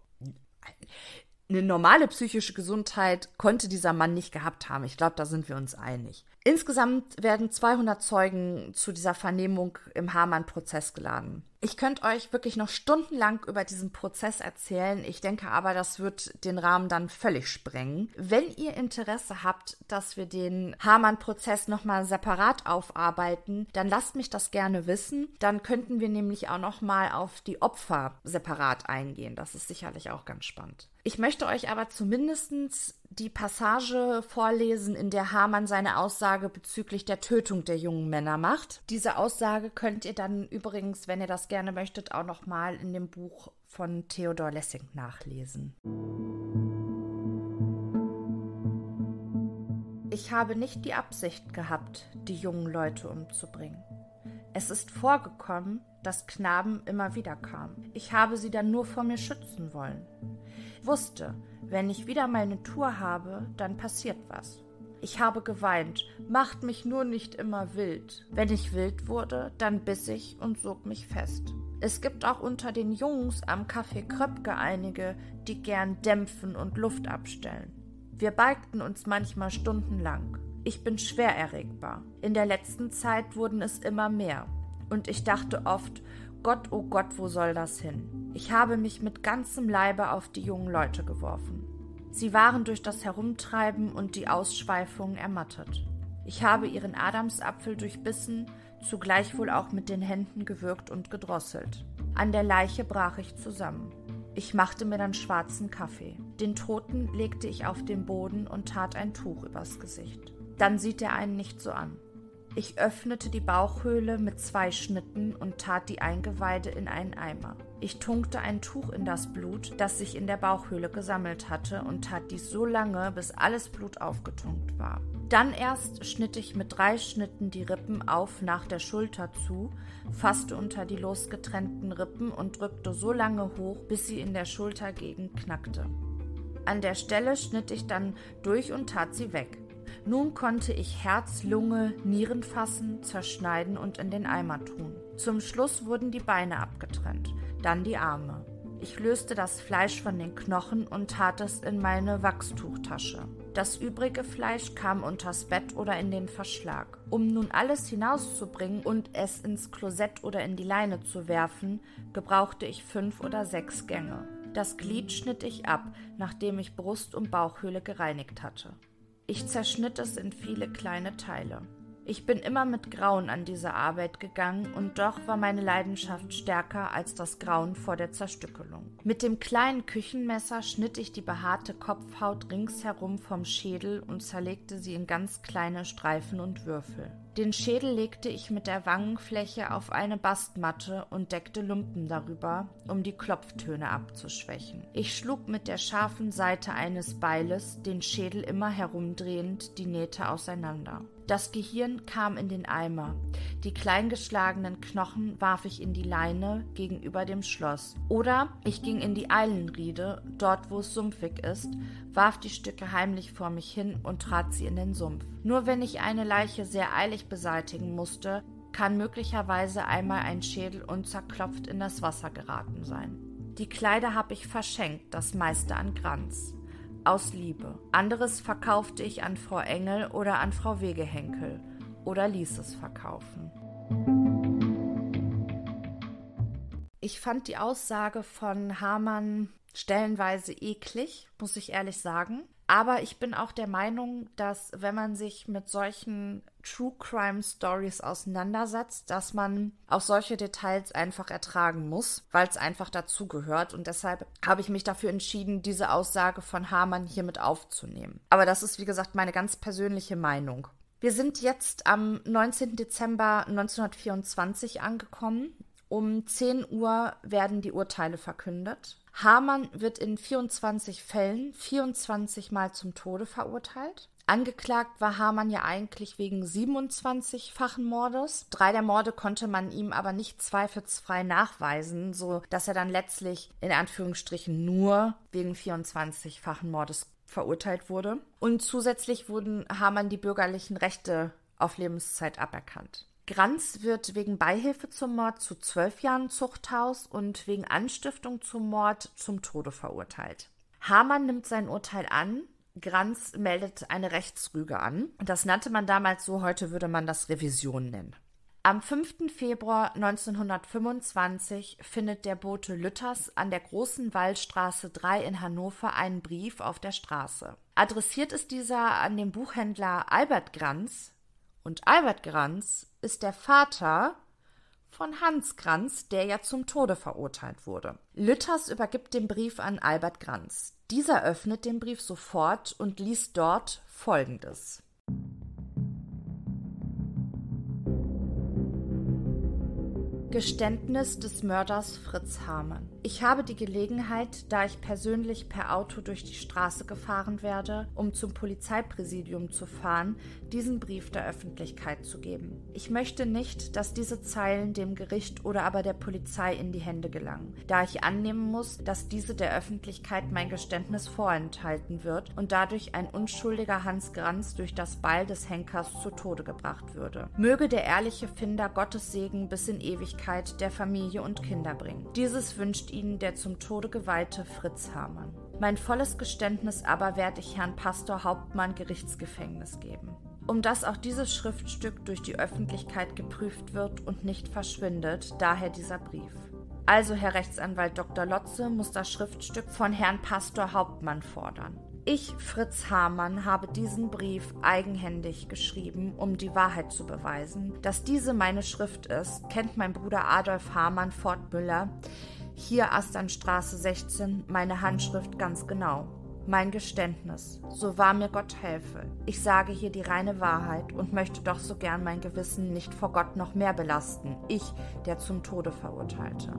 eine normale psychische Gesundheit konnte dieser Mann nicht gehabt haben. Ich glaube, da sind wir uns einig. Insgesamt werden 200 Zeugen zu dieser Vernehmung im Hamann-Prozess geladen. Ich könnte euch wirklich noch stundenlang über diesen Prozess erzählen. Ich denke aber, das wird den Rahmen dann völlig sprengen. Wenn ihr Interesse habt, dass wir den Hamann-Prozess nochmal separat aufarbeiten, dann lasst mich das gerne wissen. Dann könnten wir nämlich auch nochmal auf die Opfer separat eingehen. Das ist sicherlich auch ganz spannend. Ich möchte euch aber zumindest die Passage vorlesen, in der Hamann seine Aussage bezüglich der Tötung der jungen Männer macht. Diese Aussage könnt ihr dann übrigens, wenn ihr das gerne möchtet, auch noch mal in dem Buch von Theodor Lessing nachlesen. Ich habe nicht die Absicht gehabt, die jungen Leute umzubringen. Es ist vorgekommen, dass Knaben immer wieder kamen. Ich habe sie dann nur vor mir schützen wollen. Ich wusste, wenn ich wieder meine Tour habe, dann passiert was. Ich habe geweint, macht mich nur nicht immer wild. Wenn ich wild wurde, dann biss ich und sog mich fest. Es gibt auch unter den Jungs am Café Kröpke einige, die gern dämpfen und Luft abstellen. Wir beigten uns manchmal stundenlang. Ich bin schwer erregbar. In der letzten Zeit wurden es immer mehr. Und ich dachte oft, Gott, oh Gott, wo soll das hin? Ich habe mich mit ganzem Leibe auf die jungen Leute geworfen. Sie waren durch das Herumtreiben und die Ausschweifungen ermattet. Ich habe ihren Adamsapfel durchbissen, zugleich wohl auch mit den Händen gewürgt und gedrosselt. An der Leiche brach ich zusammen. Ich machte mir dann schwarzen Kaffee. Den Toten legte ich auf den Boden und tat ein Tuch übers Gesicht. Dann sieht er einen nicht so an. Ich öffnete die Bauchhöhle mit zwei Schnitten und tat die Eingeweide in einen Eimer. Ich tunkte ein Tuch in das Blut, das sich in der Bauchhöhle gesammelt hatte, und tat dies so lange, bis alles Blut aufgetunkt war. Dann erst schnitt ich mit drei Schnitten die Rippen auf nach der Schulter zu, fasste unter die losgetrennten Rippen und drückte so lange hoch, bis sie in der Schultergegend knackte. An der Stelle schnitt ich dann durch und tat sie weg. Nun konnte ich Herz, Lunge, Nieren fassen, zerschneiden und in den Eimer tun. Zum Schluss wurden die Beine abgetrennt, dann die Arme. Ich löste das Fleisch von den Knochen und tat es in meine Wachstuchtasche. Das übrige Fleisch kam unters Bett oder in den Verschlag. Um nun alles hinauszubringen und es ins Klosett oder in die Leine zu werfen, gebrauchte ich fünf oder sechs Gänge. Das Glied schnitt ich ab, nachdem ich Brust und Bauchhöhle gereinigt hatte. Ich zerschnitt es in viele kleine Teile. Ich bin immer mit Grauen an diese Arbeit gegangen und doch war meine Leidenschaft stärker als das Grauen vor der Zerstückelung. Mit dem kleinen Küchenmesser schnitt ich die behaarte Kopfhaut ringsherum vom Schädel und zerlegte sie in ganz kleine Streifen und Würfel. Den Schädel legte ich mit der Wangenfläche auf eine Bastmatte und deckte Lumpen darüber, um die Klopftöne abzuschwächen. Ich schlug mit der scharfen Seite eines Beiles, den Schädel immer herumdrehend, die Nähte auseinander. Das Gehirn kam in den Eimer. Die kleingeschlagenen Knochen warf ich in die Leine gegenüber dem Schloss. Oder ich ging in die Eilenriede, dort wo es sumpfig ist, warf die Stücke heimlich vor mich hin und trat sie in den Sumpf. Nur wenn ich eine Leiche sehr eilig beseitigen musste, kann möglicherweise einmal ein Schädel unzerklopft in das Wasser geraten sein. Die Kleider habe ich verschenkt, das meiste an Granz aus Liebe. Anderes verkaufte ich an Frau Engel oder an Frau Wegehenkel oder ließ es verkaufen. Ich fand die Aussage von Hamann stellenweise eklig, muss ich ehrlich sagen. Aber ich bin auch der Meinung, dass wenn man sich mit solchen True Crime Stories auseinandersetzt, dass man auch solche Details einfach ertragen muss, weil es einfach dazugehört. Und deshalb habe ich mich dafür entschieden, diese Aussage von Hamann hiermit aufzunehmen. Aber das ist, wie gesagt, meine ganz persönliche Meinung. Wir sind jetzt am 19. Dezember 1924 angekommen. Um 10 Uhr werden die Urteile verkündet. Hamann wird in 24 Fällen 24 Mal zum Tode verurteilt. Angeklagt war Hamann ja eigentlich wegen 27-fachen Mordes. Drei der Morde konnte man ihm aber nicht zweifelsfrei nachweisen, so dass er dann letztlich in Anführungsstrichen nur wegen 24-fachen Mordes verurteilt wurde. Und zusätzlich wurden Hamann die bürgerlichen Rechte auf Lebenszeit aberkannt. Granz wird wegen Beihilfe zum Mord zu zwölf Jahren Zuchthaus und wegen Anstiftung zum Mord zum Tode verurteilt. Hamann nimmt sein Urteil an. Granz meldet eine Rechtsrüge an. Das nannte man damals so, heute würde man das Revision nennen. Am 5. Februar 1925 findet der Bote Lütters an der Großen Wallstraße 3 in Hannover einen Brief auf der Straße. Adressiert ist dieser an den Buchhändler Albert Granz, und Albert Granz ist der Vater von Hans Granz, der ja zum Tode verurteilt wurde. Lütters übergibt den Brief an Albert Granz. Dieser öffnet den Brief sofort und liest dort Folgendes. Geständnis des Mörders Fritz Hamann. Ich habe die Gelegenheit, da ich persönlich per Auto durch die Straße gefahren werde, um zum Polizeipräsidium zu fahren, diesen Brief der Öffentlichkeit zu geben. Ich möchte nicht, dass diese Zeilen dem Gericht oder aber der Polizei in die Hände gelangen, da ich annehmen muss, dass diese der Öffentlichkeit mein Geständnis vorenthalten wird und dadurch ein unschuldiger Hans Granz durch das Beil des Henkers zu Tode gebracht würde. Möge der ehrliche Finder Gottes Segen bis in Ewigkeit Seligkeit der Familie und Kinder bringen. Dieses wünscht ihnen der zum Tode geweihte Fritz Hamann. Mein volles Geständnis aber werde ich Herrn Pastor Hauptmann Gerichtsgefängnis geben. Um dass auch dieses Schriftstück durch die Öffentlichkeit geprüft wird und nicht verschwindet, daher dieser Brief. Also, Herr Rechtsanwalt Dr. Lotze muss das Schriftstück von Herrn Pastor Hauptmann fordern. Ich, Fritz Hamann, habe diesen Brief eigenhändig geschrieben, um die Wahrheit zu beweisen. Dass diese meine Schrift ist, kennt mein Bruder Adolf Hamann Fortmüller, hier Asternstraße 16, meine Handschrift ganz genau. Mein Geständnis, so wahr mir Gott helfe. Ich sage hier die reine Wahrheit und möchte doch so gern mein Gewissen nicht vor Gott noch mehr belasten. Ich, der zum Tode verurteilte.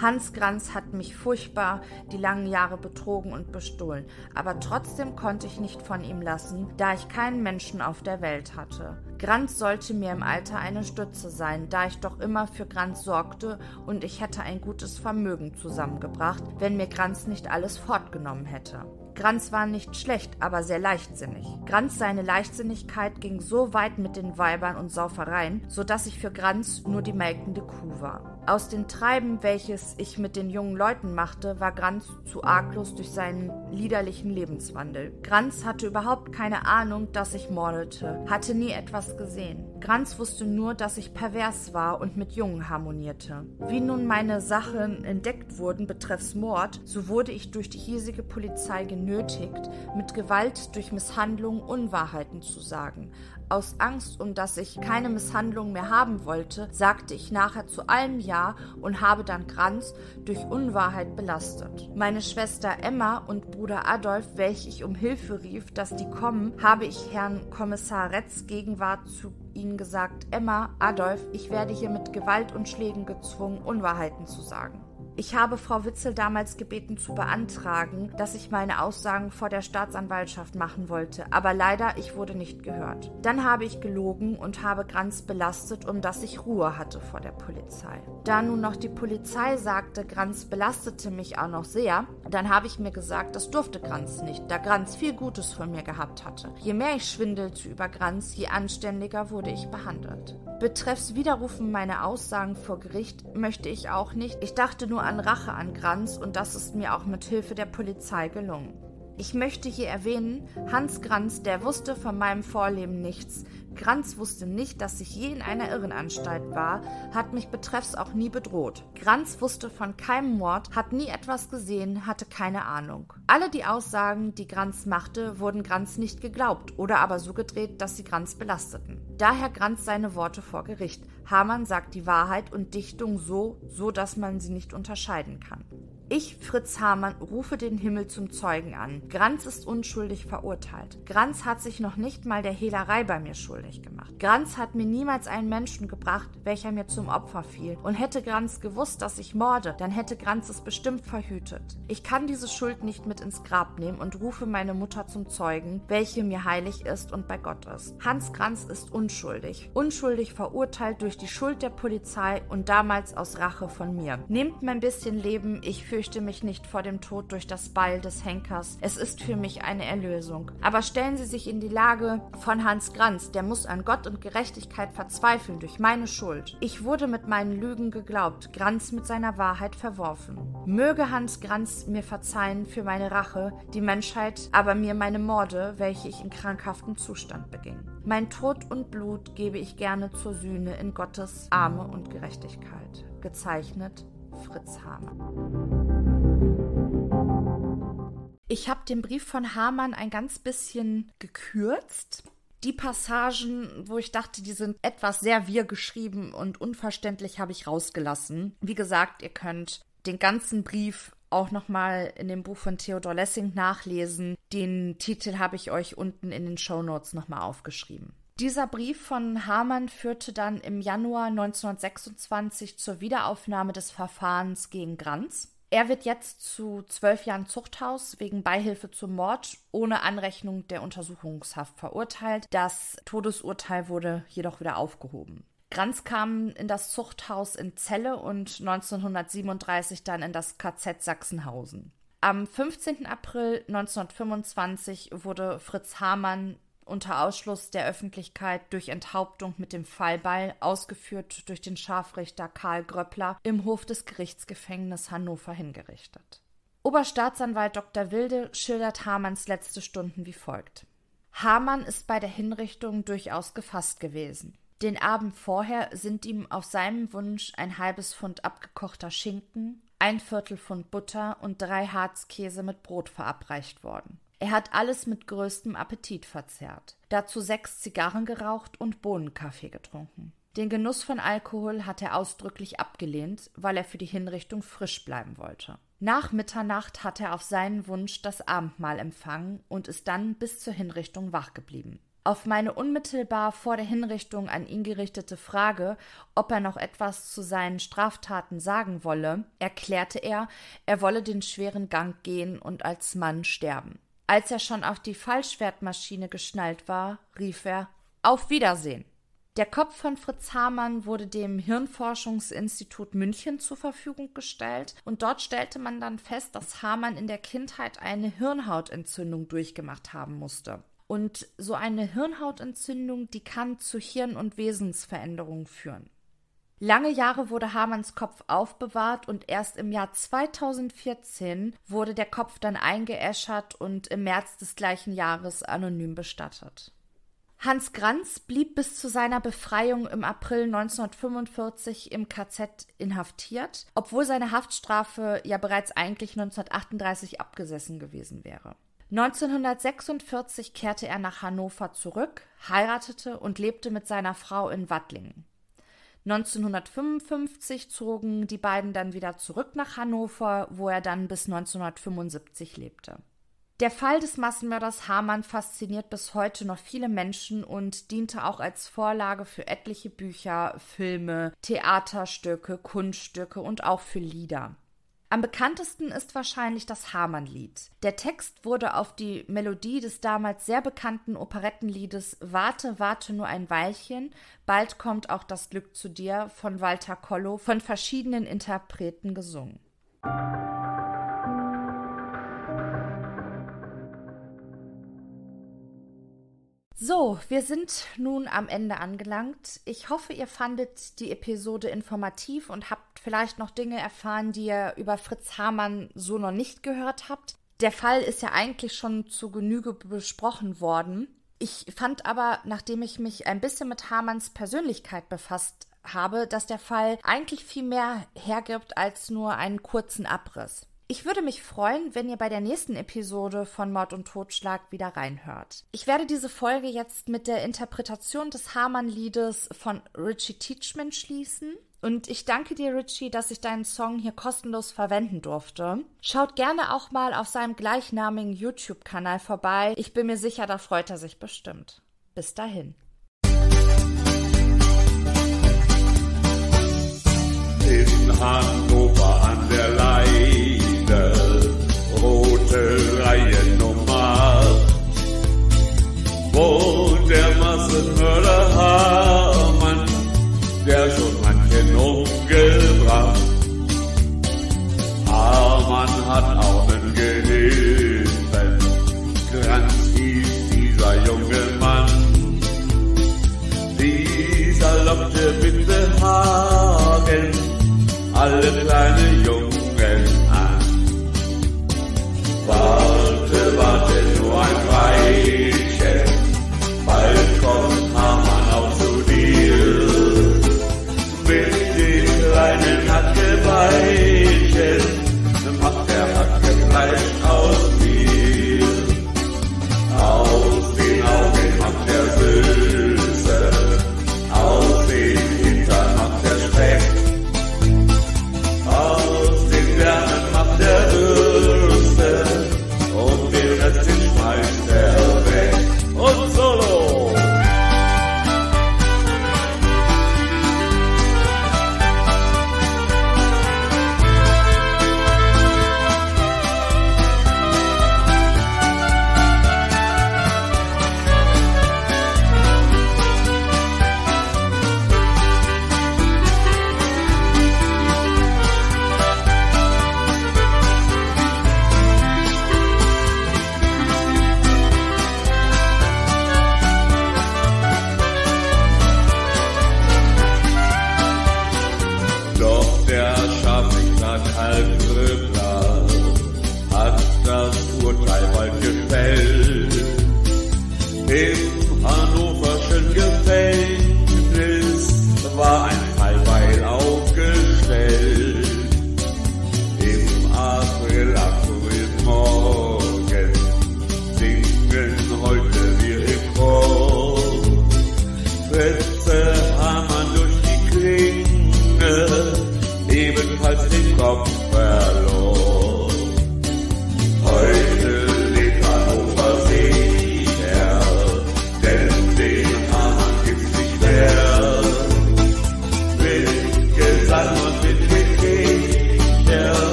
Hans Granz hat mich furchtbar die langen Jahre betrogen und bestohlen, aber trotzdem konnte ich nicht von ihm lassen, da ich keinen Menschen auf der Welt hatte. Granz sollte mir im Alter eine Stütze sein, da ich doch immer für Granz sorgte und ich hätte ein gutes Vermögen zusammengebracht, wenn mir Granz nicht alles fortgenommen hätte. Granz war nicht schlecht, aber sehr leichtsinnig. Granz seine Leichtsinnigkeit ging so weit mit den Weibern und Saufereien, so dass ich für Granz nur die melkende Kuh war. Aus den Treiben, welches ich mit den jungen Leuten machte, war Granz zu arglos durch seinen liederlichen Lebenswandel. Granz hatte überhaupt keine Ahnung, dass ich mordete, hatte nie etwas gesehen. Granz wusste nur, dass ich pervers war und mit Jungen harmonierte. Wie nun meine Sachen entdeckt wurden betreffs Mord, so wurde ich durch die hiesige Polizei genötigt, mit Gewalt durch Misshandlung Unwahrheiten zu sagen. Aus Angst, um dass ich keine Misshandlung mehr haben wollte, sagte ich nachher zu allem Ja und habe dann Granz durch Unwahrheit belastet. Meine Schwester Emma und Bruder Adolf, welche ich um Hilfe rief, dass die kommen, habe ich Herrn Kommissar Retz Gegenwart zu ihnen gesagt, Emma, Adolf, ich werde hier mit Gewalt und Schlägen gezwungen, Unwahrheiten zu sagen. Ich habe Frau Witzel damals gebeten zu beantragen, dass ich meine Aussagen vor der Staatsanwaltschaft machen wollte, aber leider ich wurde nicht gehört. Dann habe ich gelogen und habe Granz belastet, um dass ich Ruhe hatte vor der Polizei. Da nun noch die Polizei sagte, Granz belastete mich auch noch sehr, dann habe ich mir gesagt, das durfte Granz nicht, da Granz viel Gutes von mir gehabt hatte. Je mehr ich schwindelte über Granz, je anständiger wurde ich behandelt. Betreffs Widerrufen meiner Aussagen vor Gericht möchte ich auch nicht. Ich dachte nur an Rache an Granz und das ist mir auch mit Hilfe der Polizei gelungen. Ich möchte hier erwähnen, Hans Granz, der wusste von meinem Vorleben nichts, Granz wusste nicht, dass ich je in einer Irrenanstalt war, hat mich betreffs auch nie bedroht. Granz wusste von keinem Mord, hat nie etwas gesehen, hatte keine Ahnung. Alle die Aussagen, die Granz machte, wurden Granz nicht geglaubt oder aber so gedreht, dass sie Granz belasteten. Daher Granz seine Worte vor Gericht. Hamann sagt die Wahrheit und Dichtung so, so dass man sie nicht unterscheiden kann. Ich, Fritz Hamann, rufe den Himmel zum Zeugen an. Granz ist unschuldig verurteilt. Granz hat sich noch nicht mal der Hehlerei bei mir schuldig gemacht. Granz hat mir niemals einen Menschen gebracht, welcher mir zum Opfer fiel. Und hätte Granz gewusst, dass ich morde, dann hätte Granz es bestimmt verhütet. Ich kann diese Schuld nicht mit ins Grab nehmen und rufe meine Mutter zum Zeugen, welche mir heilig ist und bei Gott ist. Hans Granz ist unschuldig. Unschuldig verurteilt durch die Schuld der Polizei und damals aus Rache von mir. Nehmt mein bisschen Leben, ich fürchte fürchte mich nicht vor dem Tod durch das Beil des Henkers. Es ist für mich eine Erlösung. Aber stellen Sie sich in die Lage von Hans Granz, der muss an Gott und Gerechtigkeit verzweifeln durch meine Schuld. Ich wurde mit meinen Lügen geglaubt, Granz mit seiner Wahrheit verworfen. Möge Hans Granz mir verzeihen für meine Rache, die Menschheit aber mir meine Morde, welche ich in krankhaftem Zustand beging. Mein Tod und Blut gebe ich gerne zur Sühne in Gottes Arme und Gerechtigkeit. Gezeichnet Fritz Hamann. Ich habe den Brief von Hamann ein ganz bisschen gekürzt. Die Passagen, wo ich dachte, die sind etwas sehr wir geschrieben und unverständlich, habe ich rausgelassen. Wie gesagt, ihr könnt den ganzen Brief auch nochmal in dem Buch von Theodor Lessing nachlesen. Den Titel habe ich euch unten in den Show Notes nochmal aufgeschrieben. Dieser Brief von Hamann führte dann im Januar 1926 zur Wiederaufnahme des Verfahrens gegen Granz. Er wird jetzt zu zwölf Jahren Zuchthaus wegen Beihilfe zum Mord ohne Anrechnung der Untersuchungshaft verurteilt. Das Todesurteil wurde jedoch wieder aufgehoben. Granz kam in das Zuchthaus in Celle und 1937 dann in das KZ Sachsenhausen. Am 15. April 1925 wurde Fritz Hamann unter Ausschluss der Öffentlichkeit durch Enthauptung mit dem Fallbeil, ausgeführt durch den Scharfrichter Karl Gröppler, im Hof des Gerichtsgefängnisses Hannover hingerichtet. Oberstaatsanwalt Dr. Wilde schildert Hamanns letzte Stunden wie folgt. Hamann ist bei der Hinrichtung durchaus gefasst gewesen. Den Abend vorher sind ihm auf seinem Wunsch ein halbes Pfund abgekochter Schinken, ein Viertel Pfund Butter und drei Harzkäse mit Brot verabreicht worden. Er hat alles mit größtem Appetit verzehrt, dazu sechs Zigarren geraucht und Bohnenkaffee getrunken. Den Genuss von Alkohol hat er ausdrücklich abgelehnt, weil er für die Hinrichtung frisch bleiben wollte. Nach Mitternacht hat er auf seinen Wunsch das Abendmahl empfangen und ist dann bis zur Hinrichtung wach geblieben. Auf meine unmittelbar vor der Hinrichtung an ihn gerichtete Frage, ob er noch etwas zu seinen Straftaten sagen wolle, erklärte er, er wolle den schweren Gang gehen und als Mann sterben. Als er schon auf die Fallschwertmaschine geschnallt war, rief er Auf Wiedersehen. Der Kopf von Fritz Hamann wurde dem Hirnforschungsinstitut München zur Verfügung gestellt und dort stellte man dann fest, dass Hamann in der Kindheit eine Hirnhautentzündung durchgemacht haben musste. Und so eine Hirnhautentzündung, die kann zu Hirn- und Wesensveränderungen führen. Lange Jahre wurde Hamanns Kopf aufbewahrt und erst im Jahr 2014 wurde der Kopf dann eingeäschert und im März des gleichen Jahres anonym bestattet. Hans Granz blieb bis zu seiner Befreiung im April 1945 im KZ inhaftiert, obwohl seine Haftstrafe ja bereits eigentlich 1938 abgesessen gewesen wäre. 1946 kehrte er nach Hannover zurück, heiratete und lebte mit seiner Frau in Wattlingen. 1955 zogen die beiden dann wieder zurück nach Hannover, wo er dann bis 1975 lebte. Der Fall des Massenmörders Hamann fasziniert bis heute noch viele Menschen und diente auch als Vorlage für etliche Bücher, Filme, Theaterstücke, Kunststücke und auch für Lieder. Am bekanntesten ist wahrscheinlich das Hamann-Lied. Der Text wurde auf die Melodie des damals sehr bekannten Operettenliedes Warte, warte nur ein Weilchen, bald kommt auch das Glück zu dir von Walter Kollo von verschiedenen Interpreten gesungen. So, wir sind nun am Ende angelangt. Ich hoffe, ihr fandet die Episode informativ und habt vielleicht noch Dinge erfahren, die ihr über Fritz Hamann so noch nicht gehört habt. Der Fall ist ja eigentlich schon zu Genüge besprochen worden. Ich fand aber, nachdem ich mich ein bisschen mit Hamanns Persönlichkeit befasst habe, dass der Fall eigentlich viel mehr hergibt als nur einen kurzen Abriss. Ich würde mich freuen, wenn ihr bei der nächsten Episode von Mord und Totschlag wieder reinhört. Ich werde diese Folge jetzt mit der Interpretation des Hamann-Liedes von Richie Teachman schließen. Und ich danke dir, Richie, dass ich deinen Song hier kostenlos verwenden durfte. Schaut gerne auch mal auf seinem gleichnamigen YouTube-Kanal vorbei. Ich bin mir sicher, da freut er sich bestimmt. Bis dahin. In Hannover an der Leine, rote Reihenummer, wo der Massenmörder Hamann, der schon manchen umgebracht. Hamann hat auch einen Kranz hieß dieser junge Mann. Dieser lockte mit Behagen alle kleine